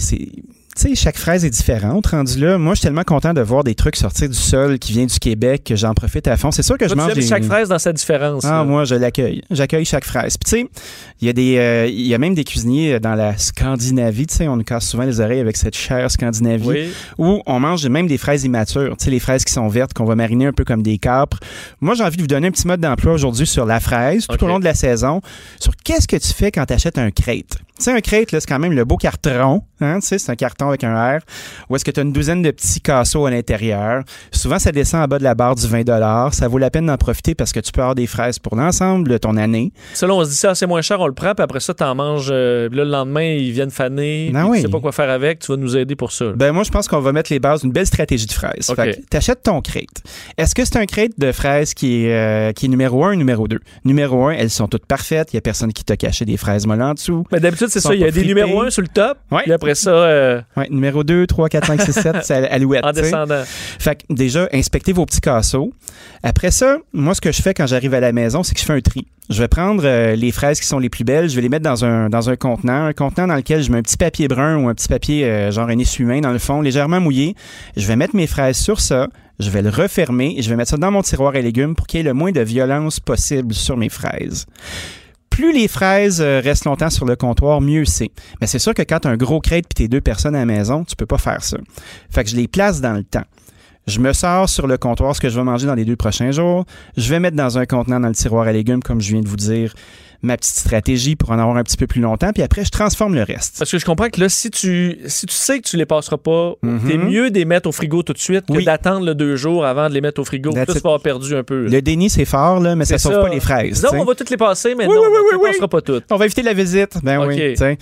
Tu sais, chaque fraise est différente. Rendu là, moi, je suis tellement content de voir des trucs sortir du sol qui vient du Québec que j'en profite à fond. C'est sûr que je mange des... chaque fraise dans sa différence. Ah, là. moi, je l'accueille. J'accueille chaque fraise. Puis, tu sais, il y a des, euh, y a même des cuisiniers dans la Scandinavie, tu sais, on nous casse souvent les oreilles avec cette chère Scandinavie, Oui. où on mange même des fraises immatures, tu sais, les fraises qui sont vertes, qu'on va mariner un peu comme des capres. Moi, j'ai envie de vous donner un petit mode d'emploi aujourd'hui sur la fraise, tout au long de la saison, sur qu'est-ce que tu fais quand tu achètes un crate. Tu sais, un crate, là, c'est quand même le beau carton, hein, tu sais, c'est un carton avec un R, où est-ce que tu as une douzaine de petits casseaux à l'intérieur. Souvent, ça descend en bas de la barre du 20 Ça vaut la peine d'en profiter parce que tu peux avoir des fraises pour l'ensemble de ton année. Là, on se dit ça, c'est moins cher, on le prend, puis après ça, t'en manges. euh, là, le lendemain, ils viennent faner. Ah puis oui. Tu sais pas quoi faire avec, tu vas nous aider pour ça. là. Ben moi, je pense qu'on va mettre les bases d'une belle stratégie de fraises. OK. Fait que t'achètes ton crate. Est-ce que c'est un crate de fraises qui est, euh, qui est numéro 1 ou numéro 2? Numéro 1, elles sont toutes parfaites. Il y a personne qui t'a caché des fraises molles en dessous. Mais d'habitude, c'est ça. Il y a des numéros 1 sur le top, Ouais. puis après ça, euh, Ouais, numéro 2, 3, 4, 5, 6, 7, c'est alouette. en descendant. Fait que déjà, inspectez vos petits casseaux. Après ça, moi, ce que je fais quand j'arrive à la maison, c'est que je fais un tri. Je vais prendre euh, les fraises qui sont les plus belles, je vais les mettre dans un, dans un contenant, un contenant dans lequel je mets un petit papier brun ou un petit papier euh, genre un essuie-main dans le fond, légèrement mouillé. Je vais mettre mes fraises sur ça, je vais le refermer et je vais mettre ça dans mon tiroir à légumes pour qu'il y ait le moins de violence possible sur mes fraises. Plus les fraises euh, restent longtemps sur le comptoir, mieux c'est. Mais c'est sûr que quand as un gros crate puis t'es deux personnes à la maison, tu peux pas faire ça. Fait que je les place dans le temps. Je me sors sur le comptoir ce que je vais manger dans les deux prochains jours. Je vais mettre dans un contenant dans le tiroir à légumes, comme je viens de vous dire, ma petite stratégie pour en avoir un petit peu plus longtemps. Puis après, je transforme le reste. Parce que je comprends que là, si tu, si tu sais que tu les passeras pas, Mhm. t'es mieux de les mettre au frigo tout de suite que Oui. d'attendre le deux jours avant de les mettre au frigo. Là, tu vas avoir perdu un peu. là. Le déni, c'est fort, là, mais ça C'est sauve pas les fraises. Non, on va toutes les passer, mais Oui, non, oui, on ne oui, passera pas toutes. On va éviter la visite. Ben oui. tu sais.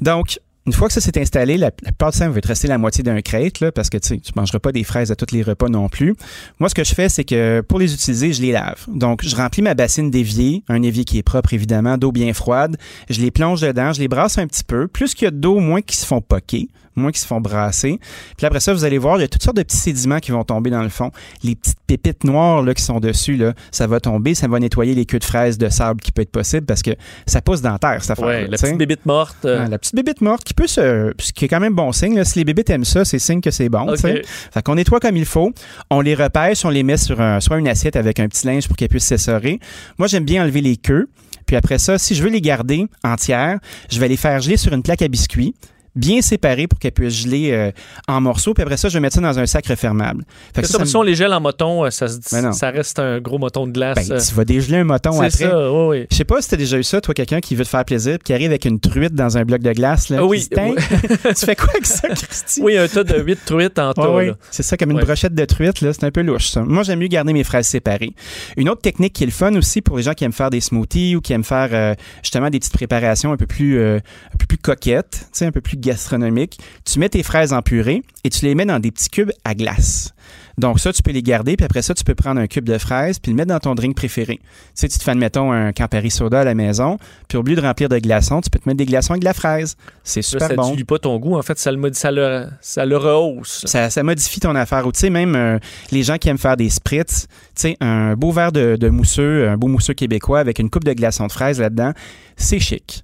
Donc, une fois que ça s'est installé, la, la plupart du temps, va te rester la moitié d'un crate, là, parce que tu tu mangeras pas des fraises à tous les repas non plus. Moi, ce que je fais, c'est que pour les utiliser, je les lave. Donc, je remplis ma bassine d'évier, un évier qui est propre, évidemment, d'eau bien froide. Je les plonge dedans, je les brasse un petit peu. Plus qu'il y a d'eau, moins qu'ils se font poquer, moins qu'ils se font brasser. Puis après ça, vous allez voir, il y a toutes sortes de petits sédiments qui vont tomber dans le fond. Les petites pépites noires là, qui sont dessus, là, ça va tomber, ça va nettoyer les queues de fraises de sable qui peut être possible parce que ça pousse dans la terre, cette affaire Ouais, la petite bébite morte. euh, ah, la petite bébite morte qui peut se. Ce qui est quand même bon signe. là. Si les bébites aiment ça, c'est signe que c'est bon. OK. tu sais. Fait qu'on nettoie comme il faut. On les repêche, on les met sur un- soit une assiette avec un petit linge pour qu'elles puissent s'essorer. Moi, j'aime bien enlever les queues. Puis après ça, si je veux les garder entières, je vais les faire geler sur une plaque à biscuits bien séparées pour qu'elles puissent geler euh, en morceaux. Puis après ça, je vais mettre ça dans un sac refermable. Fait que C'est ça, ça, ça si on les gèle en moton, euh, ça, Ben reste un gros moton de glace. Ben, euh. tu vas dégeler un moton C'est après. ça, oui, oui. Je sais pas si t'as déjà eu ça, toi, quelqu'un qui veut te faire plaisir, puis qui arrive avec une truite dans un bloc de glace. Là, Ah oui, tu fais quoi avec ça, Christy? Oui, un tas de 8 truites en. Ouais, là. C'est ça, comme une Ouais. brochette de truite, là. C'est un peu louche, ça. Moi, j'aime mieux garder mes fraises séparées. Une autre technique qui est le fun aussi pour les gens qui aiment faire des smoothies ou qui aiment faire euh, justement des petites préparations un peu plus, un peu plus coquettes, tu sais, un peu plus gastronomique. Tu mets tes fraises en purée et tu les mets dans des petits cubes à glace. Donc ça, tu peux les garder, puis après ça, tu peux prendre un cube de fraises puis le mettre dans ton drink préféré. Tu sais, tu te fais, admettons, un Campari Soda à la maison, puis au lieu de remplir de glaçons, tu peux te mettre des glaçons avec de la fraise. C'est super Là, ça bon. dilue pas ton goût. En fait, ça le, ça le, ça le rehausse. Ça, ça modifie ton affaire. Ou tu sais, même euh, les gens qui aiment faire des spritz, tu sais, un beau verre de, de mousseux, un beau mousseux québécois avec une coupe de glaçons de fraises là-dedans, c'est chic.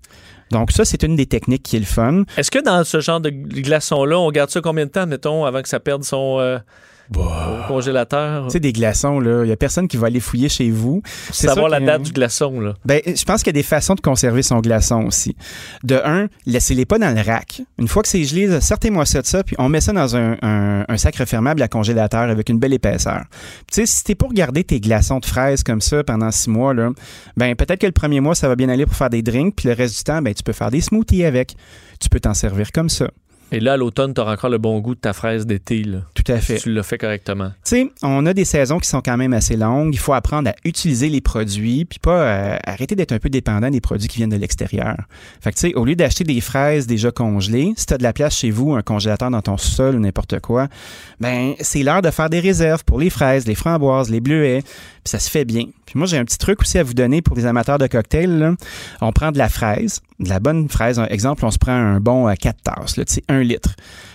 Donc ça, c'est une des techniques qui est le fun. Est-ce que dans ce genre de glaçons-là, on garde ça combien de temps, mettons, avant que ça perde son euh, au congélateur? Tu sais, des glaçons, là, il n'y a personne qui va aller fouiller chez vous. C'est Savoir la date du glaçon, là. Ben, je pense qu'il y a des façons de conserver son glaçon aussi. De un, laissez-les pas dans le rack. Une fois que c'est gelé, sortez-moi ça de ça, puis on met ça dans un, un- un sac refermable à congélateur avec une belle épaisseur. Tu sais, si t'es pour garder tes glaçons de fraises comme ça pendant six mois, là, ben peut-être que le premier mois, ça va bien aller pour faire des drinks, puis le reste du temps, ben tu peux faire des smoothies avec. Tu peux t'en servir comme ça. Et là, à l'automne, tu auras encore le bon goût de ta fraise d'été. Tout à fait. Si tu l'as fait correctement. Tu sais, on a des saisons qui sont quand même assez longues. Il faut apprendre à utiliser les produits, puis pas euh, arrêter d'être un peu dépendant des produits qui viennent de l'extérieur. Fait que tu sais, au lieu d'acheter des fraises déjà congelées, si tu as de la place chez vous, un congélateur dans ton sol ou n'importe quoi, ben c'est l'heure de faire des réserves pour les fraises, les framboises, les bleuets, puis ça se fait bien. Puis moi, j'ai un petit truc aussi à vous donner pour les amateurs de cocktails. là. On prend de la fraise, de la bonne fraise. Un exemple, on se prend un bon à 4 tasses, là, tu sais, un litre,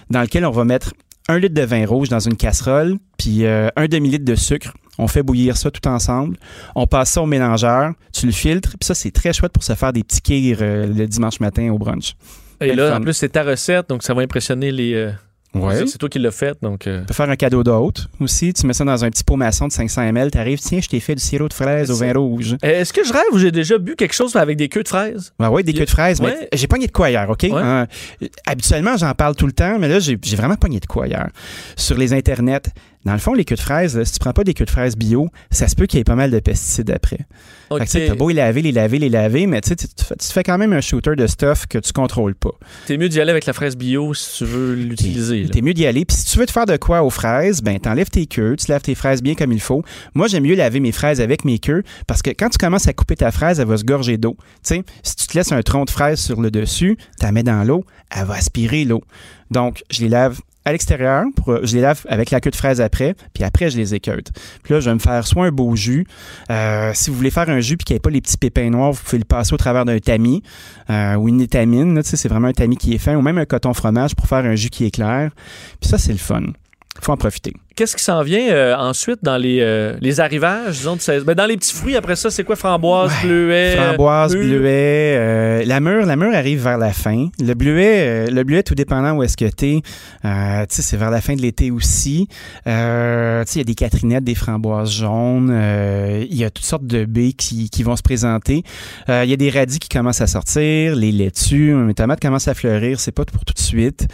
dans lequel on va mettre un litre de vin rouge dans une casserole, puis euh, un demi-litre de sucre. On fait bouillir ça tout ensemble. On passe ça au mélangeur, tu le filtres, puis ça, c'est très chouette pour se faire des petits kirs euh, le dimanche matin au brunch. Et là, en plus, c'est ta recette, donc ça va impressionner les. euh, Ouais. c'est- toi qui l'as fait, donc. euh, Tu peux faire un cadeau d'hôte aussi. Tu mets ça dans un petit pot maçon de 500 ml. Tu arrives, tiens, je t'ai fait du sirop de fraise au vin rouge. Est-ce que je rêve ou j'ai déjà bu quelque chose avec des queues de fraises? Ben ouais, des queues de fraises, Ouais. mais j'ai pogné de quoi hier, OK? Hein, habituellement, j'en parle tout le temps, mais là, j'ai j'ai vraiment pogné de quoi hier. Sur les internets, dans le fond, les queues de fraises, là, si tu prends pas des queues de fraises bio, ça se peut qu'il y ait pas mal de pesticides après. Fait que, t'as beau les laver, les laver, les laver, mais tu te fais quand même un shooter de stuff que tu contrôles pas. T'es mieux d'y aller avec la fraise bio si tu veux l'utiliser. T'es mieux d'y aller. Puis si tu veux te faire de quoi aux fraises, ben t'enlèves tes queues, tu laves tes fraises bien comme il faut. Moi, j'aime mieux laver mes fraises avec mes queues parce que quand tu commences à couper ta fraise, elle va se gorger d'eau. Tu sais, si tu te laisses un tronc de fraise sur le dessus, tu la mets dans l'eau, elle va aspirer l'eau. Donc, je les lave à l'extérieur, pour, je les lave avec la queue de fraise après, puis après, je les équeute. Puis là, je vais me faire soit un beau jus. Euh, si vous voulez faire un jus puis qu'il n'y ait pas les petits pépins noirs, vous pouvez le passer au travers d'un tamis euh, ou une étamine. là, c'est vraiment un tamis qui est fin, ou même un coton fromage pour faire un jus qui est clair. Puis ça, c'est le fun. Faut en profiter. Qu'est-ce qui s'en vient euh, ensuite dans les, euh, les arrivages, disons, de? Ben, dans les petits fruits, après ça, c'est quoi? Framboise, bleuet? Framboise, mûre? bleuet, euh, la mûre, la mûre arrive vers la fin. Le bleuet, euh, le bleuet, tout dépendant où est-ce que t'es, euh, c'est vers la fin de l'été aussi. Euh, il y a des catrinettes, des framboises jaunes, euh, il y a toutes sortes de baies qui, qui vont se présenter. Euh, il y a des radis qui commencent à sortir, les laitues, les tomates commencent à fleurir, c'est pas pour tout de suite.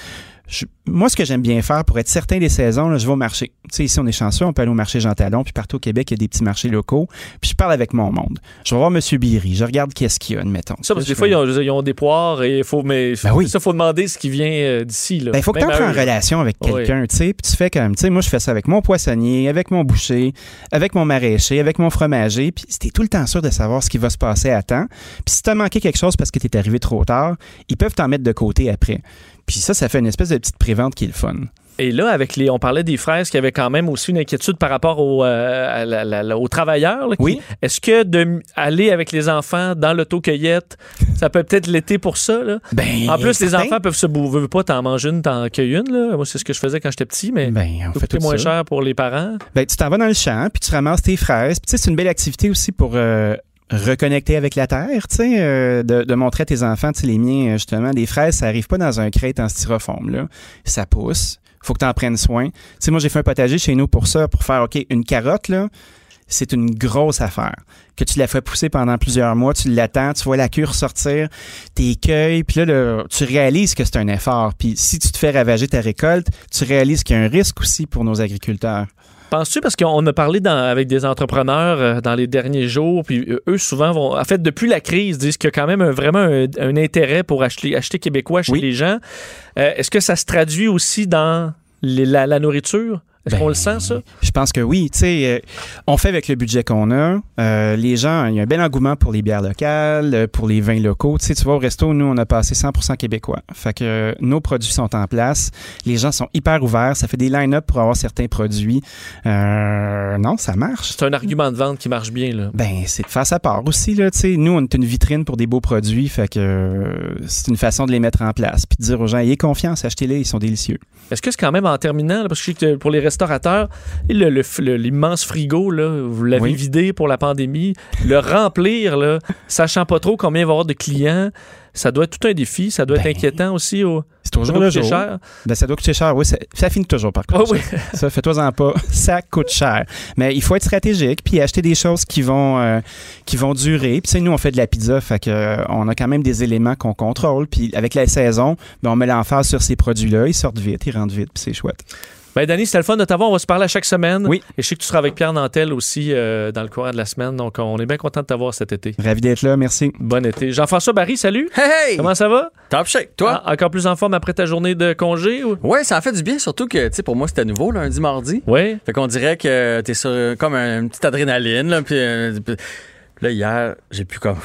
Je- moi, ce que j'aime bien faire pour être certain des saisons, là, je vais au marché. Tu sais, ici, on est chanceux, on peut aller au marché Jean Talon, puis partout au Québec, il y a des petits marchés locaux. Puis je parle avec mon monde. Je vais voir M. Biry, je regarde qu'est-ce qu'il y a, admettons. Ça, parce que des fois, ils ont, ils ont des poires et il faut, mais Ben oui. ça, faut demander ce qui vient euh, d'ici. là. Ben, il faut que tu entres en relation avec Oui. quelqu'un, tu sais, puis tu fais comme, tu sais, moi, je fais ça avec mon poissonnier, avec mon boucher, avec mon maraîcher, avec mon fromager, puis c'était tout le temps sûr de savoir ce qui va se passer à temps. Puis si t'as manqué quelque chose parce que t'es arrivé trop tard, ils peuvent t'en mettre de côté après. Puis ça, ça fait une espèce de petite prévente qui est le fun. Et là, avec les, on parlait des fraises qui avaient quand même aussi une inquiétude par rapport aux, euh, à la- la- la- aux travailleurs. là, qui- Oui. Est-ce que d'aller avec les enfants dans l'auto-cueillette, ça peut peut-être l'été pour ça? Là? Ben, en plus, les enfants peuvent se bouver pas, t'en manges une, t'en cueilles une. Là. Moi, c'est ce que je faisais quand j'étais petit, mais Ben, on fait tout moins ça. cher pour les parents. Ben, tu t'en vas dans le champ, puis tu ramasses tes fraises. Puis, tu sais, c'est une belle activité aussi pour euh, reconnecter avec la terre, tu sais, euh, de, montrer à tes enfants, tu les miens, euh, justement, des fraises, ça arrive pas dans un crate en styrofoam, là. Ça pousse. Faut que tu en prennes soin. Tu sais, moi, j'ai fait un potager chez nous pour ça, pour faire, OK, une carotte, là, c'est une grosse affaire. Que tu la fais pousser pendant plusieurs mois, tu l'attends, tu vois la cure sortir, tes cueilles, puis là, tu réalises que c'est un effort. Puis si tu te fais ravager ta récolte, tu réalises qu'il y a un risque aussi pour nos agriculteurs. Penses-tu, parce qu'on a parlé dans- avec des entrepreneurs euh, dans les derniers jours, puis euh, eux souvent vont, en fait, depuis la crise, disent qu'il y a quand même un- vraiment un, un intérêt pour acheter, acheter québécois chez les gens. Euh, Est-ce que ça se traduit aussi dans les- la, la nourriture? Est-ce qu'on le sent, ça? Je pense que oui. Tu sais, euh, on fait avec le budget qu'on a. Euh, les gens, il y a un bel engouement pour les bières locales, euh, pour les vins locaux. Tu sais, tu vois, au resto, nous, on a passé 100% québécois. Fait que euh, nos produits sont en place. Les gens sont hyper ouverts. Ça fait des line-up pour avoir certains produits. Euh, non, ça marche. C'est un argument de vente qui marche bien, là. Ben, c'est de faire sa part aussi, là. Tu sais, nous, on est une vitrine pour des beaux produits. Fait que c'est une façon de les mettre en place. Puis de dire aux gens, ayez confiance, achetez-les, ils sont délicieux. Est-ce que c'est quand même en terminant, là, parce que pour les le- le- l'immense frigo, là, vous l'avez Oui. vidé pour la pandémie, le remplir, là, sachant pas trop combien il va y avoir de clients, ça doit être tout un défi, ça doit être inquiétant aussi. Au, Ben, C'est toujours ça doit le coûter jour. cher. Ben, ça doit coûter cher, oui. Ça, ça finit toujours par coûter Ah oui. cher. Ça, fais-toi-en pas. Ça coûte cher. Mais il faut être stratégique, puis acheter des choses qui vont, euh, qui vont durer. Puis, nous, on fait de la pizza, fait que, euh, on a quand même des éléments qu'on contrôle. Puis, avec la saison, ben, on met l'emphase sur ces produits-là. Ils sortent vite, ils rentrent vite, puis c'est chouette. Ben, Danny, c'était le fun de t'avoir. On va se parler à chaque semaine. Oui. Et je sais que tu seras avec Pierre Nantel aussi euh, dans le courant de la semaine. Donc, on est bien content de t'avoir cet été. Ravi d'être là, merci. Bon été. Jean-François Barry, salut. Hey, hey! Comment ça va? Top shape, toi? Ah, encore plus en forme après ta journée de congé? Ou? Ouais, ça en fait du bien, surtout que, tu sais, pour moi, c'était nouveau, lundi, mardi. Oui. Fait qu'on dirait que t'es sur euh, comme un- une petite adrénaline, là, puis, euh, puis là, hier, j'ai pu comme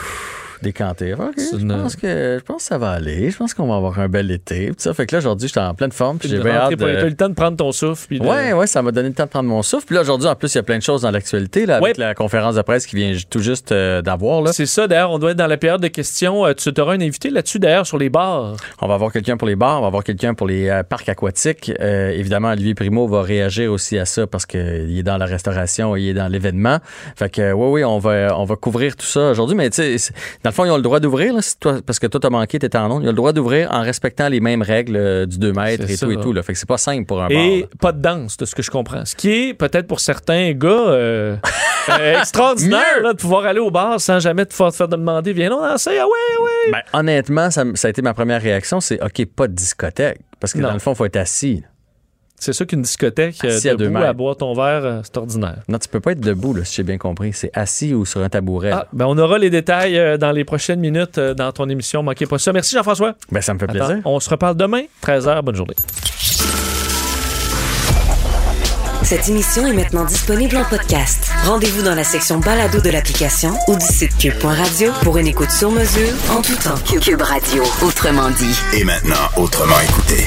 pff, décanter. Ok, C'est je pense que je pense que ça va aller. Je pense qu'on va avoir un bel été. Ça fait que là, aujourd'hui, j'étais en pleine forme, j'ai bien hâte eu le temps de prendre ton souffle. puis de- Ouais, ouais, ça m'a donné le temps de prendre mon souffle. Puis là, aujourd'hui, en plus, il y a plein de choses dans l'actualité, là, avec la conférence de presse qui vient tout juste euh, d'avoir. C'est ça, d'ailleurs, on doit être dans la période de questions. Euh, tu auras un invité là-dessus, d'ailleurs, sur les bars. On va avoir quelqu'un pour les bars, on va avoir quelqu'un pour les euh, parcs aquatiques. Évidemment, Olivier Primo va réagir aussi à ça parce qu'il est dans la restauration, il est dans l'événement. Fait que oui, oui, on va, on va couvrir tout ça aujourd'hui. Mais tu sais, le fond, ils ont le droit d'ouvrir, là, si toi, parce que toi, t'as manqué, t'étais en onde. Ils ont le droit d'ouvrir en respectant les mêmes règles euh, du 2 mètres et ça. tout et tout. Là. Fait que c'est pas simple pour un bar. Et là. pas de danse, de ce que je comprends. Ce qui est peut-être pour certains gars euh, euh, extraordinaire de pouvoir aller au bar sans jamais te faire, te faire demander viens donc danser. Ah ouais, ouais. Ben, honnêtement, ça, a été ma première réaction, c'est OK, pas de discothèque. Parce que Non. dans le fond, il faut être assis. C'est ça qu'une discothèque, euh, Assis à deux debout mètres. à boire ton verre, euh, c'est ordinaire. Non, tu peux pas être debout, là, si j'ai bien compris. C'est assis ou sur un tabouret. Ah, ben on aura les détails euh, dans les prochaines minutes dans ton émission. Manquez pas ça. Merci Jean-François. Ben, ça me fait Attends, plaisir. on se reparle demain, 13h. Bonne journée. Cette émission est maintenant disponible en podcast. Rendez-vous dans la section balado de l'application ou du site cube.radio pour une écoute sur mesure en tout temps. Cube Radio, autrement dit. Et maintenant, autrement écouté.